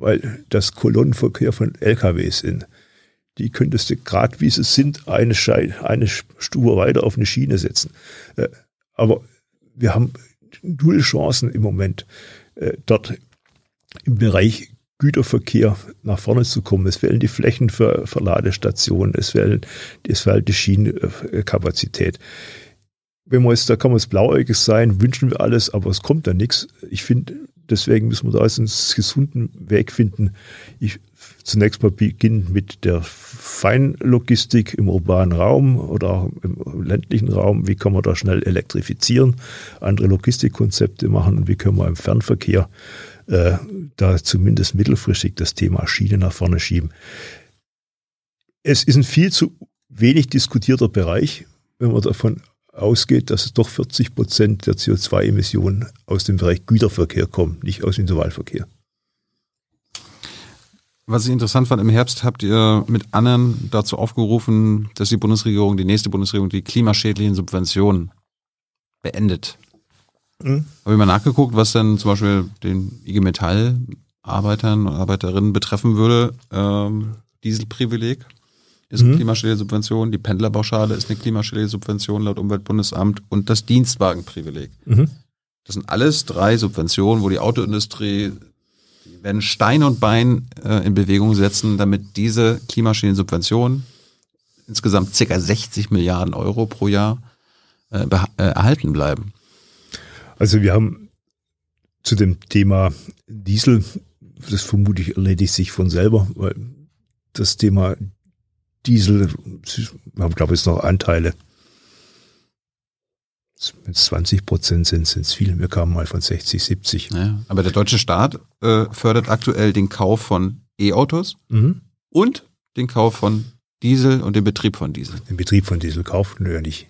weil das Kolonnenverkehr von LKWs sind. Die könntest du gerade wie sie sind eine, Schein, eine Stufe weiter auf eine Schiene setzen. Äh, aber wir haben null Chancen im Moment, äh, dort im Bereich Güterverkehr nach vorne zu kommen. Es fehlen die Flächen für, für Ladestationen, es fehlen, es fehlt die Schienenkapazität. Wenn wir jetzt, da kann man es blauäugig sein, wünschen wir alles, aber es kommt da nichts. Ich finde, Deswegen müssen wir da einen gesunden Weg finden. Ich zunächst mal beginnen mit der Feinlogistik im urbanen Raum oder auch im ländlichen Raum. Wie kann man da schnell elektrifizieren, andere Logistikkonzepte machen und wie können wir im Fernverkehr äh, da zumindest mittelfristig das Thema Schiene nach vorne schieben. Es ist ein viel zu wenig diskutierter Bereich, wenn man davon ausgeht, dass es doch 40 Prozent der CO2-Emissionen aus dem Bereich Güterverkehr kommen, nicht aus dem Individualverkehr. Was ich interessant fand, im Herbst habt ihr mit anderen dazu aufgerufen, dass die Bundesregierung, die nächste Bundesregierung, die klimaschädlichen Subventionen beendet. Mhm. Habe ich mal nachgeguckt, was denn zum Beispiel den IG Metall Arbeitern und Arbeiterinnen betreffen würde, ähm, Dieselprivileg ist eine mhm. Klimaschädelsubvention, die Pendlerpauschale ist eine Klimaschädelsubvention laut Umweltbundesamt und das Dienstwagenprivileg. Mhm. Das sind alles drei Subventionen, wo die Autoindustrie die werden Stein und Bein äh, in Bewegung setzen, damit diese Klimaschädelsubventionen insgesamt circa 60 Milliarden Euro pro Jahr äh, äh, erhalten bleiben. Also wir haben zu dem Thema Diesel, das vermute ich erledigt sich von selber, weil das Thema Diesel, haben glaube ich noch Anteile. Wenn es 20 Prozent sind, sind es viel. Wir kamen mal von 60, 70. Ja, aber der deutsche Staat äh, fördert aktuell den Kauf von E-Autos mhm. und den Kauf von Diesel und den Betrieb von Diesel. Den Betrieb von Diesel kaufen wir ja nicht.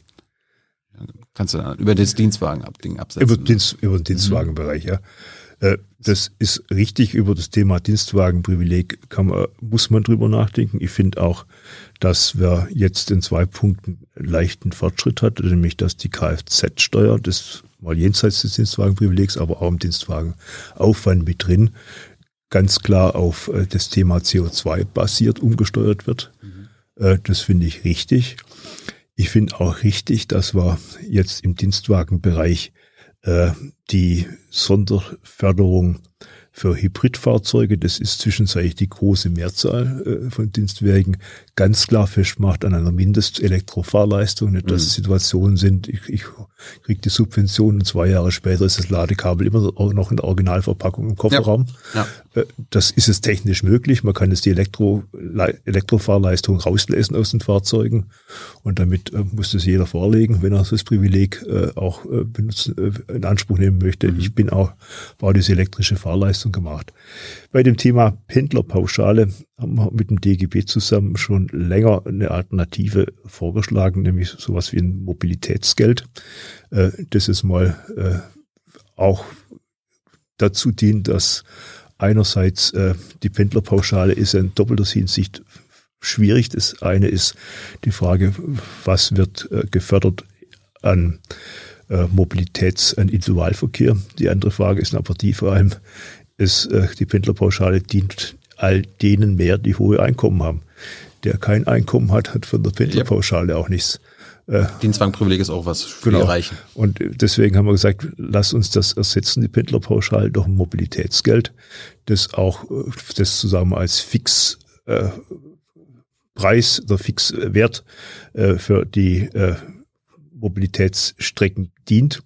Kannst du über das Dienstwagen-Ding absetzen. Über, Dienst, über den Dienstwagenbereich, ja. Äh, das ist richtig. Über das Thema Dienstwagenprivileg kann man, muss man drüber nachdenken. Ich finde auch, dass wir jetzt in zwei Punkten leichten Fortschritt hat, nämlich dass die Kfz-Steuer, das mal jenseits des Dienstwagenprivilegs, aber auch im Dienstwagenaufwand mit drin, ganz klar auf äh, das Thema CO2 basiert umgesteuert wird. Mhm. Das finde ich richtig. Ich finde auch richtig, dass wir jetzt im Dienstwagenbereich äh, die Sonderförderung für Hybridfahrzeuge, das ist zwischenzeitlich die große Mehrzahl äh, von Dienstwagen, ganz klar festmacht an einer Mindestelektrofahrleistung, nicht dass mhm. Situationen sind, ich, ich kriege die Subvention und zwei Jahre später ist das Ladekabel immer noch in der Originalverpackung im Kofferraum. Ja. Ja. Äh, das ist es technisch möglich. Man kann jetzt die Elektro, Elektrofahrleistung rauslesen aus den Fahrzeugen und damit äh, muss das jeder vorlegen, wenn er das Privileg auch benutzen, in Anspruch nehmen möchte. Mhm. Ich bin auch, baue diese elektrische Fahrleistung Einschätzung gemacht. Bei dem Thema Pendlerpauschale haben wir mit dem DGB zusammen schon länger eine Alternative vorgeschlagen, nämlich sowas wie ein Mobilitätsgeld. Äh, das ist mal äh, auch dazu dient, dass einerseits äh, die Pendlerpauschale ist in doppelter Hinsicht schwierig. Das eine ist die Frage, was wird gefördert an Mobilitäts-, an Individualverkehr. Die andere Frage ist aber die vor allem, ist, äh, die Pendlerpauschale dient all denen mehr, die hohe Einkommen haben. Der kein Einkommen hat, hat von der Pendlerpauschale auch nichts. Äh, Dienstwagenprivileg ist auch was für genau. die Reichen. Und deswegen haben wir gesagt, lass uns das ersetzen, die Pendlerpauschale, durch ein Mobilitätsgeld, das auch, äh, das zusammen als Fix, äh, Preis oder Fixwert äh, für die äh, Mobilitätsstrecken dient,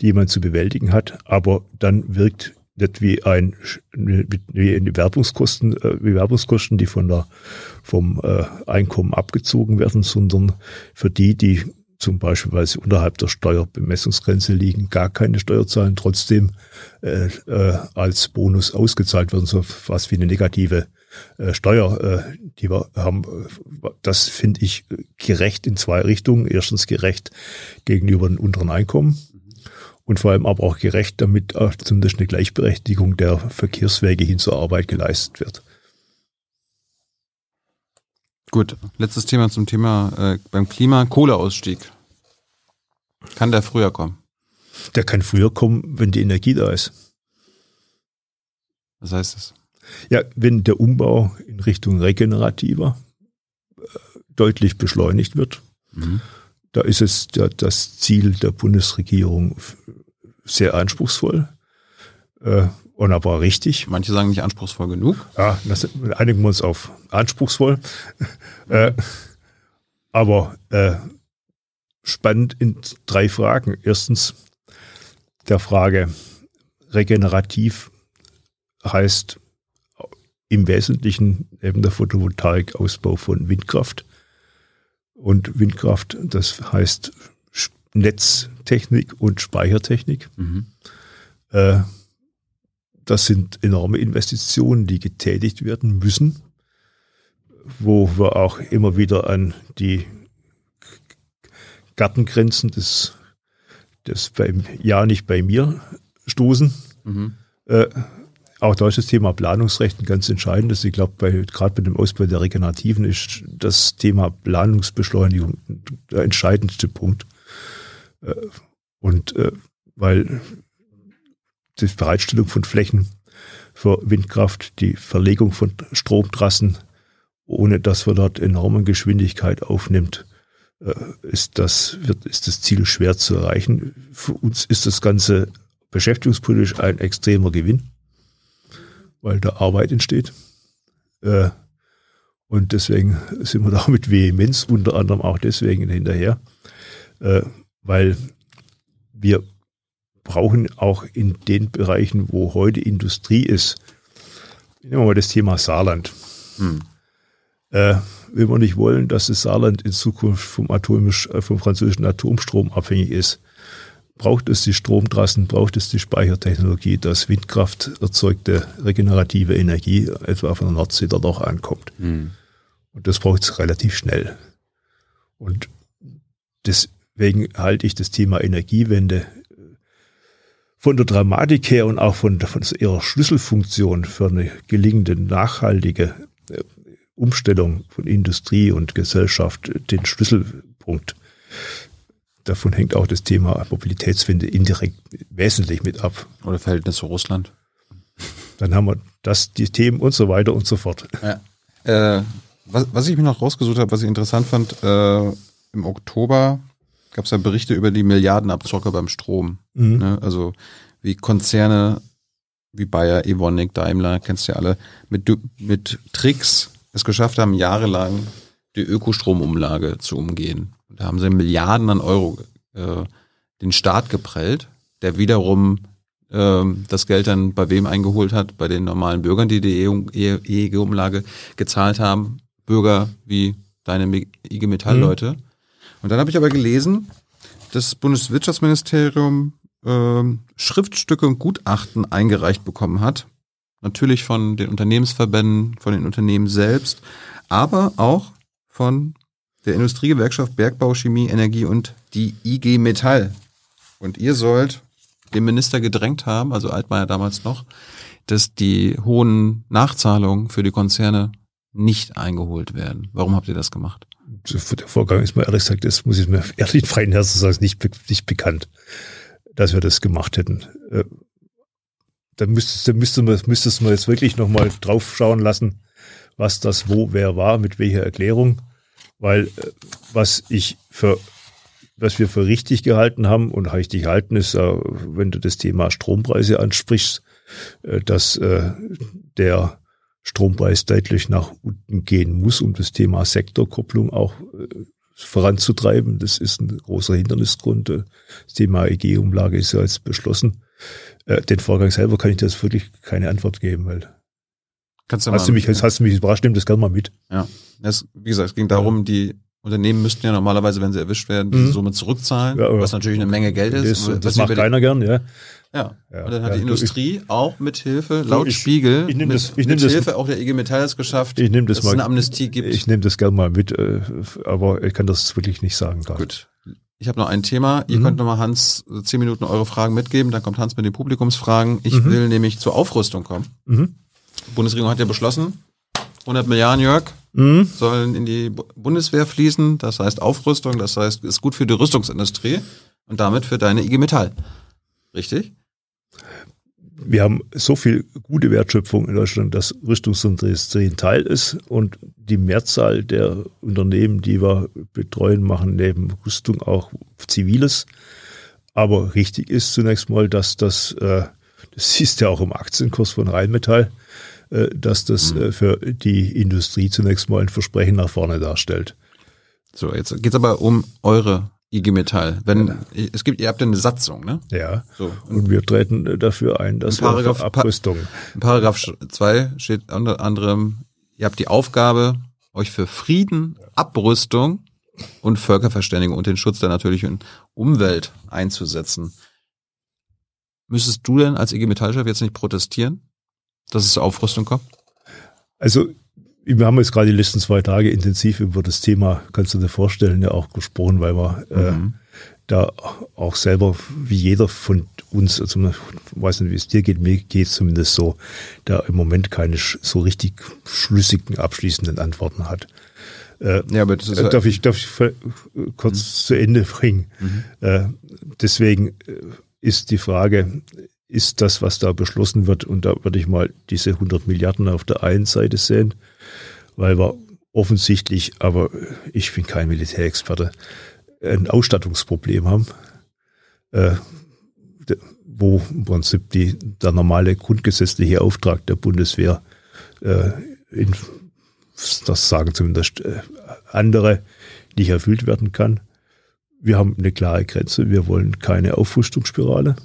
die man zu bewältigen hat, aber dann wirkt nicht wie ein wie in die Werbungskosten, äh, wie Werbungskosten, die von der vom äh, Einkommen abgezogen werden, sondern für die, die zum Beispiel, weil sie unterhalb der Steuerbemessungsgrenze liegen, gar keine Steuer zahlen, trotzdem äh, äh, als Bonus ausgezahlt werden, so was wie eine negative äh, Steuer, äh, die wir haben, das finde ich gerecht in zwei Richtungen. Erstens gerecht gegenüber den unteren Einkommen und vor allem aber auch gerecht, damit auch zumindest eine Gleichberechtigung der Verkehrswege hin zur Arbeit geleistet wird. Gut, letztes Thema zum Thema äh, beim Klima, Kohleausstieg. Kann der früher kommen? Der kann früher kommen, wenn die Energie da ist. Was heißt das? Ja, wenn der Umbau in Richtung regenerativer äh, deutlich beschleunigt wird, mhm. Da ist es das Ziel der Bundesregierung sehr anspruchsvoll äh, und aber richtig. Manche sagen nicht anspruchsvoll genug. Ja, das einigen wir uns auf anspruchsvoll. äh, aber äh, spannend in drei Fragen. Erstens der Frage regenerativ heißt im Wesentlichen eben der Photovoltaikausbau von Windkraft. Und Windkraft, das heißt Netztechnik und Speichertechnik. Mhm. Äh, das sind enorme Investitionen, die getätigt werden müssen, wo wir auch immer wieder an die Gartengrenzen des, des beim Ja nicht bei mir stoßen. Mhm. Äh, auch da ist das Thema Planungsrecht ein ganz entscheidendes. Ich glaube, bei, gerade bei dem Ausbau der Regenerativen ist das Thema Planungsbeschleunigung der entscheidendste Punkt. Äh, und äh, weil die Bereitstellung von Flächen für Windkraft, die Verlegung von Stromtrassen, ohne dass man dort enorme Geschwindigkeit aufnimmt, äh, ist das, wird, ist das Ziel schwer zu erreichen. Für uns ist das Ganze beschäftigungspolitisch ein extremer Gewinn weil da Arbeit entsteht. Äh, und deswegen sind wir da mit Vehemenz unter anderem auch deswegen hinterher, äh, weil wir brauchen auch in den Bereichen, wo heute Industrie ist, nehmen wir mal das Thema Saarland. Hm. Äh, wenn wir nicht wollen, dass das Saarland in Zukunft vom, atomisch, vom französischen Atomstrom abhängig ist, braucht es die Stromtrassen, braucht es die Speichertechnologie, dass Windkraft erzeugte regenerative Energie etwa von der Nordsee dort auch ankommt. Mhm. Und das braucht es relativ schnell. Und deswegen halte ich das Thema Energiewende von der Dramatik her und auch von, von ihrer Schlüsselfunktion für eine gelingende, nachhaltige äh, Umstellung von Industrie und Gesellschaft den Schlüsselpunkt davon hängt auch das Thema Mobilitätswende indirekt wesentlich mit ab. Oder Verhältnis zu Russland. Dann haben wir das, die Themen und so weiter und so fort. Ja. Äh, was, was, ich mir noch rausgesucht habe, was ich interessant fand, äh, im Oktober gab es ja Berichte über die Milliardenabzocke beim Strom. Mhm. Ne? Also wie Konzerne wie Bayer, Evonik, Daimler, kennst du ja alle, mit, mit Tricks es geschafft haben, jahrelang die Ökostromumlage zu umgehen. Da haben sie Milliarden an Euro äh, den Staat geprellt, der wiederum äh, das Geld dann bei wem eingeholt hat? Bei den normalen Bürgern, die die EEG-Umlage gezahlt haben. Bürger wie deine IG Metall-Leute. Mhm. Und dann habe ich aber gelesen, dass das Bundeswirtschaftsministerium äh, Schriftstücke und Gutachten eingereicht bekommen hat natürlich von den Unternehmensverbänden, von den Unternehmen selbst, aber auch von der Industriegewerkschaft Bergbau, Chemie, Energie und die IG Metall. Und ihr sollt den Minister gedrängt haben, also Altmaier damals noch, dass die hohen Nachzahlungen für die Konzerne nicht eingeholt werden. Warum habt ihr das gemacht? Der Vorgang ist mir ehrlich gesagt, das muss ich mir ehrlich freien Herzens sagen, nicht, nicht bekannt, dass wir das gemacht hätten. Äh, da müsstest, da müsste man, müsstest man jetzt wirklich nochmal drauf schauen lassen, was das wo wer war, mit welcher Erklärung. Weil äh, was ich für was wir für richtig gehalten haben und richtig halten ist, äh, wenn du das Thema Strompreise ansprichst, äh, dass der Strompreis deutlich nach unten gehen muss, um das Thema Sektorkopplung auch voranzutreiben. Das ist ein großer Hindernisgrund. Das Thema EG-Umlage ist ja jetzt beschlossen. Den Vorgang selber kann ich dir jetzt wirklich keine Antwort geben, weil Kannst du hast, mal, du mich, hast du mich überrascht, nimm das gerne mal mit. Ja, das, wie gesagt, es ging darum, die Unternehmen müssten ja normalerweise, wenn sie erwischt werden, diese Mhm. Summe zurückzahlen, Ja, was natürlich eine Menge Geld ist. Das, das macht keiner gern, ja. Ja. Ja, und dann hat ja, die du, Industrie auch mit Hilfe, laut ich- Spiegel, ich nehm mit, das- ich mit das- Hilfe auch der IG Metall es geschafft, Ich nehme das dass mal. es eine Amnestie gibt. Ich nehme das gerne mal mit, äh, aber ich kann das wirklich nicht sagen. gerade. Gut. Ich habe noch ein Thema. Ihr Mhm. könnt noch mal Hans äh, zehn Minuten eure Fragen mitgeben. Dann kommt Hans mit den Publikumsfragen. Ich Mhm. will nämlich zur Aufrüstung kommen. Mhm. Die Bundesregierung hat ja beschlossen, 100 Milliarden, Jörg, Mhm. sollen in die Bu- Bundeswehr fließen. Das heißt Aufrüstung. Das heißt, ist gut für die Rüstungsindustrie und damit für deine IG Metall. Richtig? Wir haben so viel gute Wertschöpfung in Deutschland, dass Rüstungsindustrie ein Teil ist und die Mehrzahl der Unternehmen, die wir betreuen, machen neben Rüstung auch Ziviles. Aber richtig ist zunächst mal, dass das, äh, das siehst du ja auch im Aktienkurs von Rheinmetall, dass das äh, für die Industrie zunächst mal ein Versprechen nach vorne darstellt. So, jetzt geht's aber um eure IG Metall. Wenn es gibt, ihr habt ja eine Satzung, ne? Ja. So. Und wir treten äh, dafür ein, dass wir Paragraph- Abrüstung. In Paragraph 2 steht unter anderem, ihr habt die Aufgabe, euch für Frieden, Abrüstung und Völkerverständigung und den Schutz der natürlichen Umwelt einzusetzen. Müsstest du denn als IG Metallchef jetzt nicht protestieren, dass es zur Aufrüstung kommt? Also, wir haben jetzt gerade die letzten zwei Tage intensiv über das Thema, kannst du dir vorstellen, ja auch gesprochen, weil wir äh, Mhm. da auch selber, wie jeder von uns, also ich weiß nicht, wie es dir geht, mir geht es zumindest so, da im Moment keine so richtig schlüssigen, abschließenden Antworten hat. Äh, Ja, aber das ist äh, darf ich, darf ich kurz zu Ende bringen? Äh, deswegen äh, ist die Frage, ist das, was da beschlossen wird, und da würde ich mal diese 100 Milliarden auf der einen Seite sehen, weil wir offensichtlich, aber ich bin kein Militärexperte, ein Ausstattungsproblem haben, äh, wo im Prinzip die, der normale grundgesetzliche Auftrag der Bundeswehr äh, in, das sagen zumindest äh, andere, nicht erfüllt werden kann. Wir haben eine klare Grenze. Wir wollen keine Aufrüstungsspirale.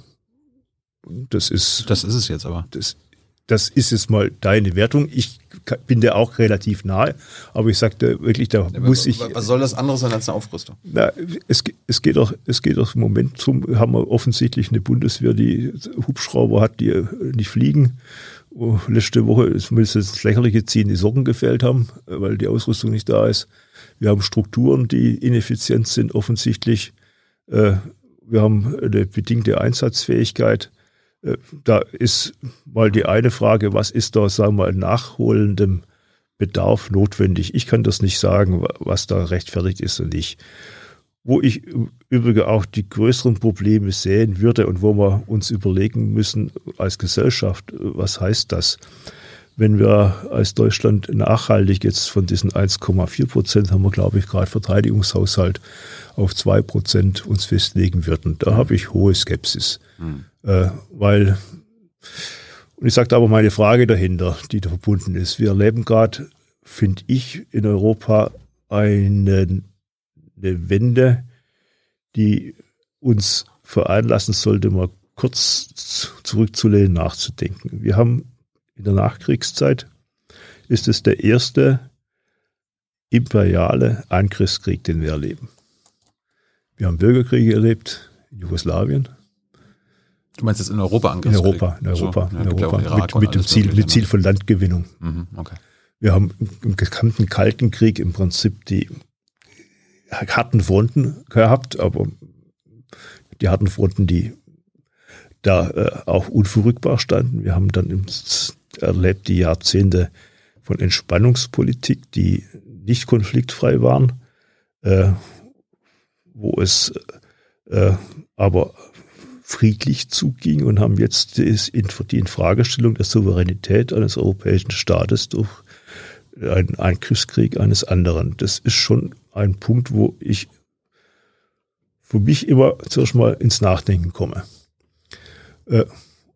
Das ist, das ist es jetzt aber. das, das ist jetzt mal deine Wertung. Ich bin der auch relativ nahe, aber ich sagte wirklich, da muss ich. Was soll das anderes sein als eine Aufrüstung? Na, es, es geht doch, es geht doch im Moment zum, haben wir offensichtlich eine Bundeswehr, die Hubschrauber hat, die nicht fliegen. Wo letzte Woche ist mir das lächerliche Ziehen die Socken gefällt haben, weil die Ausrüstung nicht da ist. Wir haben Strukturen, die ineffizient sind, offensichtlich. Äh, Wir haben eine bedingte Einsatzfähigkeit. Äh, Da ist mal die eine Frage, was ist da, sagen wir, mal, nachholendem Bedarf notwendig? Ich kann das nicht sagen, wa- was da rechtfertigt ist und nicht. Wo ich im Übrigen auch die größeren Probleme sehen würde und wo wir uns überlegen müssen als Gesellschaft, was heißt das? Wenn wir als Deutschland nachhaltig jetzt von diesen 1,4 Prozent haben wir, glaube ich, gerade Verteidigungshaushalt auf 2 Prozent uns festlegen würden, da habe ich hohe Skepsis. Äh, weil, und ich sagte aber meine Frage dahinter, die da verbunden ist. Wir erleben gerade, finde ich, in Europa eine, eine Wende, die uns veranlassen sollte, mal kurz zurückzulehnen, nachzudenken. Wir haben in der Nachkriegszeit, ist es der erste imperiale Angriffskrieg, den wir erleben. Wir haben Bürgerkriege erlebt in Jugoslawien. Du meinst jetzt in Europa In Europa, in Europa, so, ja, in Europa. mit, mit, dem Ziel, mit Ziel von Landgewinnung. Mhm, okay. Wir haben im gesamten Kalten Krieg im Prinzip die harten Fronten gehabt, aber die harten Fronten, die da äh, auch unverrückbar standen. Wir haben dann im, erlebt die Jahrzehnte von Entspannungspolitik, die nicht konfliktfrei waren, äh, wo es äh, aber friedlich zuging und haben jetzt die Infragestellung der Souveränität eines europäischen Staates durch einen Angriffskrieg eines anderen. Das ist schon ein Punkt, wo ich für mich immer zuerst mal ins Nachdenken komme. Äh,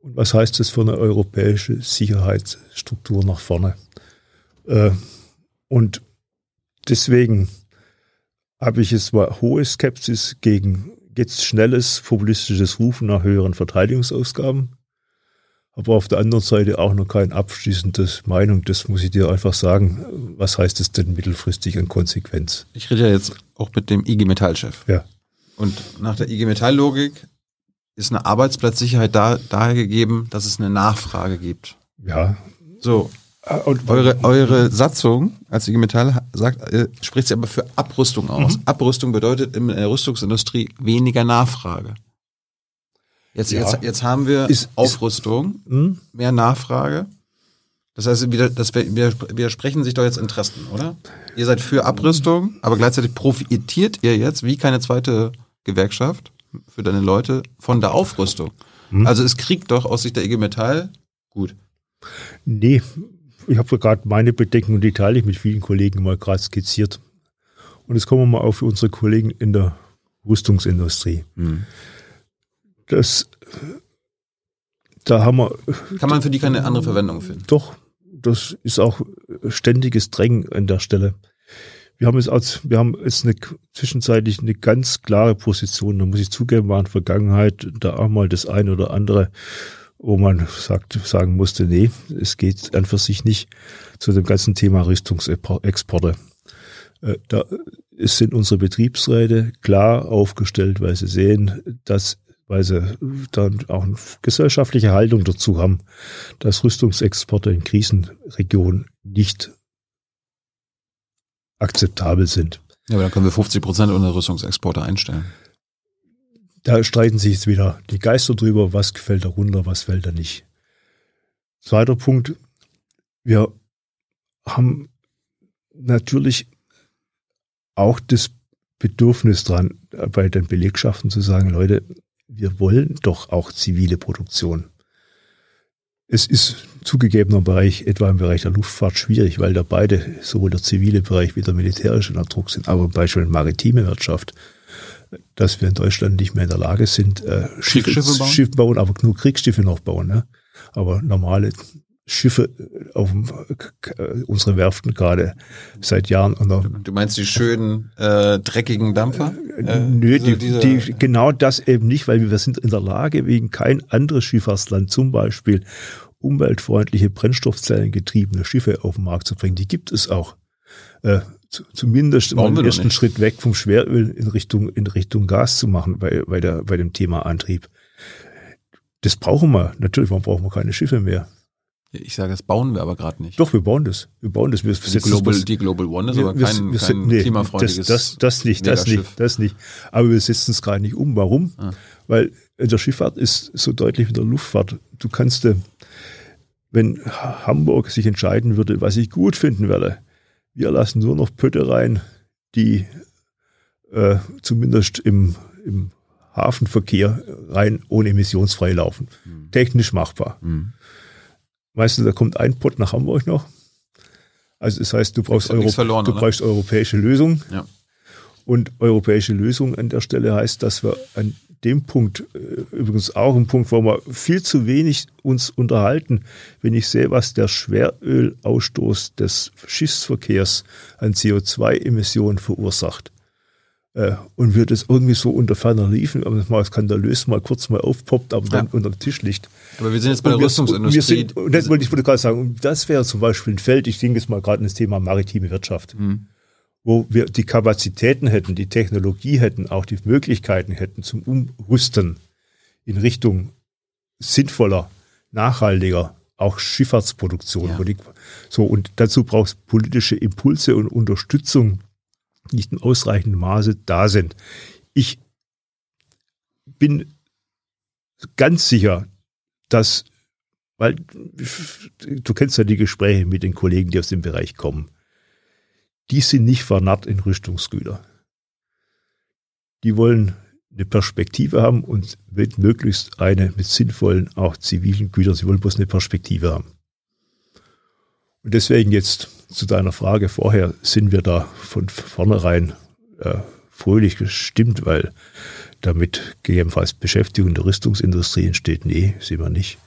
und was heißt das für eine europäische Sicherheitsstruktur nach vorne? Äh, und deswegen habe ich jetzt mal hohe Skepsis gegen jetzt schnelles populistisches Rufen nach höheren Verteidigungsausgaben aber auf der anderen Seite auch noch kein abschließendes Meinung. Das muss ich dir einfach sagen. Was heißt es denn mittelfristig an Konsequenz? Ich rede ja jetzt auch mit dem IG Metall-Chef. Ja. Und nach der IG Metall-Logik ist eine Arbeitsplatzsicherheit da, daher gegeben, dass es eine Nachfrage gibt. Ja. So. Und eure, eure Satzung als IG Metall sagt, äh, spricht sie aber für Abrüstung aus. Mhm. Abrüstung bedeutet in der Rüstungsindustrie weniger Nachfrage. Jetzt, ja. jetzt, jetzt haben wir ist, Aufrüstung, ist, hm? mehr Nachfrage. Das heißt, wieder, das widersprechen sich doch jetzt Interessen, oder? Ihr seid für Abrüstung, aber gleichzeitig profitiert ihr jetzt, wie keine zweite Gewerkschaft für deine Leute, von der Aufrüstung. Hm? Also ist Krieg doch aus Sicht der IG Metall gut. Nee, ich habe gerade meine Bedenken und die teile ich mit vielen Kollegen mal gerade skizziert. Und jetzt kommen wir mal auf unsere Kollegen in der Rüstungsindustrie. Hm das, da haben wir. Kann man für die keine andere Verwendung finden? Doch, das ist auch ständiges Drängen an der Stelle. Wir haben jetzt als, wir haben jetzt eine, zwischenzeitlich eine ganz klare Position. Da muss ich zugeben, war in der Vergangenheit da auch mal das eine oder andere, wo man sagt, sagen musste, nee, es geht einfach sich nicht zu dem ganzen Thema Rüstungsexporte. Äh, da sind unsere Betriebsräte klar aufgestellt, weil sie sehen, dass weil sie dann auch eine gesellschaftliche Haltung dazu haben, dass Rüstungsexporte in Krisenregionen nicht akzeptabel sind. Ja, aber dann können wir 50 Prozent unserer Rüstungsexporte einstellen. Da streiten sich jetzt wieder die Geister drüber, was gefällt darunter, was fällt da nicht. Zweiter Punkt, wir haben natürlich auch das Bedürfnis dran, bei den Belegschaften zu sagen, Leute, wir wollen doch auch zivile Produktion. Es ist zugegebener Bereich, etwa im Bereich der Luftfahrt, schwierig, weil da beide, sowohl der zivile Bereich wie der militärische, unter Druck sind. Aber beispielsweise maritime Wirtschaft, dass wir in Deutschland nicht mehr in der Lage sind, äh, Schiffe, bauen? Schiffe bauen, aber nur Kriegsschiffe noch bauen. Ne? Aber normale Schiffe auf dem, äh, unsere Werften gerade seit Jahren. Du meinst die schönen äh, dreckigen Dampfer? Äh, nö, also die, die, genau das eben nicht, weil wir sind in der Lage, wegen kein anderes Schifffahrtsland zum Beispiel umweltfreundliche Brennstoffzellen getriebene Schiffe auf den Markt zu bringen. Die gibt es auch. Äh, zumindest im ersten Schritt weg vom Schweröl in Richtung, in Richtung Gas zu machen bei, bei, der, bei dem Thema Antrieb. Das brauchen wir. Natürlich, warum brauchen wir keine Schiffe mehr? Ich sage, das bauen wir aber gerade nicht. Doch, wir bauen das. Wir bauen das. Wir die, Global, das, die Global One ist wir, aber kein, wir, kein nee, klimafreundliches das, das, das nicht, das nicht, das nicht. Aber wir setzen es gerade nicht um. Warum? Ah. Weil in der Schifffahrt ist so deutlich wie in der Luftfahrt. Du kannst, äh, wenn Hamburg sich entscheiden würde, was ich gut finden werde, wir lassen nur noch Pötte rein, die äh, zumindest im, im Hafenverkehr rein ohne emissionsfrei laufen. Mhm. Technisch machbar. Mhm. Weißt du, da kommt ein Pott nach Hamburg noch. Also das heißt, du brauchst, Euro, verloren, du brauchst europäische Lösung. Ja. Und europäische Lösung an der Stelle heißt, dass wir an dem Punkt, äh, übrigens auch ein Punkt, wo wir viel zu wenig uns unterhalten, wenn ich sehe, was der Schwerölausstoß des Schiffsverkehrs an CO2-Emissionen verursacht äh, und wird es irgendwie so unter ferner liefen, aber das mal skandalös mal kurz mal aufpoppt, aber dann ja. unter dem Tisch liegt. Aber wir sind jetzt bei der Rüstungsindustrie. Sind, und das wollte ich gerade sagen, das wäre zum Beispiel ein Feld, ich denke jetzt mal gerade in das Thema maritime Wirtschaft, mhm. Wo wir die Kapazitäten hätten, die Technologie hätten, auch die Möglichkeiten hätten zum Umrüsten in Richtung sinnvoller, nachhaltiger, auch Schifffahrtsproduktion. Ja. So, und dazu braucht es politische Impulse und Unterstützung, die nicht in ausreichendem Maße da sind. Ich bin ganz sicher, dass, weil du kennst ja die Gespräche mit den Kollegen, die aus dem Bereich kommen, die sind nicht vernarrt in Rüstungsgüter. Die wollen eine Perspektive haben und möglichst eine mit sinnvollen, auch zivilen Gütern. Sie wollen bloß eine Perspektive haben. Und deswegen jetzt zu deiner Frage vorher, sind wir da von vornherein äh, fröhlich gestimmt, weil damit gegebenenfalls Beschäftigung der Rüstungsindustrie entsteht. Nee, sind wir nicht.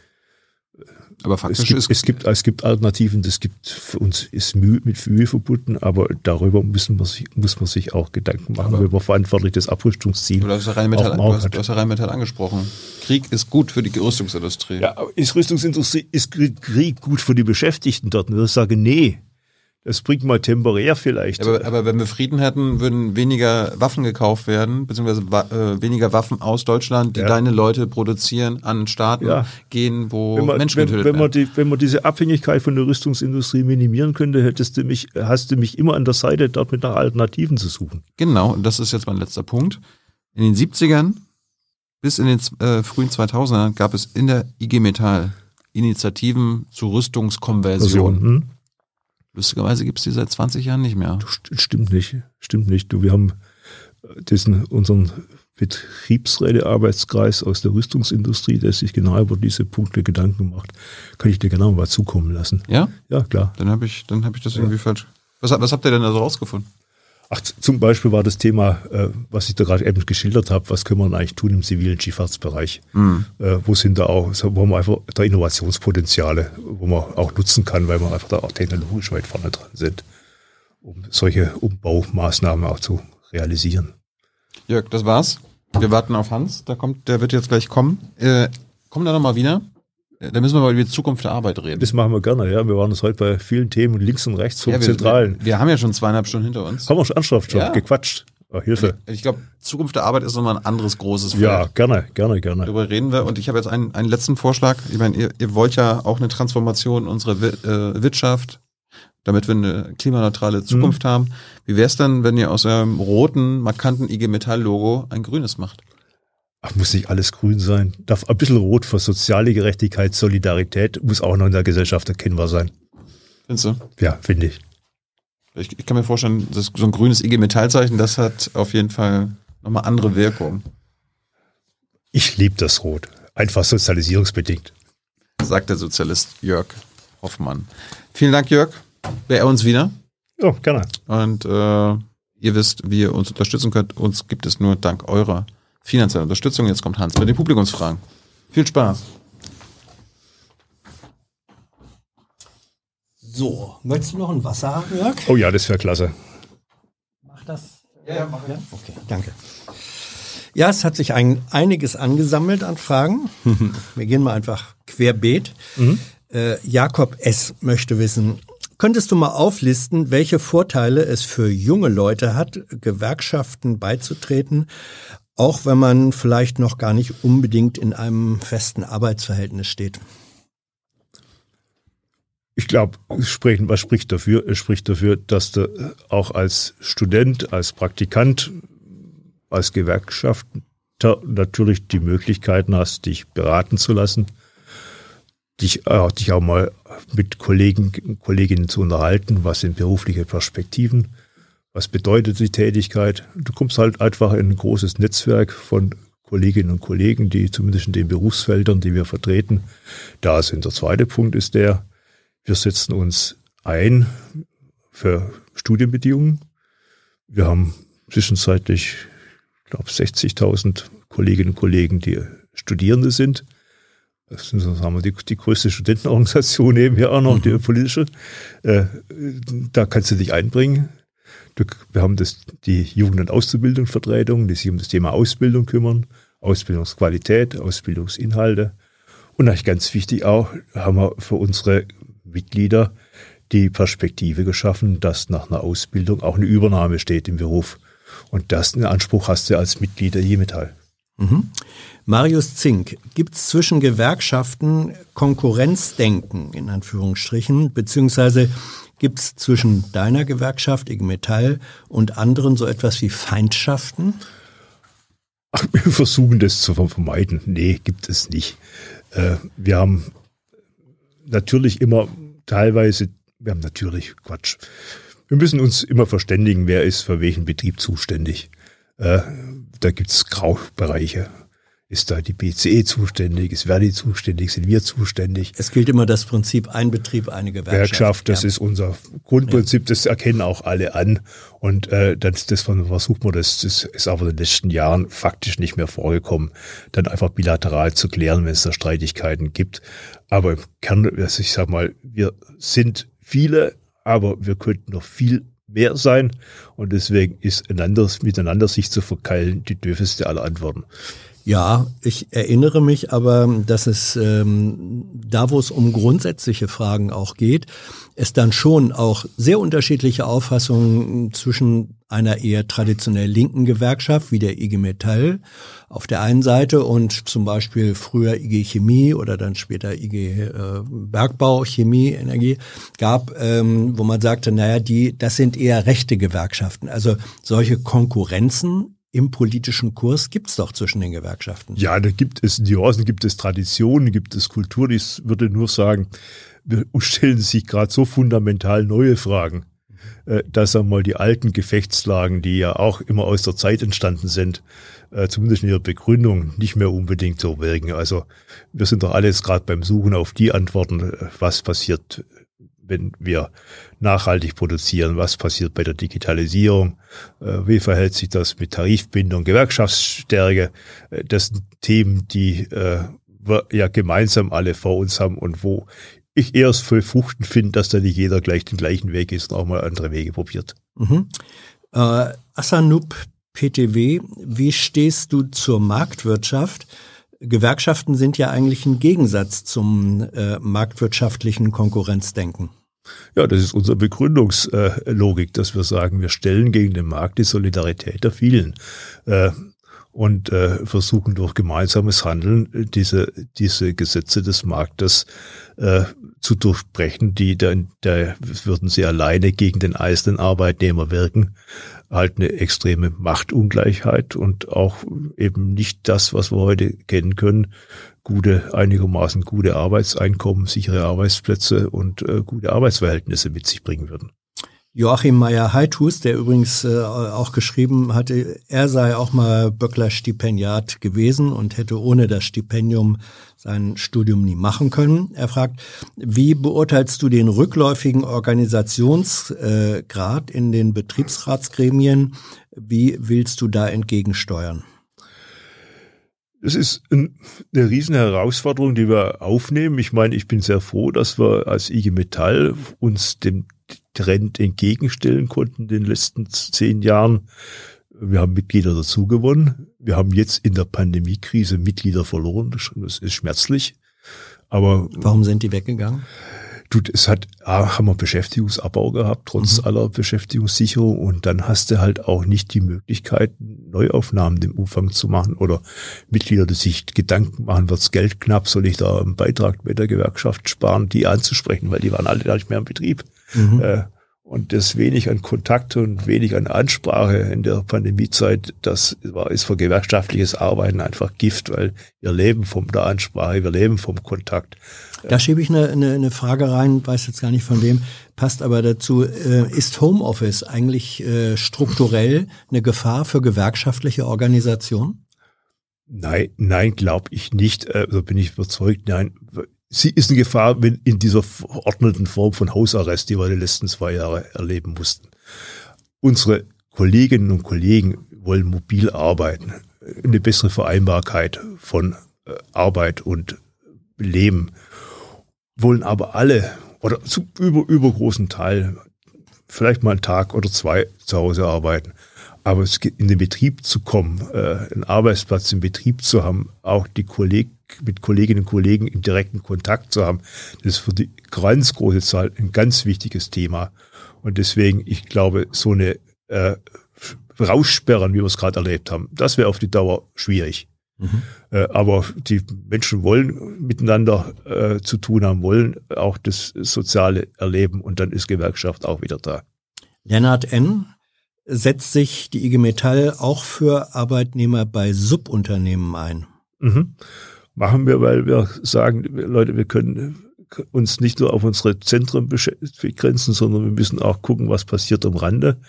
Aber Es faktisch gibt, ist es, gibt, es gibt Alternativen, das gibt für uns ist Mühe, mit Mühe verbunden, aber darüber müssen wir sich, muss man sich auch Gedanken machen, Aber- wenn man verantwortlich das Abrüstungsziel. Du hast ja Rheinmetall, du hast, hat. du hast ja Rheinmetall angesprochen. Krieg ist gut für die Rüstungsindustrie. Ja, ist Rüstungsindustrie, ist Krieg gut für die Beschäftigten dort? Und ich sage, nee, das bringt mal temporär vielleicht. Aber, aber wenn wir Frieden hätten, würden weniger Waffen gekauft werden, beziehungsweise äh, weniger Waffen aus Deutschland, die Ja. deine Leute produzieren, an Staaten Ja. gehen, wo man, Menschen wenn, getötet wenn, man werden. die, wenn man diese Abhängigkeit von der Rüstungsindustrie minimieren könnte, hättest du mich, hast du mich immer an der Seite, dort mit nach Alternativen zu suchen. Genau, und das ist jetzt mein letzter Punkt. In den 70ern bis in den äh, frühen 2000ern gab es in der IG Metall Initiativen zur Rüstungskonversion. Also, hm? Lustigerweise gibt es die seit 20 Jahren nicht mehr. St- Stimmt nicht, stimmt nicht. Du, wir haben äh, diesen, unseren Betriebsrätearbeitskreis aus der Rüstungsindustrie, der sich genau über diese Punkte Gedanken macht. Kann ich dir genau mal zukommen lassen. Ja? Ja, klar. Dann habe ich, dann hab ich das irgendwie falsch. Was, was habt ihr denn da so rausgefunden? Ach, zum Beispiel war das Thema, äh, was ich da gerade eben geschildert habe, was können wir eigentlich tun im zivilen Schifffahrtsbereich? Äh, wo sind da auch, wo haben wir einfach da Innovationspotenziale, wo man auch nutzen kann, weil wir einfach da auch technologisch weit vorne dran sind, um solche Umbaumaßnahmen auch zu realisieren. Jörg, das war's. Wir warten auf Hans. Da kommt, der wird jetzt gleich kommen. Äh, komm da nochmal wieder. Äh, Da müssen wir mal über die Zukunft der Arbeit reden. Das machen wir gerne, ja. Wir waren uns heute bei vielen Themen links und rechts vom Ja, wir, Zentralen. Wir, wir haben ja schon zweieinhalb Stunden hinter uns. Haben wir schon ernsthaft schon Ja. gequatscht. Oh, Hilfe. Ich glaube, Zukunft der Arbeit ist nochmal ein anderes großes Feld. Ja, gerne, gerne, gerne. Darüber reden wir. Und ich habe jetzt einen, einen letzten Vorschlag. Ich meine, ihr, ihr wollt ja auch eine Transformation unserer äh, Wirtschaft, damit wir eine klimaneutrale Zukunft haben. Wie wäre es denn, wenn ihr aus eurem roten, markanten IG Metall-Logo ein grünes macht? Muss nicht alles grün sein. Darf ein bisschen rot für soziale Gerechtigkeit, Solidarität, muss auch noch in der Gesellschaft erkennbar sein. Findest du? Ja, finde ich. Ich, ich kann mir vorstellen, dass so ein grünes IG Metallzeichen, das hat auf jeden Fall nochmal andere Wirkung. Ich liebe das Rot. Einfach sozialisierungsbedingt. Sagt der Sozialist Jörg Hoffmann. Vielen Dank, Jörg. Wer uns wieder. Ja, gerne. Und äh, ihr wisst, wie ihr uns unterstützen könnt. Uns gibt es nur dank eurer finanziellen Unterstützung. Jetzt kommt Hans mit den Publikumsfragen. Viel Spaß. So, möchtest du noch ein Wasser haben, Jörg? Oh ja, das wäre klasse. Mach das. Ja, ja, mach ja. Okay, danke. Ja, es hat sich ein, einiges angesammelt an Fragen. Wir gehen mal einfach querbeet. Äh, Jakob S. möchte wissen, könntest du mal auflisten, welche Vorteile es für junge Leute hat, Gewerkschaften beizutreten, auch wenn man vielleicht noch gar nicht unbedingt in einem festen Arbeitsverhältnis steht? Ich glaube, was spricht dafür? Es spricht dafür, dass du auch als Student, als Praktikant, als Gewerkschafter natürlich die Möglichkeiten hast, dich beraten zu lassen, dich, äh, dich auch mal mit Kollegen, Kolleginnen zu unterhalten, was sind berufliche Perspektiven, was bedeutet die Tätigkeit. Du kommst halt einfach in ein großes Netzwerk von Kolleginnen und Kollegen, die zumindest in den Berufsfeldern, die wir vertreten, da sind. Der zweite Punkt ist der, wir setzen uns ein für Studienbedingungen. Wir haben zwischenzeitlich, ich glaube, 60.000 Kolleginnen und Kollegen, die Studierende sind. Das ist, sagen wir, die, die größte Studentenorganisation eben hier auch noch, die politische. Äh, da kannst du dich einbringen. Du, wir haben das, die Jugend- und Auszubildungsvertretung, die sich um das Thema Ausbildung kümmern, Ausbildungsqualität, Ausbildungsinhalte. Und eigentlich ganz wichtig auch, haben wir für unsere Mitglieder die Perspektive geschaffen, dass nach einer Ausbildung auch eine Übernahme steht im Beruf. Und das einen Anspruch hast du als Mitglied der Jemetall. Mhm. Marius Zink, gibt es zwischen Gewerkschaften Konkurrenzdenken in Anführungsstrichen, beziehungsweise gibt es zwischen deiner Gewerkschaft, IG Metall, und anderen so etwas wie Feindschaften? Ach, wir versuchen das zu vermeiden. Nee, gibt es nicht. Äh, wir haben natürlich immer teilweise, wir haben natürlich Quatsch. Wir müssen uns immer verständigen, wer ist für welchen Betrieb zuständig. Äh, da gibt's Graubereiche. Ist da die BCE zuständig? Ist Verdi zuständig? Sind wir zuständig? Es gilt immer das Prinzip ein Betrieb, eine Gewerkschaft. Gewerkschaft, das ja. ist unser Grundprinzip, das erkennen auch alle an. Und äh, das, das versucht man, das, das ist aber in den letzten Jahren faktisch nicht mehr vorgekommen, dann einfach bilateral zu klären, wenn es da Streitigkeiten gibt. Aber im Kern, also ich sag mal, wir sind viele, aber wir könnten noch viel mehr sein. Und deswegen ist einander, miteinander sich zu verkeilen die dürfeste aller Antworten. Ja, ich erinnere mich aber, dass es ähm, da, wo es um grundsätzliche Fragen auch geht, es dann schon auch sehr unterschiedliche Auffassungen zwischen einer eher traditionell linken Gewerkschaft wie der IG Metall auf der einen Seite und zum Beispiel früher IG Chemie oder dann später IG äh, Bergbau, Chemie, Energie gab, ähm, wo man sagte, naja, die, das sind eher rechte Gewerkschaften. Also solche Konkurrenzen im politischen Kurs gibt es doch zwischen den Gewerkschaften. Ja, da gibt es Nuancen, gibt es Traditionen, gibt es Kultur. Ich würde nur sagen, wir stellen sich gerade so fundamental neue Fragen, äh, dass einmal die alten Gefechtslagen, die ja auch immer aus der Zeit entstanden sind, äh, zumindest in ihrer Begründung nicht mehr unbedingt so wirken. Also wir sind doch alles gerade beim Suchen auf die Antworten, äh, was passiert wenn wir nachhaltig produzieren, was passiert bei der Digitalisierung, äh, wie verhält sich das mit Tarifbindung, Gewerkschaftsstärke. Äh, das sind Themen, die äh, wir ja gemeinsam alle vor uns haben und wo ich erst voll Fruchten finde, dass da nicht jeder gleich den gleichen Weg ist und auch mal andere Wege probiert. Mhm. Äh, Asanup PTW, wie stehst du zur Marktwirtschaft? Gewerkschaften sind ja eigentlich ein Gegensatz zum äh, marktwirtschaftlichen Konkurrenzdenken. Ja, das ist unsere Begründungslogik, dass wir sagen, wir stellen gegen den Markt die Solidarität der vielen äh, und äh, versuchen durch gemeinsames Handeln diese, diese Gesetze des Marktes äh, zu durchbrechen, die dann, da würden sie alleine gegen den einzelnen Arbeitnehmer wirken, halt eine extreme Machtungleichheit und auch eben nicht das, was wir heute kennen können, gute, einigermaßen gute Arbeitseinkommen, sichere Arbeitsplätze und äh, gute Arbeitsverhältnisse mit sich bringen würden. Joachim Meyer-Heithus, der übrigens äh, auch geschrieben hatte, er sei auch mal Böckler-Stipendiat gewesen und hätte ohne das Stipendium sein Studium nie machen können. Er fragt, wie beurteilst du den rückläufigen Organisationsgrad in den Betriebsratsgremien? Wie willst du da entgegensteuern? Es ist eine riesen Herausforderung, die wir aufnehmen. Ich meine, ich bin sehr froh, dass wir als IG Metall uns dem Trend entgegenstellen konnten in den letzten zehn Jahren. Wir haben Mitglieder dazu gewonnen. Wir haben jetzt in der Pandemiekrise Mitglieder verloren. Das ist schmerzlich. Aber warum sind die weggegangen? Du, es hat, haben wir Beschäftigungsabbau gehabt, trotz mhm. aller Beschäftigungssicherung. Und dann hast du halt auch nicht die Möglichkeit, Neuaufnahmen im Umfang zu machen oder Mitglieder, die sich Gedanken machen, wird's Geld knapp, soll ich da einen Beitrag mit der Gewerkschaft sparen, die anzusprechen, weil die waren alle gar nicht mehr im Betrieb. Mhm. Äh, und das wenig an Kontakt und wenig an Ansprache in der Pandemiezeit, das war, ist für gewerkschaftliches Arbeiten einfach Gift, weil wir leben von der Ansprache, wir leben vom Kontakt. Da schiebe ich eine, eine, eine Frage rein, weiß jetzt gar nicht von wem, passt aber dazu. Äh, ist Homeoffice eigentlich äh, strukturell eine Gefahr für gewerkschaftliche Organisationen? Nein, nein, glaube ich nicht. Also bin ich überzeugt. Nein, sie ist eine Gefahr, wenn in dieser verordneten Form von Hausarrest, die wir die letzten zwei Jahre erleben mussten. Unsere Kolleginnen und Kollegen wollen mobil arbeiten, eine bessere Vereinbarkeit von äh, Arbeit und Leben, wollen aber alle oder zu über, übergroßen Teil vielleicht mal einen Tag oder zwei zu Hause arbeiten. Aber es in den Betrieb zu kommen, äh, einen Arbeitsplatz im Betrieb zu haben, auch die Kolleg mit Kolleginnen und Kollegen im direkten Kontakt zu haben, das ist für die ganz große Zahl ein ganz wichtiges Thema. Und deswegen, ich glaube, so eine äh, Raussperren, wie wir es gerade erlebt haben, das wäre auf die Dauer schwierig. Mhm. Äh, aber die Menschen wollen miteinander äh, zu tun haben, wollen auch das Soziale erleben und dann ist Gewerkschaft auch wieder da. Lennart N. setzt sich die IG Metall auch für Arbeitnehmer bei Subunternehmen ein. Mhm. Machen wir, weil wir sagen, Leute, wir können uns nicht nur auf unsere Zentren begrenzen, sondern wir müssen auch gucken, was passiert am Rande.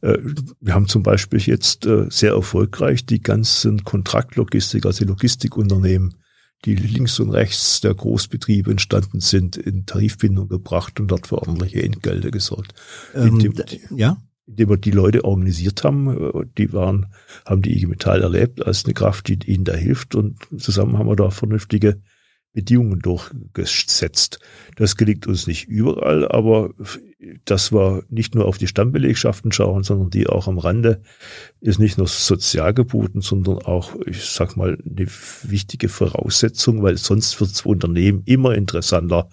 Äh, wir haben zum Beispiel jetzt äh, sehr erfolgreich die ganzen Kontraktlogistik, also Logistikunternehmen, die links und rechts der Großbetriebe entstanden sind, in Tarifbindung gebracht und dort für ordentliche Entgelte gesorgt. Ähm, ja? Indem wir die Leute organisiert haben, äh, die waren, haben die IG Metall erlebt als eine Kraft, die ihnen da hilft und zusammen haben wir da vernünftige Bedingungen durchgesetzt. Das gelingt uns nicht überall, aber das war nicht nur auf die Stammbelegschaften schauen, sondern die auch am Rande ist nicht nur sozial geboten, sondern auch, ich sag mal, eine wichtige Voraussetzung, weil sonst wird es für Unternehmen immer interessanter,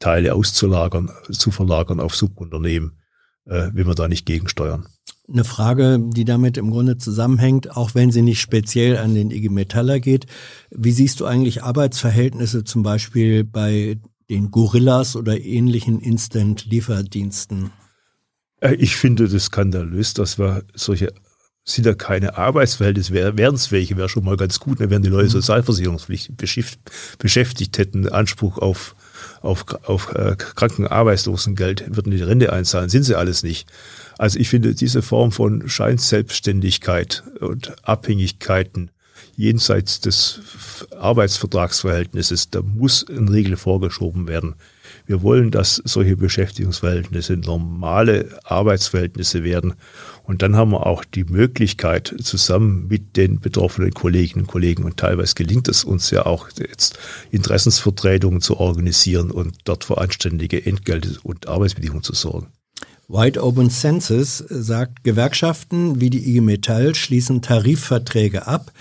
Teile auszulagern, zu verlagern auf Subunternehmen, äh, wenn wir da nicht gegensteuern eine Frage, die damit im Grunde zusammenhängt, auch wenn sie nicht speziell an den IG Metaller geht. Wie siehst du eigentlich Arbeitsverhältnisse zum Beispiel bei den Gorillas oder ähnlichen Instant-Lieferdiensten? Äh, ich finde das skandalös, dass wir solche sind ja keine Arbeitsverhältnisse, wären es welche, wäre schon mal ganz gut, dann wären die Leute mhm. sozialversicherungspflichtig beschäftigt, hätten Anspruch auf, auf, auf äh, Krankenarbeitslosengeld, würden die Rente einzahlen, sind sie alles nicht. Also ich finde diese Form von Scheinselbstständigkeit und Abhängigkeiten jenseits des Arbeitsvertragsverhältnisses, da muss in Regel vorgeschoben werden. Wir wollen, dass solche Beschäftigungsverhältnisse normale Arbeitsverhältnisse werden. Und dann haben wir auch die Möglichkeit, zusammen mit den betroffenen Kolleginnen und Kollegen, und teilweise gelingt es uns ja auch jetzt, Interessensvertretungen zu organisieren und dort für anständige Entgelte und Arbeitsbedingungen zu sorgen. White Open Census sagt, Gewerkschaften wie die IG Metall schließen Tarifverträge ab,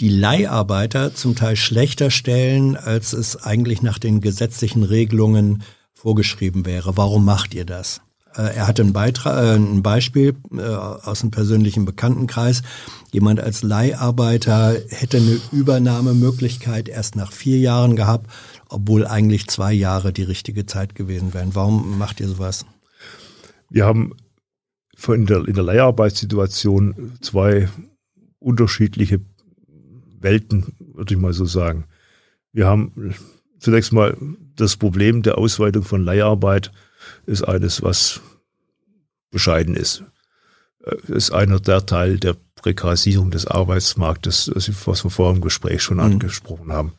die Leiharbeiter zum Teil schlechter stellen, als es eigentlich nach den gesetzlichen Regelungen vorgeschrieben wäre. Warum macht ihr das? Äh, er hatte ein, Beitrag, äh, ein Beispiel äh, aus einem persönlichen Bekanntenkreis. Jemand als Leiharbeiter hätte eine Übernahmemöglichkeit erst nach vier Jahren gehabt, obwohl eigentlich zwei Jahre die richtige Zeit gewesen wären. Warum macht ihr sowas? Wir haben in der, in der Leiharbeitssituation zwei unterschiedliche Welten, würde ich mal so sagen. Wir haben zunächst mal das Problem der Ausweitung von Leiharbeit ist eines, was bescheiden ist. Das ist einer der Teil der Prekarisierung des Arbeitsmarktes, was wir vor dem Gespräch schon mhm. angesprochen haben.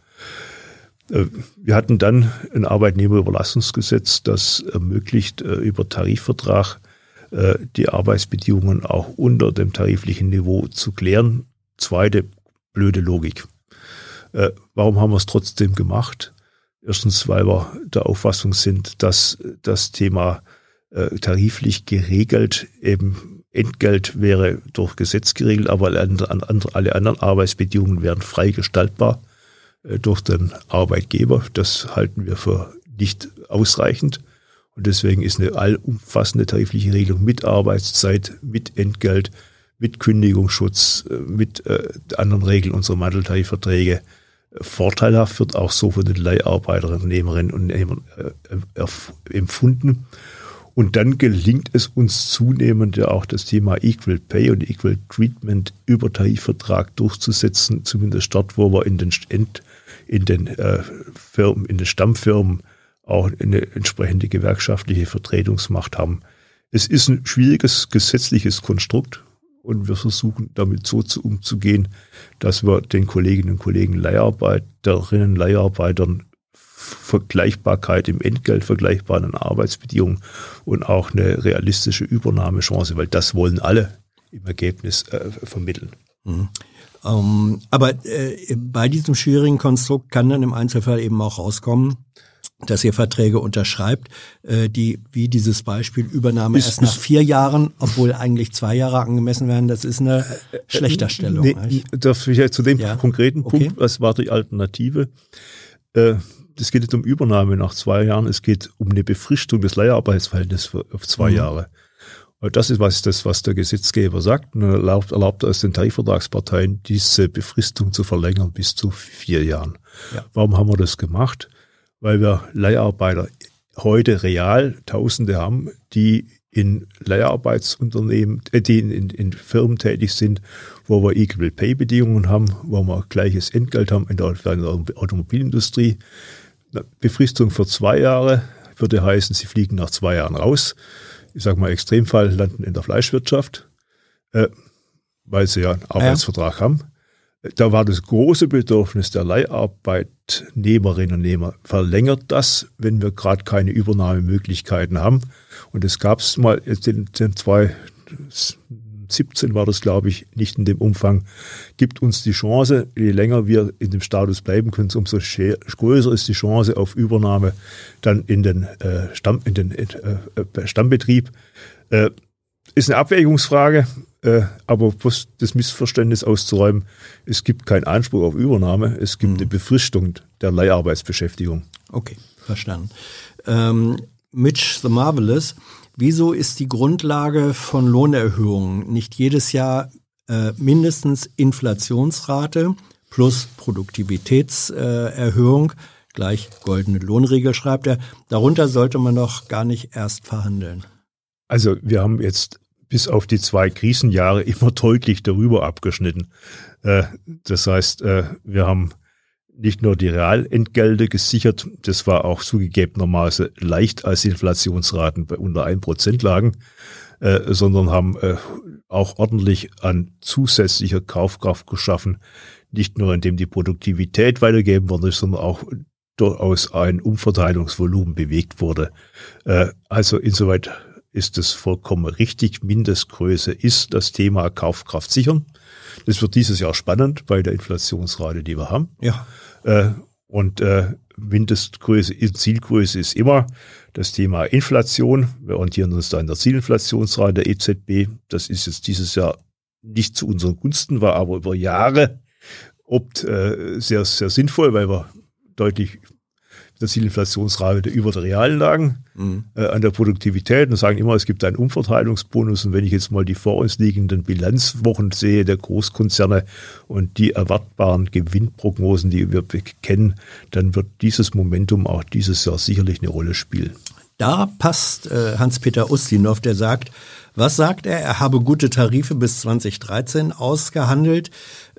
Äh, wir hatten dann ein Arbeitnehmerüberlassungsgesetz, das ermöglicht, äh, über Tarifvertrag äh, die Arbeitsbedingungen auch unter dem tariflichen Niveau zu klären. Zweite blöde Logik. Warum haben wir es trotzdem gemacht? Erstens, weil wir der Auffassung sind, dass das Thema tariflich geregelt eben Entgelt wäre durch Gesetz geregelt, aber alle anderen Arbeitsbedingungen wären frei gestaltbar. Äh, durch den Arbeitgeber. Das halten wir für nicht ausreichend. Und deswegen ist eine allumfassende tarifliche Regelung mit Arbeitszeit, mit Entgelt, mit Kündigungsschutz, äh, mit äh, anderen Regeln unserer Manteltarifverträge äh, vorteilhaft, wird auch so von den Leiharbeiterinnen, Nehmerinnen und Nehmern äh, empfunden. Und dann gelingt es uns zunehmend ja auch das Thema Equal Pay und Equal Treatment über Tarifvertrag durchzusetzen, zumindest dort, wo wir in den in den äh, Firmen, in den Stammfirmen auch eine entsprechende gewerkschaftliche Vertretungsmacht haben. Es ist ein schwieriges gesetzliches Konstrukt und wir versuchen damit so zu umzugehen, dass wir den Kolleginnen und Kollegen Leiharbeiterinnen, Leiharbeitern Vergleichbarkeit im Entgelt, vergleichbaren Arbeitsbedingungen und auch eine realistische Übernahmechance, weil das wollen alle im Ergebnis äh, vermitteln. Mhm. Ähm, aber äh, bei diesem schwierigen Konstrukt kann dann im Einzelfall eben auch rauskommen, dass ihr Verträge unterschreibt, äh, die wie dieses Beispiel Übernahme ist, erst nach vier Jahren, obwohl eigentlich zwei Jahre angemessen werden, das ist eine äh, äh, Schlechterstellung. Nee, darf ich zu dem ja. konkreten Punkt, okay. was war die Alternative? Äh, es geht nicht um Übernahme nach zwei Jahren, es geht um eine Befristung des Leiharbeitsverhältnisses auf zwei mhm. Jahre. Das ist was, das, was der Gesetzgeber sagt. Und erlaubt, erlaubt es den Tarifvertragsparteien, diese Befristung zu verlängern bis zu vier Jahren. Ja. Warum haben wir das gemacht? Weil wir Leiharbeiter heute real Tausende haben, die in Leiharbeitsunternehmen, äh, die in, in, in Firmen tätig sind, wo wir Equal Pay Bedingungen haben, wo wir gleiches Entgelt haben in der, in der Automobilindustrie. Befristung für zwei Jahre würde heißen, sie fliegen nach zwei Jahren raus. Ich sage mal, Extremfall landen in der Fleischwirtschaft, äh, weil sie ja einen Arbeitsvertrag ja. haben. Da war das große Bedürfnis der Leiharbeitnehmerinnen und Nehmer. Verlängert das, wenn wir gerade keine Übernahmemöglichkeiten haben? Und es gab es mal in den zwei 17 war das, glaube ich, nicht in dem Umfang, gibt uns die Chance, je länger wir in dem Status bleiben können, umso größer ist die Chance auf Übernahme dann in den, äh, Stamm, in den äh, äh Stammbetrieb. Äh, ist eine Abwägungsfrage, äh, aber das Missverständnis auszuräumen, es gibt keinen Anspruch auf Übernahme, es gibt mhm. eine Befristung der Leiharbeitsbeschäftigung. Okay, verstanden. Ähm, Mitch the Marvelous Wieso ist die Grundlage von Lohnerhöhungen nicht jedes Jahr äh, mindestens Inflationsrate plus Produktivitätserhöhung äh, gleich goldene Lohnregel schreibt er. Darunter sollte man doch gar nicht erst verhandeln. Also wir haben jetzt bis auf die zwei Krisenjahre immer deutlich darüber abgeschnitten. Äh, das heißt, äh, wir haben nicht nur die Realentgelte gesichert, das war auch zugegebenermaßen leicht als Inflationsraten bei unter 1% lagen, äh, sondern haben auch ordentlich an zusätzlicher Kaufkraft geschaffen, nicht nur indem die Produktivität weitergegeben worden ist, sondern auch durchaus ein Umverteilungsvolumen bewegt wurde. Also insoweit ist es vollkommen richtig. Mindestgröße ist das Thema Kaufkraft sichern. Das wird dieses Jahr spannend bei der Inflationsrate, die wir haben. Ja. Äh, und äh, Mindestgröße, Zielgröße ist immer das Thema Inflation. Wir orientieren uns da an der Zielinflationsrate der EZB. Das ist jetzt dieses Jahr nicht zu unseren Gunsten, war aber über Jahre oft äh, sehr, sehr sinnvoll, weil wir deutlich der Zielinflationsrate über der realen lagen, mhm. äh, an der Produktivität und sagen immer, es gibt einen Umverteilungsbonus. Und wenn ich jetzt mal die vor uns liegenden Bilanzwochen sehe der Großkonzerne und die erwartbaren Gewinnprognosen, die wir kennen, dann wird dieses Momentum auch dieses Jahr sicherlich eine Rolle spielen. Da passt äh, Hans-Peter Ustinov, der sagt, was sagt er? Er habe gute Tarife bis 2013 ausgehandelt.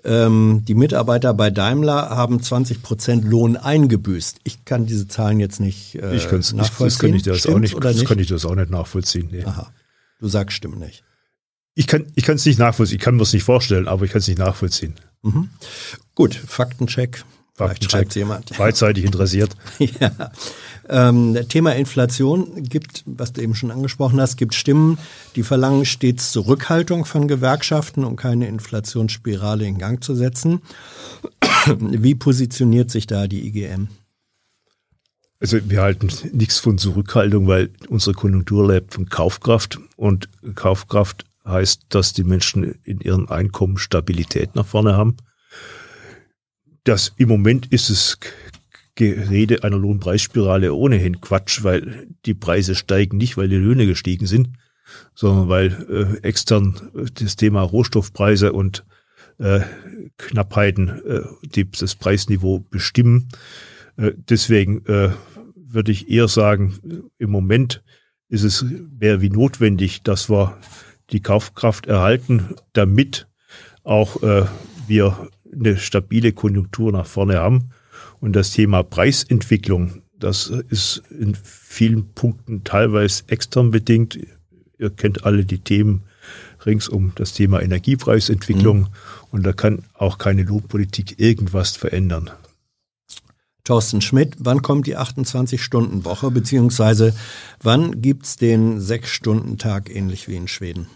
Ähm, die Mitarbeiter bei Daimler haben 20 Prozent Lohn eingebüßt. Ich kann diese Zahlen jetzt nicht äh, ich nachvollziehen. Das kann ich das auch nicht, das nicht? kann ich das auch nicht nachvollziehen. Nee. Aha. Du sagst, stimmt nicht. Ich kann ich kann es nicht nachvollziehen. Ich kann mir es nicht vorstellen, aber ich kann es nicht nachvollziehen. Mhm. Gut, Faktencheck. Schreibt jemand. Beidseitig interessiert. ja. Ähm, Thema Inflation gibt, was du eben schon angesprochen hast, gibt Stimmen, die verlangen stets Zurückhaltung von Gewerkschaften, um keine Inflationsspirale in Gang zu setzen. Wie positioniert sich da die IGM? Also wir halten nichts von Zurückhaltung, weil unsere Konjunktur lebt von Kaufkraft und Kaufkraft heißt, dass die Menschen in ihren Einkommen Stabilität nach vorne haben. Das im Moment ist es Gerede einer Lohnpreisspirale ohnehin Quatsch, weil die Preise steigen nicht, weil die Löhne gestiegen sind, sondern weil äh, extern äh, das Thema Rohstoffpreise und äh, Knappheiten äh, die das Preisniveau bestimmen. Äh, deswegen äh, würde ich eher sagen, im Moment ist es mehr wie notwendig, dass wir die Kaufkraft erhalten, damit auch äh, wir eine stabile Konjunktur nach vorne haben. Und das Thema Preisentwicklung, das ist in vielen Punkten teilweise extern bedingt. Ihr kennt alle die Themen rings um das Thema Energiepreisentwicklung. Mhm. Und da kann auch keine Lohnpolitik irgendwas verändern. Thorsten Schmidt, wann kommt die 28-Stunden-Woche, beziehungsweise wann gibt's den Sechs-Stunden-Tag ähnlich wie in Schweden?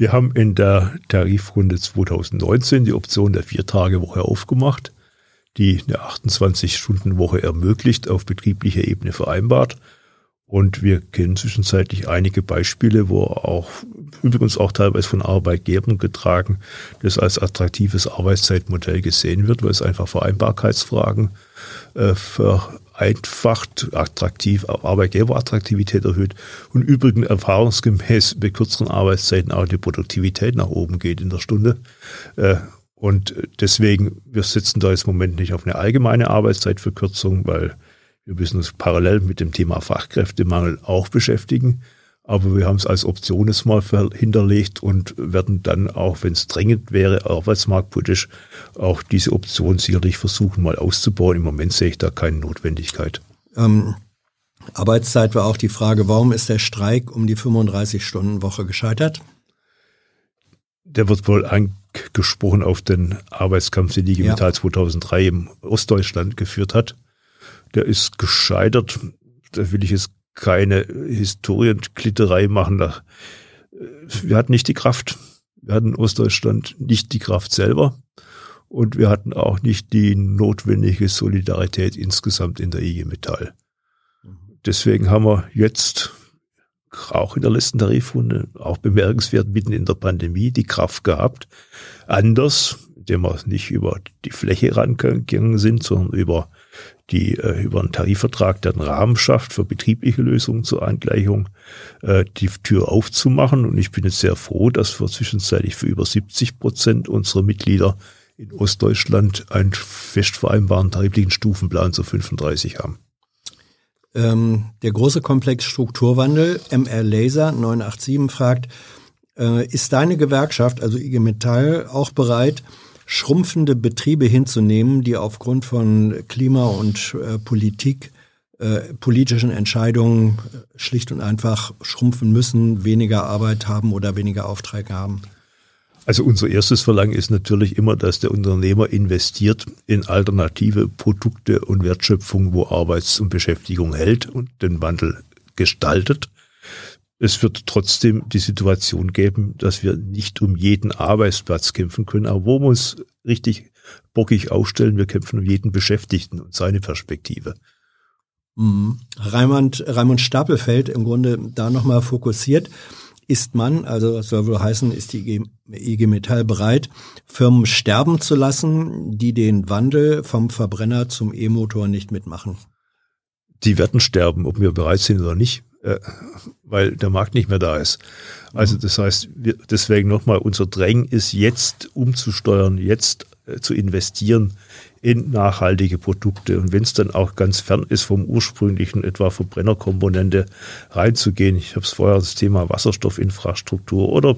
Wir haben in der Tarifrunde 2019 die Option der Vier-Tage-Woche aufgemacht die eine 28-Stunden-Woche ermöglicht, auf betrieblicher Ebene vereinbart. Und wir kennen zwischenzeitlich einige Beispiele, wo auch, übrigens auch teilweise von Arbeitgebern getragen, das als attraktives Arbeitszeitmodell gesehen wird, weil es einfach Vereinbarkeitsfragen äh, vereinfacht, attraktiv, Arbeitgeberattraktivität erhöht und übrigens erfahrungsgemäß bei kürzeren Arbeitszeiten auch die Produktivität nach oben geht in der Stunde. Äh, und deswegen, wir setzen da jetzt im Moment nicht auf eine allgemeine Arbeitszeitverkürzung, weil wir müssen uns parallel mit dem Thema Fachkräftemangel auch beschäftigen. Aber wir haben es als Option jetzt mal hinterlegt und werden dann auch, wenn es dringend wäre, arbeitsmarktpolitisch, auch diese Option sicherlich versuchen mal auszubauen. Im Moment sehe ich da keine Notwendigkeit. Ähm, Arbeitszeit war auch die Frage, warum ist der Streik um die 35-Stunden-Woche gescheitert? Der wird wohl angesprochen auf den Arbeitskampf, den die IG Metall ja. 2003 im Ostdeutschland geführt hat. Der ist gescheitert. Da will ich jetzt keine Historienklitterei machen. Wir hatten nicht die Kraft. Wir hatten in Ostdeutschland nicht die Kraft selber. Und wir hatten auch nicht die notwendige Solidarität insgesamt in der IG Metall. Deswegen haben wir jetzt auch in der letzten Tarifrunde, auch bemerkenswert mitten in der Pandemie, die Kraft gehabt, anders, indem wir nicht über die Fläche rangegangen sind, sondern über die äh, über einen Tarifvertrag, einen Rahmen schafft für betriebliche Lösungen zur Angleichung, äh, die Tür aufzumachen. Und ich bin jetzt sehr froh, dass wir zwischenzeitlich für über 70 Prozent unserer Mitglieder in Ostdeutschland einen fest vereinbaren tariflichen Stufenplan zu 35 haben. Ähm, der große Komplex Strukturwandel, MR Laser 987 fragt, äh, ist deine Gewerkschaft, also IG Metall, auch bereit, schrumpfende Betriebe hinzunehmen, die aufgrund von Klima und äh, Politik, äh, politischen Entscheidungen äh, schlicht und einfach schrumpfen müssen, weniger Arbeit haben oder weniger Aufträge haben? Also unser erstes Verlangen ist natürlich immer, dass der Unternehmer investiert in alternative Produkte und Wertschöpfung, wo Arbeits- und Beschäftigung hält und den Wandel gestaltet es wird trotzdem die Situation geben, dass wir nicht um jeden Arbeitsplatz kämpfen können, aber wo wir uns richtig bockig aufstellen, wir kämpfen um jeden Beschäftigten und seine Perspektive. Mhm. Raimund, Raimund Stapelfeld im Grunde da nochmal fokussiert. Ist man, also das soll wohl heißen, ist die IG Metall bereit, Firmen sterben zu lassen, die den Wandel vom Verbrenner zum E-Motor nicht mitmachen? Die werden sterben, ob wir bereit sind oder nicht. Äh, weil der Markt nicht mehr da ist. Also das heißt, wir, deswegen nochmal, unser Drängen ist jetzt umzusteuern, jetzt äh, zu investieren in nachhaltige Produkte. Und wenn es dann auch ganz fern ist vom ursprünglichen etwa Verbrennerkomponente reinzugehen, ich habe es vorher das Thema Wasserstoffinfrastruktur oder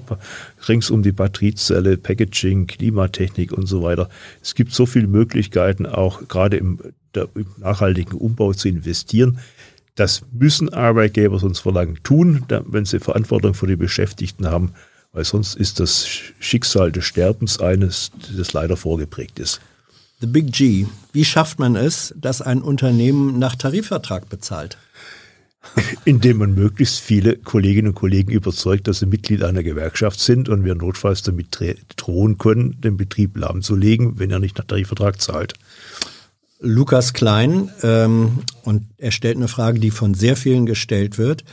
rings um die Batteriezelle, Packaging, Klimatechnik und so weiter. Es gibt so viele Möglichkeiten, auch gerade im, der, im nachhaltigen Umbau zu investieren. Das müssen Arbeitgeber sonst verlangen tun, wenn sie Verantwortung für die Beschäftigten haben, weil sonst ist das Schicksal des Sterbens eines, das leider vorgeprägt ist. The Big G. Wie schafft man es, dass ein Unternehmen nach Tarifvertrag bezahlt? Indem man möglichst viele Kolleginnen und Kollegen überzeugt, dass sie Mitglied einer Gewerkschaft sind und wir notfalls damit drohen können, den Betrieb lahmzulegen, wenn er nicht nach Tarifvertrag zahlt. Lukas Klein ähm, und er stellt eine Frage, die von sehr vielen gestellt wird.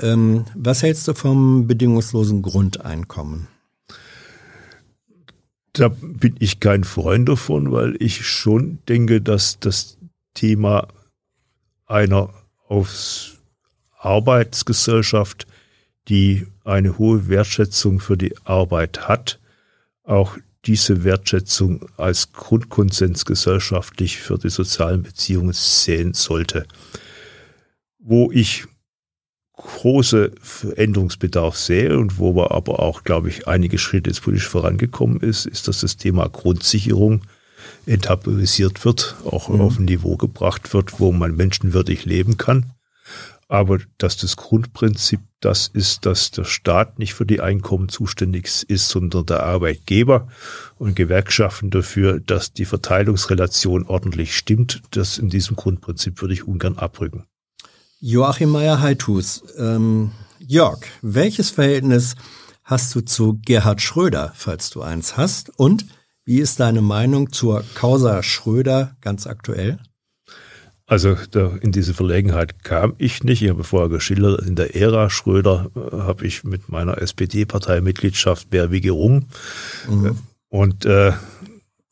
Ähm, was hältst du vom bedingungslosen Grundeinkommen? Da bin ich kein Freund davon, weil ich schon denke, dass das Thema einer aufs Arbeitsgesellschaft, die eine hohe Wertschätzung für die Arbeit hat, auch diese Wertschätzung als Grundkonsens gesellschaftlich für die sozialen Beziehungen sehen sollte. Wo ich große Veränderungsbedarf sehe und wo wir aber auch, glaube ich, einige Schritte jetzt politisch vorangekommen ist, ist, dass das Thema Grundsicherung enttabuisiert wird, auch mhm. auf ein Niveau gebracht wird, wo man menschenwürdig leben kann. Aber dass das Grundprinzip das ist, dass der Staat nicht für die Einkommen zuständig ist, sondern der Arbeitgeber und Gewerkschaften dafür, dass die Verteilungsrelation ordentlich stimmt. Das in diesem Grundprinzip würde ich ungern abrücken. Joachim Meyer-Heithus, ähm, Jörg, welches Verhältnis hast du zu Gerhard Schröder, falls du eins hast? Und wie ist deine Meinung zur Causa Schröder ganz aktuell? Also in diese Verlegenheit kam ich nicht. Ich habe vorher geschildert, in der Ära Schröder äh, habe ich mit meiner SPD-Parteimitgliedschaft mehr wie gerungen. Mhm. Und äh,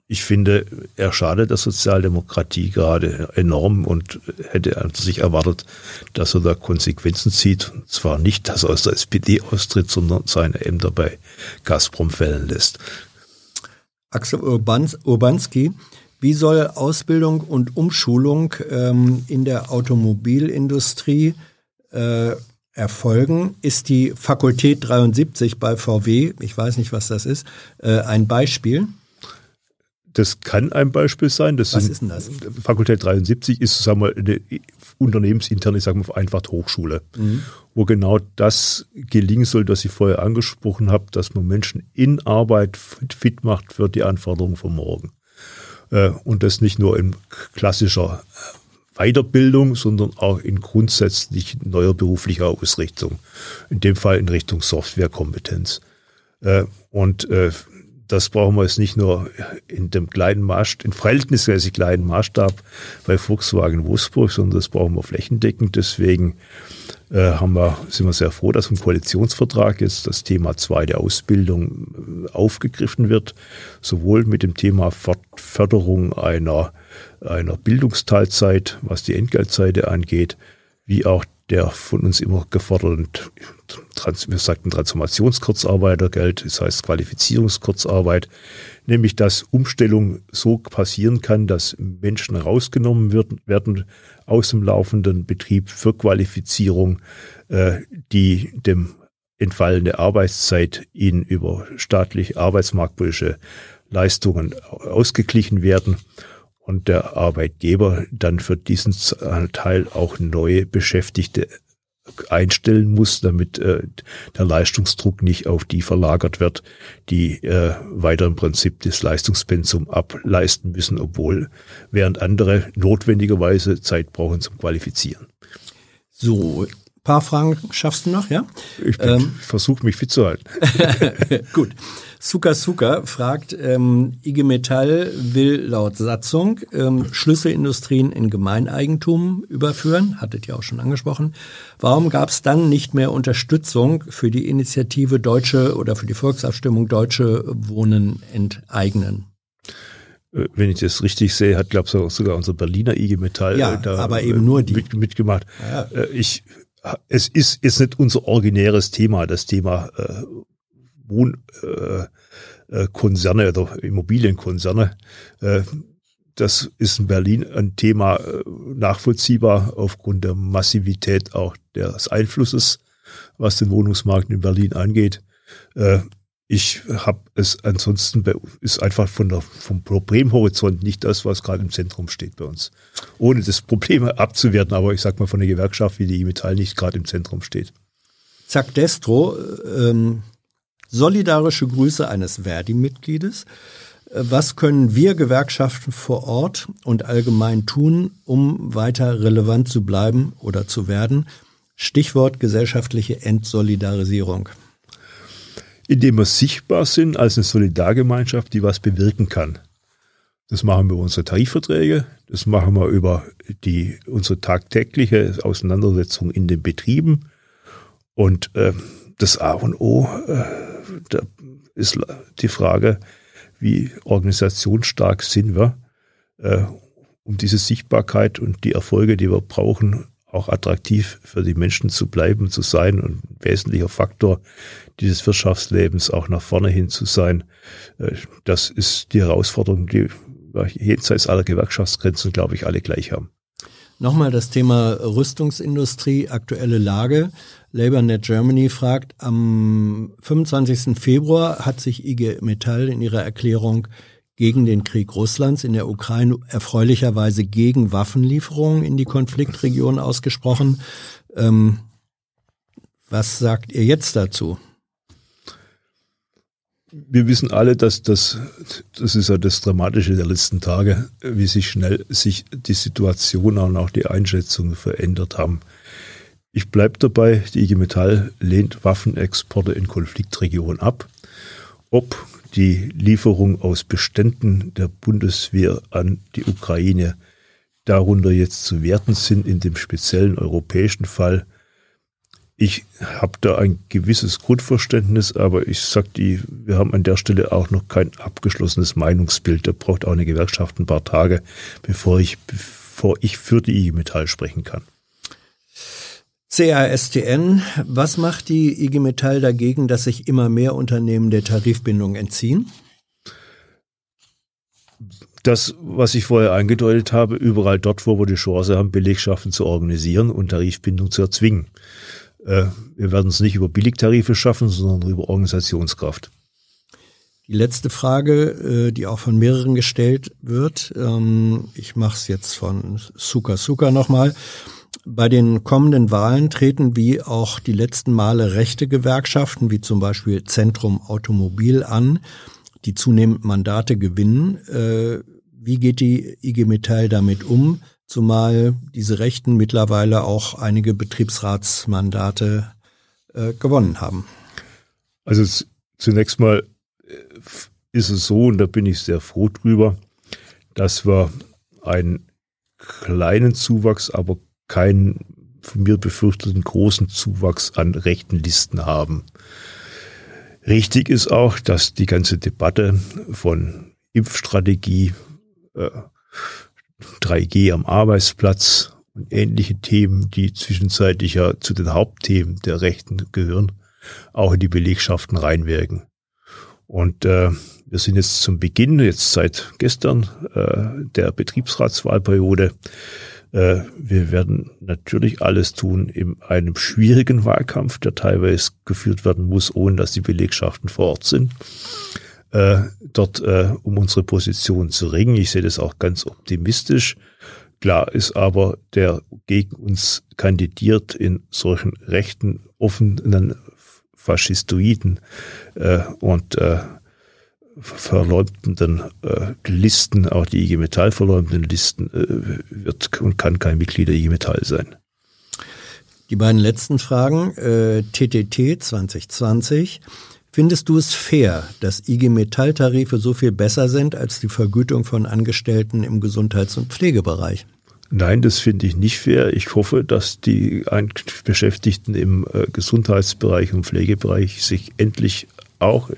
ich finde, er schadet der Sozialdemokratie gerade enorm und hätte sich erwartet, dass er da Konsequenzen zieht. Und zwar nicht, dass er aus der SPD austritt, sondern seine Ämter bei Gazprom fällen lässt. Axel Urbans, Urbanski, wie soll Ausbildung und Umschulung ähm, in der Automobilindustrie äh, erfolgen? Ist die Fakultät 73 bei VW, ich weiß nicht, was das ist, äh, ein Beispiel? Das kann ein Beispiel sein. Das Was ist denn das? Fakultät 73 ist, sagen wir, eine unternehmensinterne, ich sage mal, vereinfacht Hochschule, mhm. wo genau das gelingen soll, was ich vorher angesprochen habe, dass man Menschen in Arbeit fit macht für die Anforderungen von morgen. Äh, und das nicht nur in klassischer Weiterbildung, sondern auch in grundsätzlich neuer beruflicher Ausrichtung. In dem Fall in Richtung Softwarekompetenz. Äh, und äh, das brauchen wir jetzt nicht nur in dem kleinen Maßstab, in verhältnismäßig kleinen Maßstab bei Volkswagen Wolfsburg, sondern das brauchen wir flächendeckend. Deswegen äh, haben wir, sind wir sehr froh, dass im Koalitionsvertrag jetzt das Thema zweite Ausbildung äh, aufgegriffen wird, sowohl mit dem Thema Förderung einer, einer Bildungsteilzeit, was die Entgeltseite angeht, wie auch der von uns immer geforderten, wir sagten Transformationskurzarbeitergeld, das heißt Qualifizierungskurzarbeit, nämlich dass Umstellung so passieren kann, dass Menschen rausgenommen werden, aus dem laufenden Betrieb für Qualifizierung, äh, die dem entfallende Arbeitszeit ihnen über staatlich arbeitsmarktpolitische Leistungen ausgeglichen werden und der Arbeitgeber dann für diesen Teil auch neue Beschäftigte einstellen muss, damit äh, der Leistungsdruck nicht auf die verlagert wird, die äh, weiter im Prinzip das Leistungspensum ableisten müssen, obwohl während andere notwendigerweise Zeit brauchen zum Qualifizieren. So, paar Fragen schaffst du noch, ja? Ich ähm, versuche mich fit zu halten. Gut. Suka Suka fragt, ähm, IG Metall will laut Satzung ähm, Schlüsselindustrien in Gemeineigentum überführen, hattet ihr auch schon angesprochen. Warum gab es dann nicht mehr Unterstützung für die Initiative Deutsche oder für die Volksabstimmung Deutsche Wohnen enteignen? Äh, wenn ich das richtig sehe, hat, glaube ich, sogar unser Berliner IG Metall ja, da aber eben nur die. Mit, mitgemacht. Ja. Äh, ich, es ist, ist nicht unser originäres Thema, das Thema äh, Wohnkonzerne äh, äh oder Immobilienkonzerne. Äh, das ist in Berlin ein Thema nachvollziehbar aufgrund der Massivität auch des Einflusses, was den Wohnungsmarkt in Berlin angeht. Ich habe es ansonsten ist einfach von der, vom Problemhorizont nicht das, was gerade im Zentrum steht bei uns. Ohne das Problem abzuwerten, aber ich sag mal von der Gewerkschaft wie die Metall nicht gerade im Zentrum steht. Zack Destro, ähm, solidarische Grüße eines Verdi-Mitgliedes. Äh, was können wir Gewerkschaften vor Ort und allgemein tun, um weiter relevant zu bleiben oder zu werden? Stichwort gesellschaftliche Entsolidarisierung. Indem wir sichtbar sind als eine Solidargemeinschaft, die was bewirken kann. Das machen wir über unsere Tarifverträge, das machen wir über die, unsere tagtägliche Auseinandersetzung in den Betrieben. Und äh, das A und O äh, ist die Frage, wie organisationsstark sind wir, äh, um diese Sichtbarkeit und die Erfolge, die wir brauchen, auch attraktiv für die Menschen zu bleiben, zu sein und ein wesentlicher Faktor dieses Wirtschaftslebens auch nach vorne hin zu sein. Äh, das ist die Herausforderung, die jenseits aller Gewerkschaftsgrenzen, glaube ich, alle gleich haben. Nochmal das Thema Rüstungsindustrie, aktuelle Lage. LabourNet Germany fragt, am 25. Februar hat sich IG Metall in ihrer Erklärung gegen den Krieg Russlands in der Ukraine erfreulicherweise gegen Waffenlieferungen in die Konfliktregion ausgesprochen. Ähm, was sagt ihr jetzt dazu? Wir wissen alle, dass das, das ist ja das Dramatische der letzten Tage, wie sich schnell sich die Situation und auch die Einschätzungen verändert haben. Ich bleibe dabei, die IG Metall lehnt Waffenexporte in Konfliktregionen ab. Ob die Lieferung aus Beständen der Bundeswehr an die Ukraine darunter jetzt zu werten sind in dem speziellen europäischen Fall, ich habe da ein gewisses Grundverständnis, aber ich sag die, wir haben an der Stelle auch noch kein abgeschlossenes Meinungsbild. Da braucht auch eine Gewerkschaft ein paar Tage, bevor ich, bevor ich für die IG Metall sprechen kann. CASTN, was macht die IG Metall dagegen, dass sich immer mehr Unternehmen der Tarifbindung entziehen? das, was ich vorher eingedeutet habe, überall dort, wo wir die Chance haben, Belegschaften zu organisieren und Tarifbindung zu erzwingen. Äh, wir werden es nicht über Billigtarife schaffen, sondern über Organisationskraft. Die letzte Frage, äh, die auch von mehreren gestellt wird, ähm, ich mache es jetzt von Suka Suka nochmal. Bei den kommenden Wahlen treten wie auch die letzten Male rechte Gewerkschaften, wie zum Beispiel Zentrum Automobil an, die zunehmend Mandate gewinnen. Äh, wie geht die IG Metall damit um? zumal diese Rechten mittlerweile auch einige Betriebsratsmandate äh, gewonnen haben. Also zunächst mal äh, ist es so, und da bin ich sehr froh drüber, dass wir einen kleinen Zuwachs, aber keinen von mir befürchteten großen Zuwachs an rechten Listen haben. Richtig ist auch, dass die ganze Debatte von Impfstrategie, äh, 3G am Arbeitsplatz und ähnliche Themen, die zwischenzeitlich ja zu den Hauptthemen der Rechten gehören, auch in die Belegschaften reinwirken. Und äh, wir sind jetzt zum Beginn, jetzt seit gestern, äh, der Betriebsratswahlperiode. Äh, wir werden natürlich alles tun in einem schwierigen Wahlkampf, der teilweise geführt werden muss, ohne dass die Belegschaften vor Ort sind äh, dort äh, um unsere Position zu ringen. Ich sehe das auch ganz optimistisch. Klar ist aber, der gegen uns kandidiert in solchen rechten, offenen Faschistoiden und verleumdenden äh, Listen, auch die IG Metall verleumdenden Listen, äh, wird und kann kein Mitglied der IG Metall sein. Die beiden letzten Fragen. Äh, TTT 2020 Findest du es fair, dass IG Metall-Tarife so viel besser sind als die Vergütung von Angestellten im Gesundheits- und Pflegebereich? Nein, das finde ich nicht fair. Ich hoffe, dass die Beschäftigten im äh, Gesundheitsbereich und Pflegebereich sich endlich auch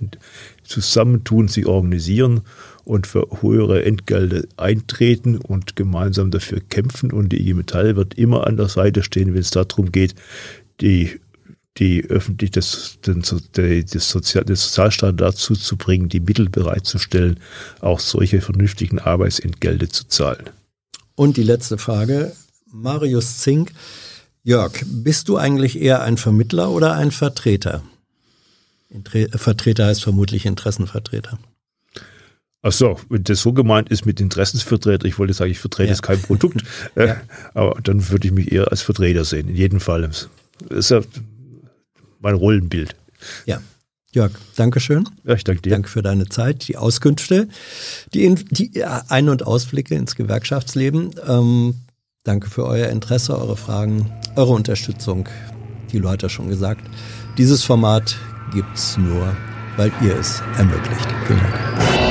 zusammentun, sich organisieren und für höhere Entgelte eintreten und gemeinsam dafür kämpfen. Und die IG Metall wird immer an der Seite stehen, wenn es darum geht, die die öffentlich das, den, das, Sozial, das Sozialstaat dazu zu bringen, die Mittel bereitzustellen, auch solche vernünftigen Arbeitsentgelte zu zahlen. Und die letzte Frage, Marius Zink. Jörg, bist du eigentlich eher ein Vermittler oder ein Vertreter? Vertreter heißt vermutlich Interessenvertreter. Ach so, wenn das so gemeint ist mit Interessensvertreter, ich wollte sagen, ich vertrete ja. jetzt kein Produkt, ja. aber dann würde ich mich eher als Vertreter sehen, in jedem Fall. Das ist ja mein Rollenbild. Ja. Jörg, Dankeschön. Ja, ich danke dir. Danke für deine Zeit, die Auskünfte, die, die Ein- und Ausblicke ins Gewerkschaftsleben. Ähm, danke für euer Interesse, eure Fragen, eure Unterstützung. Hat ja schon gesagt, dieses Format gibt's nur, weil ihr es ermöglicht. Vielen Dank.